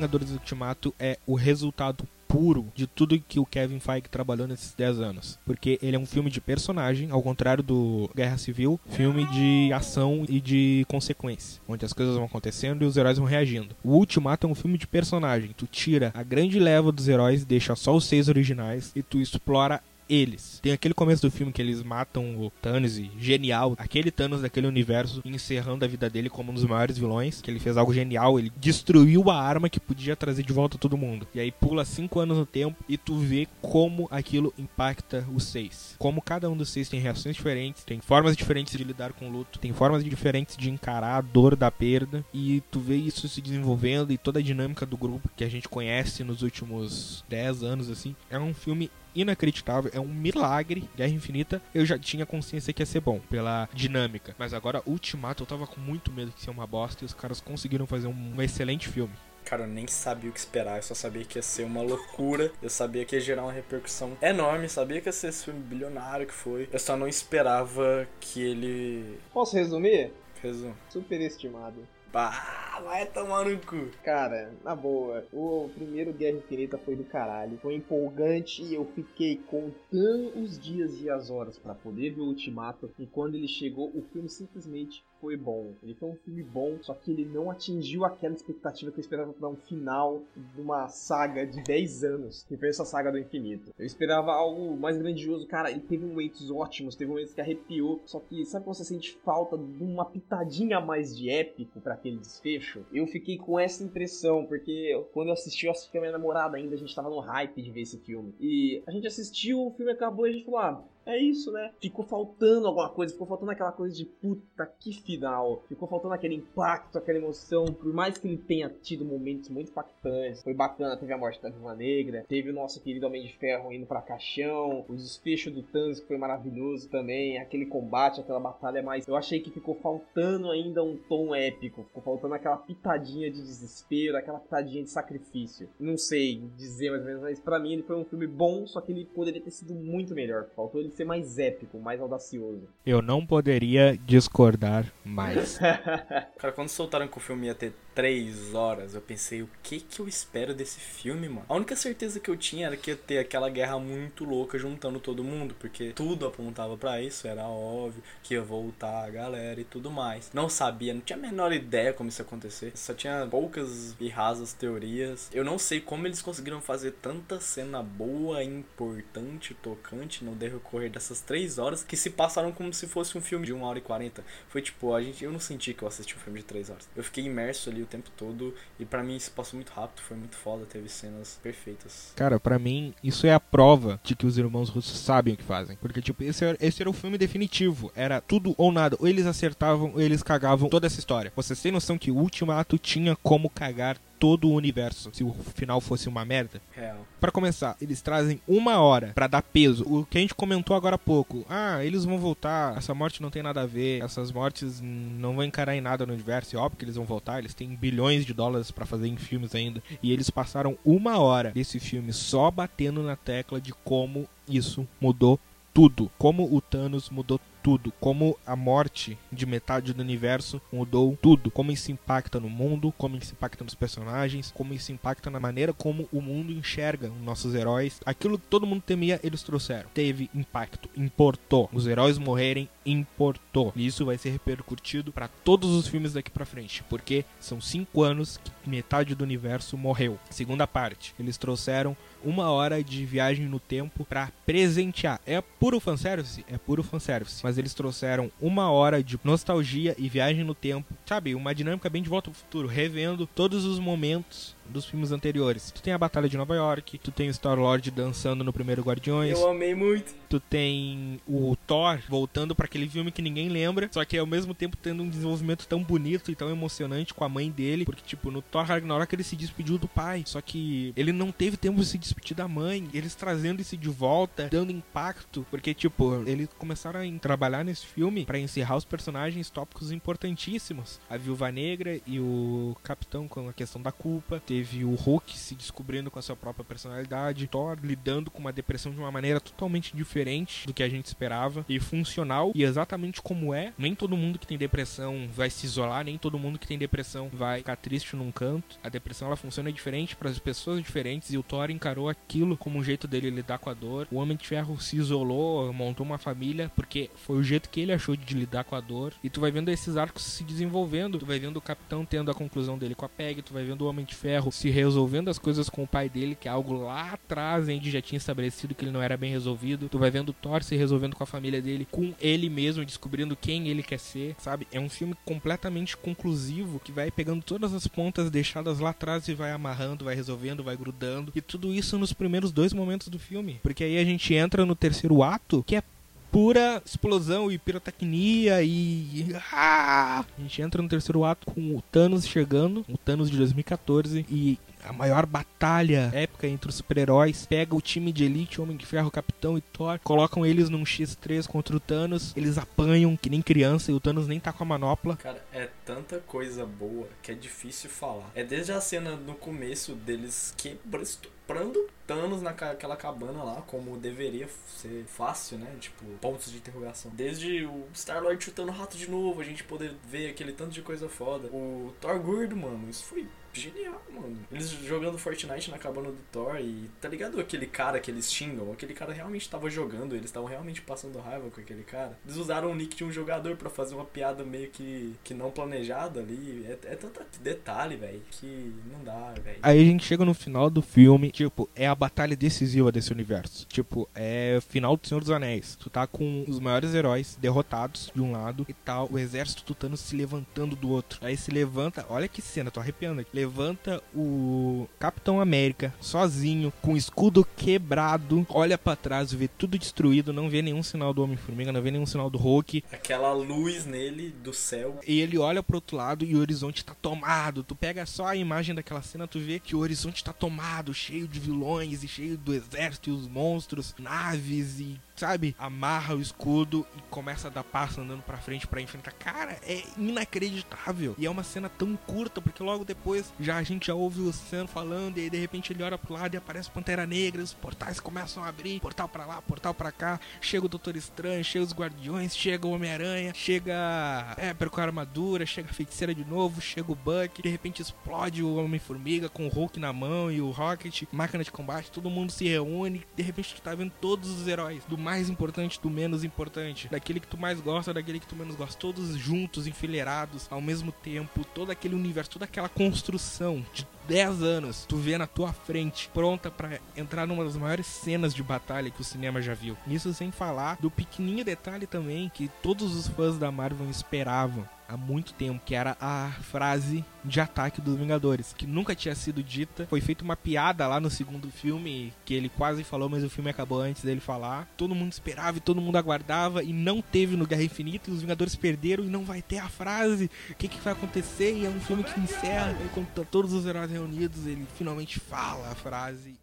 Vingadores Ultimato é o resultado puro de tudo que o Kevin Feige trabalhou nesses 10 anos. Porque ele é um filme de personagem, ao contrário do Guerra Civil, filme de ação e de consequência, onde as coisas vão acontecendo e os heróis vão reagindo. O Ultimato é um filme de personagem. Tu tira a grande leva dos heróis, deixa só os seis originais e tu explora eles. Tem aquele começo do filme que eles matam o Thanos e genial, aquele Thanos daquele universo encerrando a vida dele como um dos maiores vilões, que ele fez algo genial, ele destruiu a arma que podia trazer de volta todo mundo. E aí pula cinco anos no tempo e tu vê como aquilo impacta os seis. Como cada um dos seis tem reações diferentes, tem formas diferentes de lidar com o luto, tem formas diferentes de encarar a dor da perda e tu vê isso se desenvolvendo e toda a dinâmica do grupo que a gente conhece nos últimos 10 anos assim. É um filme inacreditável, é um milagre. Guerra Infinita, eu já tinha consciência que ia ser bom, pela dinâmica. Mas agora, Ultimato, eu tava com muito medo que ia ser uma bosta e os caras conseguiram fazer um, um excelente filme. Cara, eu nem sabia o que esperar, eu só sabia que ia ser uma loucura, eu sabia que ia gerar uma repercussão enorme, sabia que ia ser esse filme bilionário que foi, eu só não esperava que ele. Posso resumir? Resumo. Superestimado. Bah, vai tomar no cu. Cara, na boa, o primeiro Guerra Infinita foi do caralho. Foi empolgante e eu fiquei contando os dias e as horas pra poder ver o Ultimato. E quando ele chegou, o filme simplesmente foi bom. Ele foi um filme bom, só que ele não atingiu aquela expectativa que eu esperava pra um final de uma saga de 10 anos, que foi essa saga do infinito. Eu esperava algo mais grandioso. Cara, ele teve momentos ótimos, teve momentos que arrepiou, só que sabe quando você sente falta de uma pitadinha mais de épico pra aquele desfecho? Eu fiquei com essa impressão, porque quando eu assisti, eu assisti com a minha namorada ainda, a gente tava no hype de ver esse filme. E a gente assistiu, o filme acabou e a gente falou, ah, é isso, né? Ficou faltando alguma coisa, ficou faltando aquela coisa de puta que final. Ficou faltando aquele impacto, aquela emoção. Por mais que ele tenha tido momentos muito impactantes, foi bacana. Teve a morte da Viúva Negra, teve o nosso querido Homem de Ferro indo pra caixão, o desfecho do Thanos que foi maravilhoso também, aquele combate, aquela batalha, mas eu achei que ficou faltando ainda um tom épico. Ficou faltando aquela pitadinha de desespero, aquela pitadinha de sacrifício. Não sei dizer mais ou menos, mas pra mim ele foi um filme bom, só que ele poderia ter sido muito melhor. Faltou ele ser mais épico, mais audacioso. Eu não poderia discordar mais. *laughs* *laughs* Cara, quando soltaram que o filme ia ter três horas. Eu pensei, o que que eu espero desse filme, mano? A única certeza que eu tinha era que ia ter aquela guerra muito louca juntando todo mundo, porque tudo apontava para isso, era óbvio que ia voltar a galera e tudo mais. Não sabia, não tinha a menor ideia como isso ia acontecer. Só tinha poucas e rasas teorias. Eu não sei como eles conseguiram fazer tanta cena boa, importante, tocante no decorrer dessas três horas que se passaram como se fosse um filme de 1 hora e 40. Foi tipo, a gente, eu não senti que eu assisti um filme de três horas. Eu fiquei imerso ali o tempo todo e para mim isso passou muito rápido, foi muito foda, teve cenas perfeitas. Cara, para mim isso é a prova de que os irmãos russos sabem o que fazem. Porque, tipo, esse era, esse era o filme definitivo. Era tudo ou nada. Ou eles acertavam ou eles cagavam toda essa história. Você tem noção que o Ultimato tinha como cagar todo o universo se o final fosse uma merda? Real. Para começar, eles trazem uma hora para dar peso. O que a gente comentou agora há pouco. Ah, eles vão voltar. Essa morte não tem nada a ver. Essas mortes não vão encarar em nada no universo. É óbvio que eles vão voltar. Eles têm bilhões de dólares para fazer em filmes ainda. E eles passaram uma hora desse filme só batendo na tecla de como isso mudou tudo. Como o Thanos mudou tudo, como a morte de metade do universo mudou tudo, como isso impacta no mundo, como isso impacta nos personagens, como isso impacta na maneira como o mundo enxerga os nossos heróis. Aquilo que todo mundo temia, eles trouxeram. Teve impacto, importou. Os heróis morrerem, importou. E isso vai ser repercutido para todos os filmes daqui para frente, porque são cinco anos que metade do universo morreu. Segunda parte, eles trouxeram uma hora de viagem no tempo para presentear. É puro fanservice? É puro fanservice. Mas eles trouxeram uma hora de nostalgia e viagem no tempo. Sabe, uma dinâmica bem de volta ao futuro, revendo todos os momentos dos filmes anteriores. Tu tem a Batalha de Nova York, tu tem o Star-Lord dançando no primeiro Guardiões. Eu amei muito. Tu tem o Thor voltando para aquele filme que ninguém lembra, só que ao mesmo tempo tendo um desenvolvimento tão bonito e tão emocionante com a mãe dele, porque tipo, no Thor Ragnarok ele se despediu do pai, só que ele não teve tempo de se despedir da mãe, eles trazendo isso de volta, dando impacto, porque tipo, eles começaram a trabalhar nesse filme para encerrar os personagens tópicos importantíssimos. A Viúva Negra e o Capitão com a questão da culpa, teve o Hulk se descobrindo com a sua própria personalidade, Thor lidando com uma depressão de uma maneira totalmente diferente do que a gente esperava e funcional e exatamente como é. Nem todo mundo que tem depressão vai se isolar, nem todo mundo que tem depressão vai ficar triste num canto. A depressão ela funciona diferente para as pessoas diferentes e o Thor encarou aquilo como um jeito dele lidar com a dor. O Homem de Ferro se isolou, montou uma família porque foi o jeito que ele achou de lidar com a dor. E tu vai vendo esses arcos se desenvolvendo, tu vai vendo o Capitão tendo a conclusão dele com a Peg, tu vai vendo o Homem de Ferro se resolvendo as coisas com o pai dele, que é algo lá atrás ainda já tinha estabelecido que ele não era bem resolvido. Tu vai vendo Thor se resolvendo com a família dele, com ele mesmo, descobrindo quem ele quer ser, sabe? É um filme completamente conclusivo que vai pegando todas as pontas deixadas lá atrás e vai amarrando, vai resolvendo, vai grudando. E tudo isso nos primeiros dois momentos do filme. Porque aí a gente entra no terceiro ato, que é pura explosão e pirotecnia e. Ah! A gente entra no terceiro ato com o Thanos chegando, o Thanos de 2014, e a maior batalha épica entre os super-heróis. Pega o time de Elite, Homem de Ferro, Capitão e Thor, colocam eles num X3 contra o Thanos. Eles apanham que nem criança e o Thanos nem tá com a manopla. Cara, é tanta coisa boa que é difícil falar. É desde a cena no começo deles quebrando, estuprando Thanos naquela cabana lá, como deveria ser fácil, né? Tipo, pontos de interrogação. Desde o Star-Lord chutando rato de novo, a gente poder ver aquele tanto de coisa foda. O Thor gordo, mano, isso foi genial, mano. Eles jogando Fortnite na cabana do Thor e tá ligado aquele cara que eles xingam? Aquele cara realmente tava jogando, eles estavam realmente passando raiva com aquele cara. Eles usaram o nick de um jogador para fazer uma piada meio que, que não planejada ali. É, é tanto detalhe, velho, que não dá, velho. Aí a gente chega no final do filme, tipo, é a batalha decisiva desse universo. Tipo, é o final do Senhor dos Anéis. Tu tá com os maiores heróis derrotados de um lado e tal, o exército do Thanos se levantando do outro. Aí se levanta, olha que cena, tô arrepiando aqui levanta o Capitão América sozinho, com o escudo quebrado, olha para trás, vê tudo destruído, não vê nenhum sinal do Homem-Formiga, não vê nenhum sinal do Hulk. Aquela luz nele do céu. E ele olha pro outro lado e o horizonte tá tomado. Tu pega só a imagem daquela cena, tu vê que o horizonte tá tomado, cheio de vilões e cheio do exército e os monstros, naves e sabe, amarra o escudo e começa a dar passo andando pra frente pra enfrentar. Cara, é inacreditável. E é uma cena tão curta, porque logo depois já a gente já ouve o Sam falando, e aí de repente ele olha pro lado e aparece Pantera Negra, os portais começam a abrir, portal pra lá, portal pra cá, chega o Doutor Estranho, chega os Guardiões, chega o Homem-Aranha, chega é, com a armadura, chega a feiticeira de novo, chega o Buck, de repente explode o Homem-Formiga com o Hulk na mão e o Rocket, máquina de combate, todo mundo se reúne, de repente tu tá vendo todos os heróis, do mais importante, do menos importante, daquele que tu mais gosta, daquele que tu menos gosta, todos juntos, enfileirados, ao mesmo tempo, todo aquele universo, toda aquela construção de 10 anos, tu vê na tua frente, pronta para entrar numa das maiores cenas de batalha que o cinema já viu. Isso sem falar do pequenininho detalhe também que todos os fãs da Marvel esperavam há muito tempo, que era a frase de ataque dos Vingadores, que nunca tinha sido dita. Foi feita uma piada lá no segundo filme, que ele quase falou, mas o filme acabou antes dele falar. Todo mundo esperava e todo mundo aguardava, e não teve no Guerra Infinita, e os Vingadores perderam, e não vai ter a frase. O que, que vai acontecer? E é um filme que encerra, e tá todos os heróis reunidos, ele finalmente fala a frase.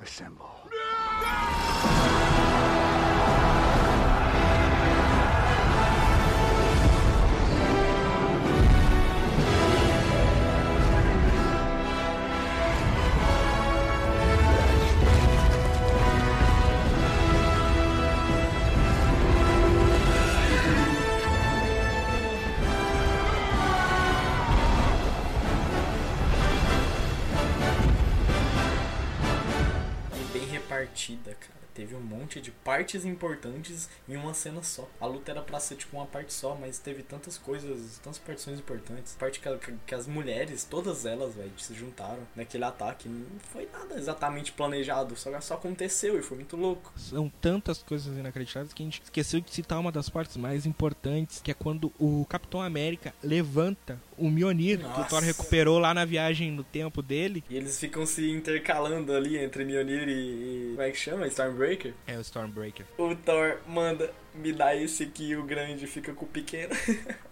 Assemble. E bem repartida, cara. Teve um monte de partes importantes em uma cena só. A luta era pra ser tipo uma parte só, mas teve tantas coisas, tantas partições importantes. Parte que, que, que as mulheres, todas elas, velho, se juntaram naquele ataque. Não foi nada exatamente planejado, só, só aconteceu e foi muito louco. São tantas coisas inacreditáveis que a gente esqueceu de citar uma das partes mais importantes, que é quando o Capitão América levanta o Mjolnir, que o. Thor recuperou lá na viagem no tempo dele. E eles ficam se intercalando ali entre Mjolnir e, e. Como é que chama? Stormbreaker? É o Stormbreaker. O Thor manda me dar esse aqui e o grande fica com o pequeno. *laughs*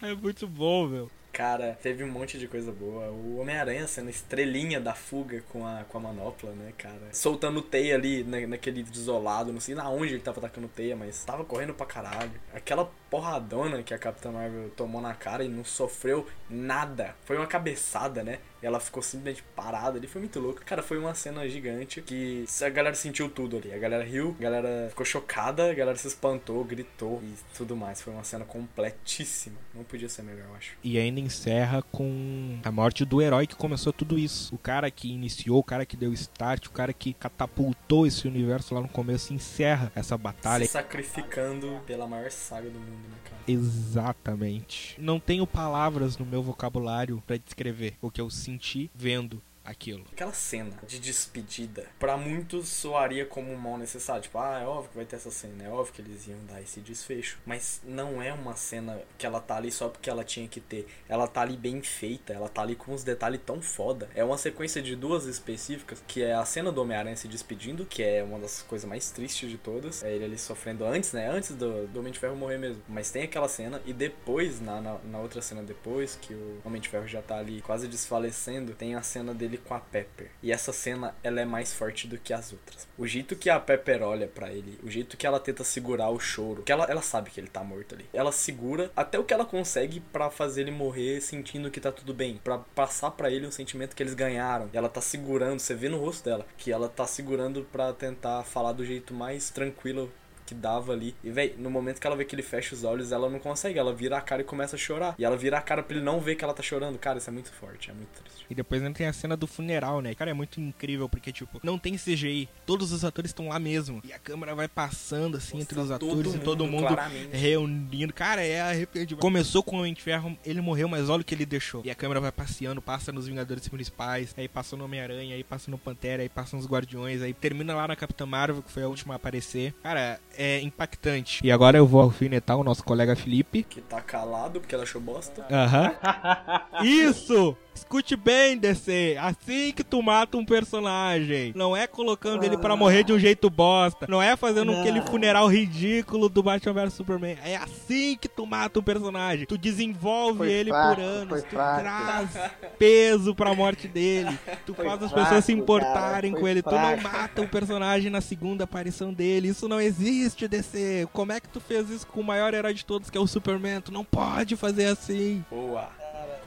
É muito bom, meu. Cara, teve um monte de coisa boa. O Homem-Aranha sendo estrelinha da fuga com a, com a manopla, né, cara? Soltando teia ali na, naquele desolado, não sei na onde ele tava atacando teia, mas tava correndo pra caralho. Aquela porradona que a Capitã Marvel tomou na cara e não sofreu nada. Foi uma cabeçada, né? E ela ficou simplesmente parada ali, foi muito louco. Cara, foi uma cena gigante que a galera sentiu tudo ali. A galera riu, a galera ficou chocada, a galera se espantou, gritou e tudo mais. Foi uma cena completíssima. Não podia ser melhor, eu acho. E ainda encerra com a morte do herói que começou tudo isso. O cara que iniciou, o cara que deu start, o cara que catapultou esse universo lá no começo, encerra essa batalha. Se sacrificando pela maior saga do mundo, né, cara? Exatamente. Não tenho palavras no meu vocabulário pra descrever o que eu senti vendo aquilo. Aquela cena de despedida, pra muitos soaria como um mal necessário. Tipo, ah, é óbvio que vai ter essa cena, é óbvio que eles iam dar esse desfecho. Mas não é uma cena que ela tá ali só porque ela tinha que ter. Ela tá ali bem feita, ela tá ali com uns detalhes tão foda. É uma sequência de duas específicas, que é a cena do Homem-Aranha se despedindo, que é uma das coisas mais tristes de todas. É ele ali sofrendo antes, né? Antes do, do Homem de Ferro morrer mesmo. Mas tem aquela cena, e depois, na, na, na outra cena depois, que o Homem de Ferro já tá ali quase desfalecendo, tem a cena dele com a Pepper. E essa cena, ela é mais forte do que as outras. O jeito que a Pepper olha pra ele, o jeito que ela tenta segurar o choro, que ela, ela sabe que ele tá morto ali. Ela segura até o que ela consegue pra fazer ele morrer sentindo que tá tudo bem, Pra passar pra ele um sentimento que eles ganharam. E ela tá segurando, você vê no rosto dela que ela tá segurando pra tentar falar do jeito mais tranquilo que dava ali. E, véi, no momento que ela vê que ele fecha os olhos, ela não consegue. Ela vira a cara e começa a chorar. E ela vira a cara pra ele não ver que ela tá chorando. Cara, isso é muito forte, é muito triste. E depois ainda tem a cena do funeral, né? Cara, é muito incrível porque, tipo, não tem CGI. Todos os atores estão lá mesmo. E a câmera vai passando, assim, entre os todo atores e todo mundo mundo claramente. reunindo. Cara, é arrepiante. Começou com o Homem de Ferro, ele morreu, mas olha o que ele deixou. E a câmera vai passeando, passa nos Vingadores Principais, aí passa no Homem-Aranha, aí passa no Pantera, aí passa nos Guardiões, aí termina lá na Capitã Marvel, que foi a última a aparecer. Cara, é impactante. E agora eu vou alfinetar o nosso colega Felipe. Que tá calado porque ela achou bosta. Aham. *laughs* Isso! Escute bem, DC. Assim que tu mata um personagem. Não é colocando ele pra morrer de um jeito bosta. Não é fazendo Não. aquele funeral ridículo do Batman vs Superman. É assim que tu mata um personagem. Tu desenvolve Foi ele fraco, por anos. Tu fraco. traz peso pra morte dele. Tu Foi faz as fraco, pessoas se cara, importarem foi com ele. Tu não mata o personagem na segunda aparição dele. Isso não existe, DC. Como é que tu fez isso com o maior herói de todos, que é o Superman? Tu não pode fazer assim. Boa.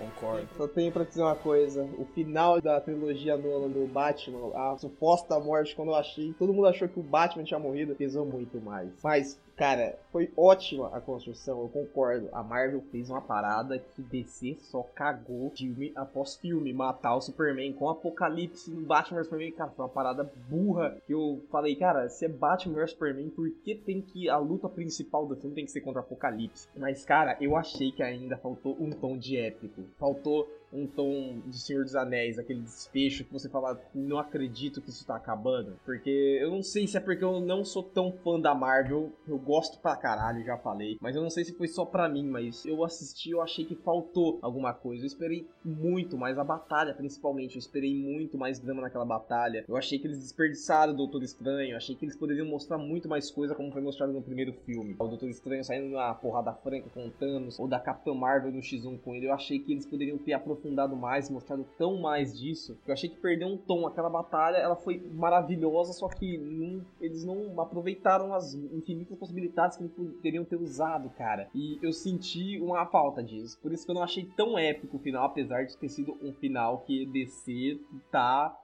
Concordo. Só tenho pra dizer uma coisa: o final da trilogia Nolan do Batman, a suposta morte, quando eu achei, todo mundo achou que o Batman tinha morrido, pesou muito mais. Mas, cara, foi ótima a construção, eu concordo. A Marvel fez uma parada que DC só cagou filme após filme. Matar o Superman com Apocalipse no Batman vs Superman, cara, foi uma parada burra. Que eu falei, cara, se é Batman vs Superman, por que tem que a luta principal do filme tem que ser contra o Apocalipse? Mas, cara, eu achei que ainda faltou um tom de épico. Faltou um tom de Senhor dos Anéis, aquele desfecho que você fala, não acredito que isso tá acabando. Porque eu não sei se é porque eu não sou tão fã da Marvel, eu gosto pra caralho, já falei. Mas eu não sei se foi só pra mim, mas eu assisti, eu achei que faltou alguma coisa. Eu esperei muito mais a batalha, principalmente. Eu esperei muito mais drama naquela batalha. Eu achei que eles desperdiçaram o Doutor Estranho, eu achei que eles poderiam mostrar muito mais coisa como foi mostrado no primeiro filme. O Doutor Estranho saindo na porrada franca com o Thanos, ou da Capitã Marvel no X1 com ele. Eu achei que eles poderiam ter aprofundado mais, mostrado tão mais disso. Eu achei que perdeu um tom. Aquela batalha, ela foi maravilhosa, só que não- eles não aproveitaram as infinitas possibilidades que eles poderiam ter usado, cara. E eu senti uma falta disso. Por isso que eu não achei tão épico o final, apesar de ter sido um final que DC tá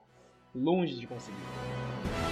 longe de conseguir.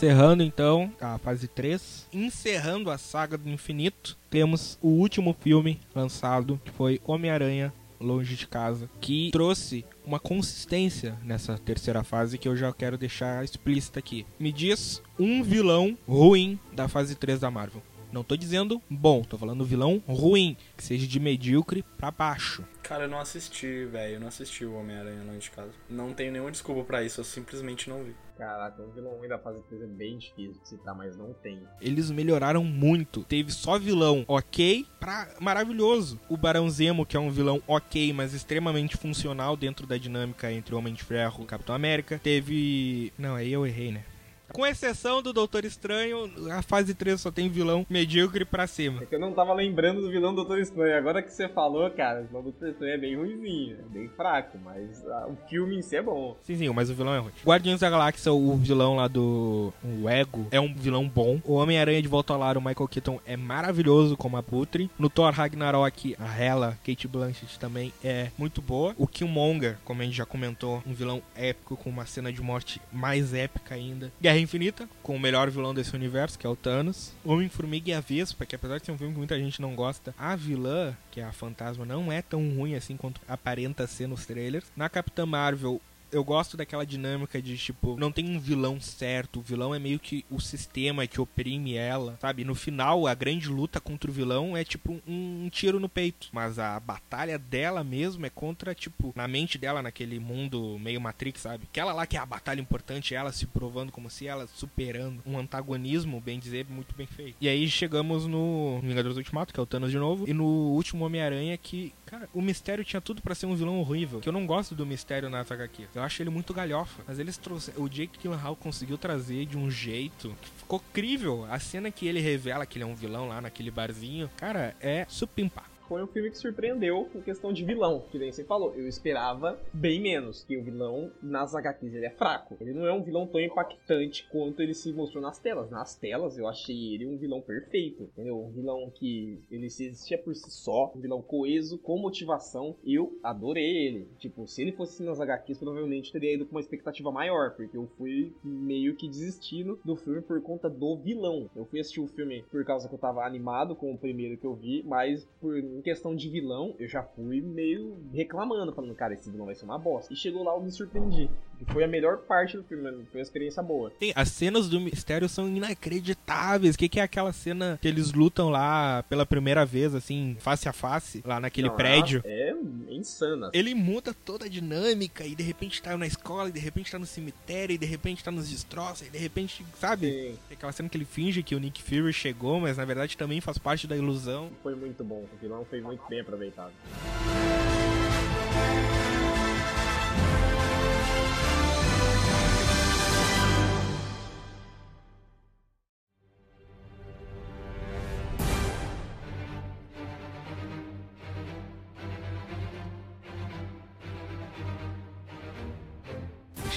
Encerrando então a fase 3, encerrando a saga do infinito, temos o último filme lançado, que foi Homem-Aranha Longe de Casa, que trouxe uma consistência nessa terceira fase que eu já quero deixar explícita aqui. Me diz um vilão ruim da fase 3 da Marvel. Não tô dizendo bom, tô falando vilão ruim, que seja de medíocre pra baixo. Cara, eu não assisti, velho. Eu não assisti o Homem-Aranha Longe de Casa. Não tenho nenhuma desculpa pra isso, eu simplesmente não vi. Caraca, um vilão ruim da fase 3 é bem difícil de citar, mas não tem. Eles melhoraram muito. Teve só vilão ok pra maravilhoso. O Barão Zemo, que é um vilão ok, mas extremamente funcional dentro da dinâmica entre Homem de Ferro e Capitão América. Teve. Não, aí eu errei, né? Com exceção do Doutor Estranho, a fase 3 só tem vilão medíocre pra cima. É que eu não tava lembrando do vilão do Doutor Estranho. Agora que você falou, cara, o vilão do Doutor Estranho é bem ruimzinho, é bem fraco, mas ah, o filme em si é bom. Sim, sim, mas o vilão é ruim. Guardiões da Galáxia, o vilão lá do o Ego, é um vilão bom. O Homem-Aranha de Volta ao Lar, o Michael Keaton, é maravilhoso como Abutre. No Thor Ragnarok, a Hela, Kate Blanchett também é muito boa. O Killmonger, como a gente já comentou, um vilão épico com uma cena de morte mais épica ainda. Guerra Infinita, com o melhor vilão desse universo, que é o Thanos. Homem-Formiga e a Vespa, que apesar de ser um filme que muita gente não gosta, a vilã, que é a Fantasma, não é tão ruim assim quanto aparenta ser nos trailers. Na Capitã Marvel, eu gosto daquela dinâmica de, tipo, não tem um vilão certo. O vilão é meio que o sistema que oprime ela, sabe? No final, a grande luta contra o vilão é, tipo, um, um tiro no peito. Mas a batalha dela mesmo é contra, tipo, na mente dela, naquele mundo meio Matrix, sabe? Aquela lá que é a batalha importante, ela se provando como se ela superando um antagonismo, bem dizer, muito bem feito. E aí chegamos no Vingadores Ultimato, que é o Thanos de novo, e no último Homem-Aranha que, cara, o Mistério tinha tudo pra ser um vilão horrível. Que eu não gosto do Mistério na HQ. Eu acho ele muito galhofa. Mas eles trouxeram. O Jake Gyllenhaal conseguiu trazer de um jeito que ficou crível. A cena que ele revela que ele é um vilão lá naquele barzinho, cara, é supimpa. Foi um filme que surpreendeu com questão de vilão, que nem você falou. Eu esperava bem menos, que o vilão nas HQs ele é fraco. Ele não é um vilão tão impactante quanto ele se mostrou nas telas. Nas telas eu achei ele um vilão perfeito, entendeu? Um vilão que ele se existia por si só, um vilão coeso, com motivação. Eu adorei ele. Tipo, se ele fosse nas HQs, provavelmente teria ido com uma expectativa maior, porque eu fui meio que desistindo do filme por conta do vilão. Eu fui assistir o filme por causa que eu tava animado com o primeiro que eu vi, mas por em questão de vilão, eu já fui meio reclamando, falando, cara, esse vilão vai ser uma bosta. E chegou lá, eu me surpreendi. E foi a melhor parte do filme, foi uma experiência boa. Tem, as cenas do mistério são inacreditáveis. O que, que é aquela cena que eles lutam lá pela primeira vez, assim, face a face, lá naquele Não, prédio? É insana. Ele muda toda a dinâmica e de repente tá na escola, e de repente tá no cemitério, e de repente tá nos destroços, e de repente, sabe? Sim, Tem aquela cena que ele finge que o Nick Fury chegou, mas na verdade também faz parte da ilusão. foi muito bom. O vilão foi muito bem aproveitado.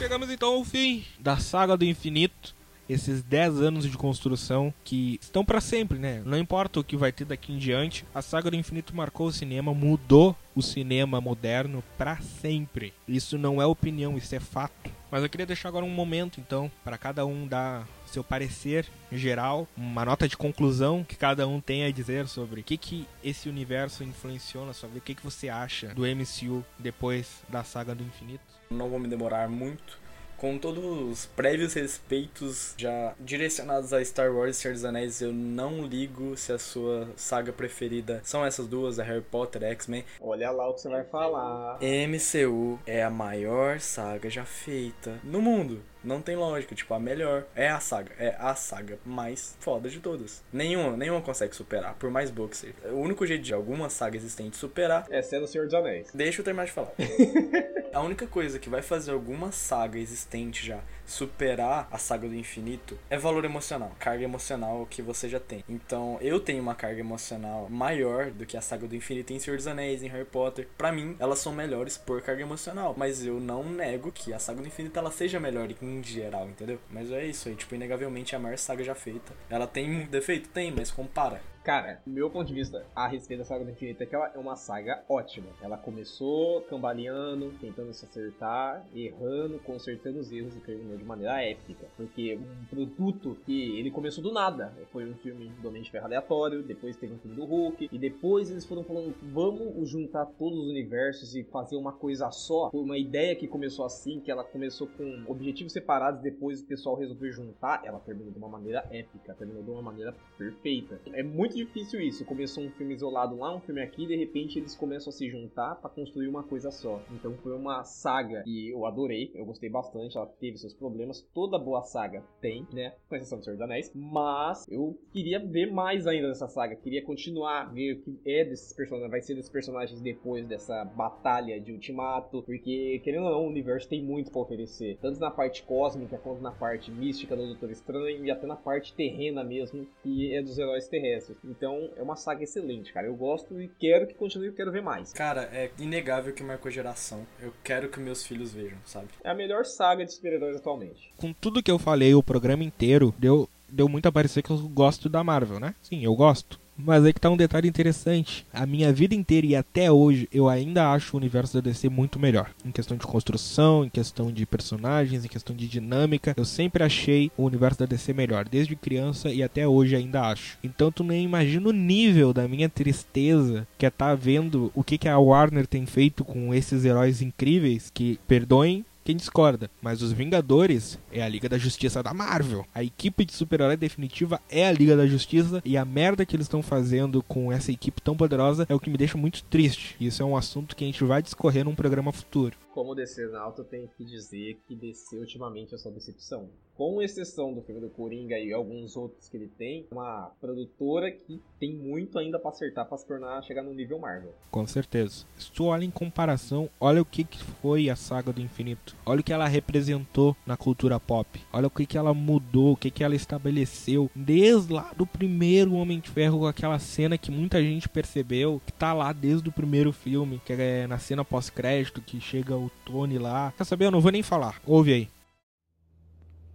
Chegamos então ao fim da saga do infinito. Esses 10 anos de construção que estão pra sempre, né? Não importa o que vai ter daqui em diante, a saga do infinito marcou o cinema, mudou o cinema moderno pra sempre. Isso não é opinião, isso é fato. Mas eu queria deixar agora um momento, então, para cada um dar seu parecer geral, uma nota de conclusão que cada um tem a dizer sobre o que, que esse universo influenciou na sua vida, o que, que você acha do MCU depois da saga do infinito. Não vou me demorar muito. Com todos os prévios respeitos já direcionados a Star Wars e Senhor dos Anéis, eu não ligo se a sua saga preferida são essas duas, a Harry Potter, X-Men. Olha lá o que você vai falar. MCU é a maior saga já feita no mundo. Não tem lógica, tipo, a melhor é a saga, é a saga mais foda de todas. Nenhuma, nenhuma consegue superar, por mais boa que seja. O único jeito de alguma saga existente superar É sendo o Senhor dos Anéis. Deixa eu terminar de falar. *laughs* a única coisa que vai fazer alguma saga existente já superar a saga do infinito é valor emocional, carga emocional que você já tem. Então, eu tenho uma carga emocional maior do que a saga do infinito em Senhor dos Anéis, em Harry Potter. Pra mim, elas são melhores por carga emocional, mas eu não nego que a saga do infinito ela seja melhor em geral, entendeu? Mas é isso aí, tipo, inegavelmente é a maior saga já feita. Ela tem um defeito? Tem, mas compara. Cara, meu ponto de vista a respeito da saga do infinito é que ela é uma saga ótima. Ela começou cambaleando, tentando se acertar, errando, consertando os erros e terminou de maneira épica. Porque um produto que ele começou do nada. Foi um filme do Homem de Ferro aleatório, depois teve um filme do Hulk, e depois eles foram falando, vamos juntar todos os universos e fazer uma coisa só. Foi uma ideia que começou assim, que ela começou com objetivos separados, depois o pessoal resolveu juntar, ela terminou de uma maneira épica, terminou de uma maneira perfeita. É muito difícil isso. Começou um filme isolado lá, um filme aqui, e de repente eles começam a se juntar pra construir uma coisa só. Então foi uma saga que eu adorei, eu gostei bastante, ela teve seus problemas, toda boa saga tem, né? Com exceção do Senhor dos Anéis, mas eu queria ver mais ainda dessa saga, queria continuar, ver o que é desses personagens, vai ser desses personagens depois dessa batalha de Ultimato, porque querendo ou não, o universo tem muito pra oferecer, tanto na parte cósmica quanto na parte mística do Doutor Estranho e até na parte terrena mesmo, que é dos heróis terrestres. Então é uma saga excelente, cara. Eu gosto e quero que continue, eu quero ver mais. Cara, é inegável que marcou geração. Eu quero que meus filhos vejam, sabe? É a melhor saga de super-heróis atualmente. Com tudo que eu falei, o programa inteiro, deu, deu muito a parecer que eu gosto da Marvel, né? Sim, eu gosto. Mas aí que tá um detalhe interessante. A minha vida inteira e até hoje eu ainda acho o universo da DC muito melhor. Em questão de construção, em questão de personagens, em questão de dinâmica. Eu sempre achei o universo da DC melhor. Desde criança e até hoje ainda acho. Então tu nem imagina o nível da minha tristeza que é tá vendo o que, que a Warner tem feito com esses heróis incríveis. Que, perdoem quem discorda, mas os Vingadores é a Liga da Justiça da Marvel. A equipe de super-herói definitiva é a Liga da Justiça e a merda que eles estão fazendo com essa equipe tão poderosa é o que me deixa muito triste. Isso é um assunto que a gente vai discorrer num programa futuro. Como DC Nauta, eu tenho que dizer que DC ultimamente é só decepção. Com exceção do filme do Coringa e alguns outros que ele tem, uma produtora que tem muito ainda pra acertar pra se tornar, chegar no nível Marvel. Com certeza. Se tu olha em comparação, olha o que, que foi a saga do infinito. Olha o que ela representou na cultura pop. Olha o que, que ela mudou, o que, que ela estabeleceu. Desde lá do primeiro Homem de Ferro, aquela cena que muita gente percebeu, que tá lá desde o primeiro filme, que é na cena pós-crédito, que chega o Tony lá. Quer saber? Eu não vou nem falar. Ouve aí.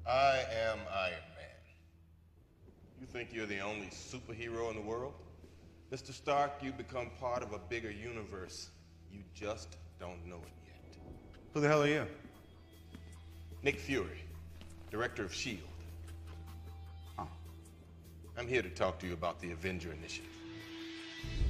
I am Iron Man. You think you're the only superhero in the world? Mr. Stark, you become part of a bigger universe. You just don't know it yet. Who the hell are you? Nick Fury, director of S.H.I.E.L.D. Oh. I'm here to talk to you about the Avenger Initiative.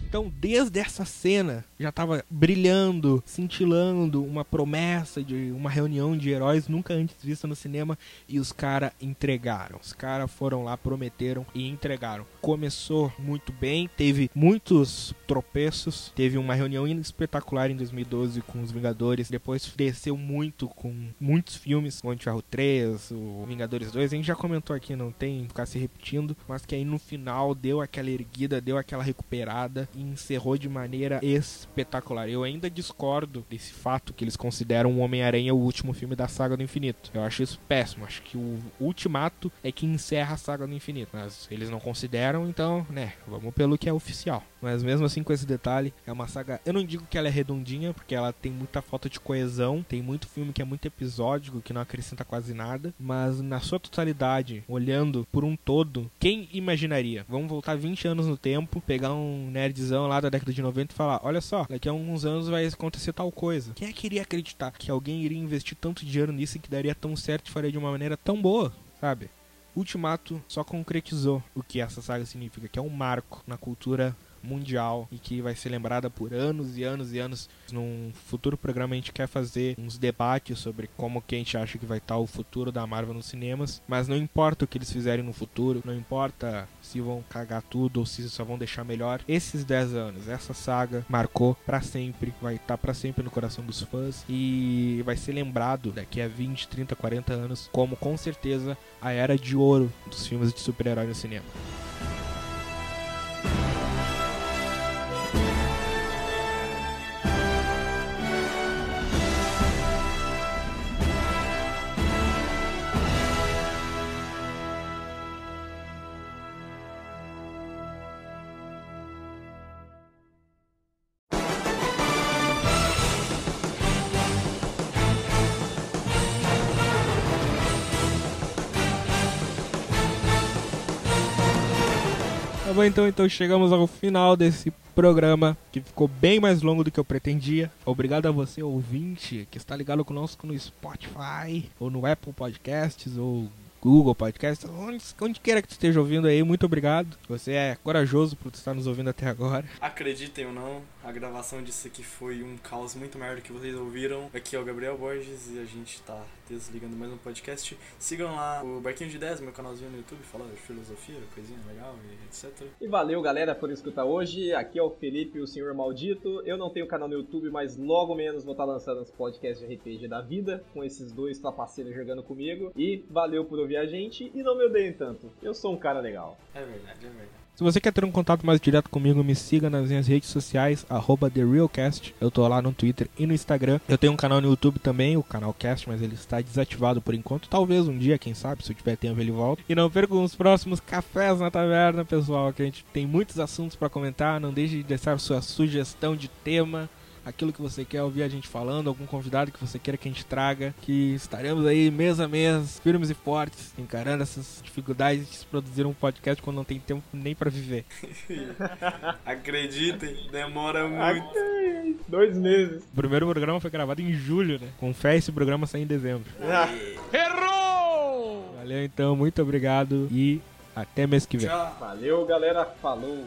Então, desde essa cena, já tava brilhando, cintilando uma promessa de uma reunião de heróis nunca antes vista no cinema e os caras entregaram. Os caras foram lá, prometeram e entregaram. Começou muito bem, teve muitos tropeços, teve uma reunião espetacular em 2012 com os Vingadores, depois desceu muito com muitos filmes, o Anti-Ferro 3, o Vingadores 2, a gente já comentou aqui, não tem ficar se repetindo, mas que aí no final deu aquela erguida, deu aquela recuperada e encerrou de maneira espetacular. Eu ainda discordo desse fato que eles consideram o Homem-Aranha o último filme da saga do infinito. Eu acho isso péssimo. Acho que o Ultimato é que encerra a saga do infinito. Mas eles não consideram, então, né, vamos pelo que é oficial. Mas mesmo assim, com esse detalhe, é uma saga. Eu não digo que ela é redondinha, porque ela tem muita falta de coesão. Tem muito filme que é muito episódico, que não acrescenta quase nada. Mas na sua totalidade, olhando por um todo, quem imaginaria? Vamos voltar 20 anos no tempo, pegar um lá da década de 90 e falar: olha só, daqui a alguns anos vai acontecer tal coisa. Quem é que iria acreditar que alguém iria investir tanto dinheiro nisso e que daria tão certo e faria de uma maneira tão boa, sabe? Ultimato só concretizou o que essa saga significa, que é um marco na cultura mundial e que vai ser lembrada por anos e anos e anos. Num futuro programa a gente quer fazer uns debates sobre como que a gente acha que vai estar o futuro da Marvel nos cinemas, mas não importa o que eles fizerem no futuro, não importa se vão cagar tudo ou se só vão deixar melhor. Esses 10 anos, essa saga marcou para sempre, vai estar para sempre no coração dos fãs e vai ser lembrado daqui a 20, 30, 40 anos como com certeza a era de ouro dos filmes de super-herói no cinema. Então, então chegamos ao final desse programa que ficou bem mais longo do que eu pretendia. Obrigado a você, ouvinte, que está ligado conosco no Spotify, ou no Apple Podcasts, ou Google Podcasts, onde, onde queira que tu esteja ouvindo aí, muito obrigado. Você é corajoso por estar nos ouvindo até agora. Acreditem ou não, a gravação disso aqui foi um caos muito maior do que vocês ouviram. Aqui é o Gabriel Borges e a gente tá desligando mais um podcast. Sigam lá o Barquinho de 10, meu canalzinho no YouTube, fala de filosofia, coisinha legal e etc. E valeu, galera, por escutar hoje. Aqui é o Felipe, o Senhor Maldito. Eu não tenho canal no YouTube, mas logo menos vou estar lançando os podcasts de RPG da vida, com esses dois trapaceiros jogando comigo. E valeu por ouvir a gente e não me odeiem tanto. Eu sou um cara legal. É verdade, é verdade. Se você quer ter um contato mais direto comigo, me siga nas minhas redes sociais, arroba TheRealCast. Eu tô lá no Twitter e no Instagram. Eu tenho um canal no YouTube também, o canal Cast, mas ele está desativado por enquanto. Talvez um dia, quem sabe, se eu tiver tempo ele volta. E não percam os próximos cafés na taverna, pessoal, que a gente tem muitos assuntos para comentar. Não deixe de deixar sua sugestão de tema aquilo que você quer ouvir a gente falando, algum convidado que você queira que a gente traga, que estaremos aí mês a mês, firmes e fortes, encarando essas dificuldades de se produzir um podcast quando não tem tempo nem para viver. *laughs* Acreditem, demora muito. Dois meses. O primeiro programa foi gravado em julho, né? Com fé esse programa sair em dezembro. Errou! Valeu então, muito obrigado e até mês que vem. Tchau. Valeu, galera. Falou.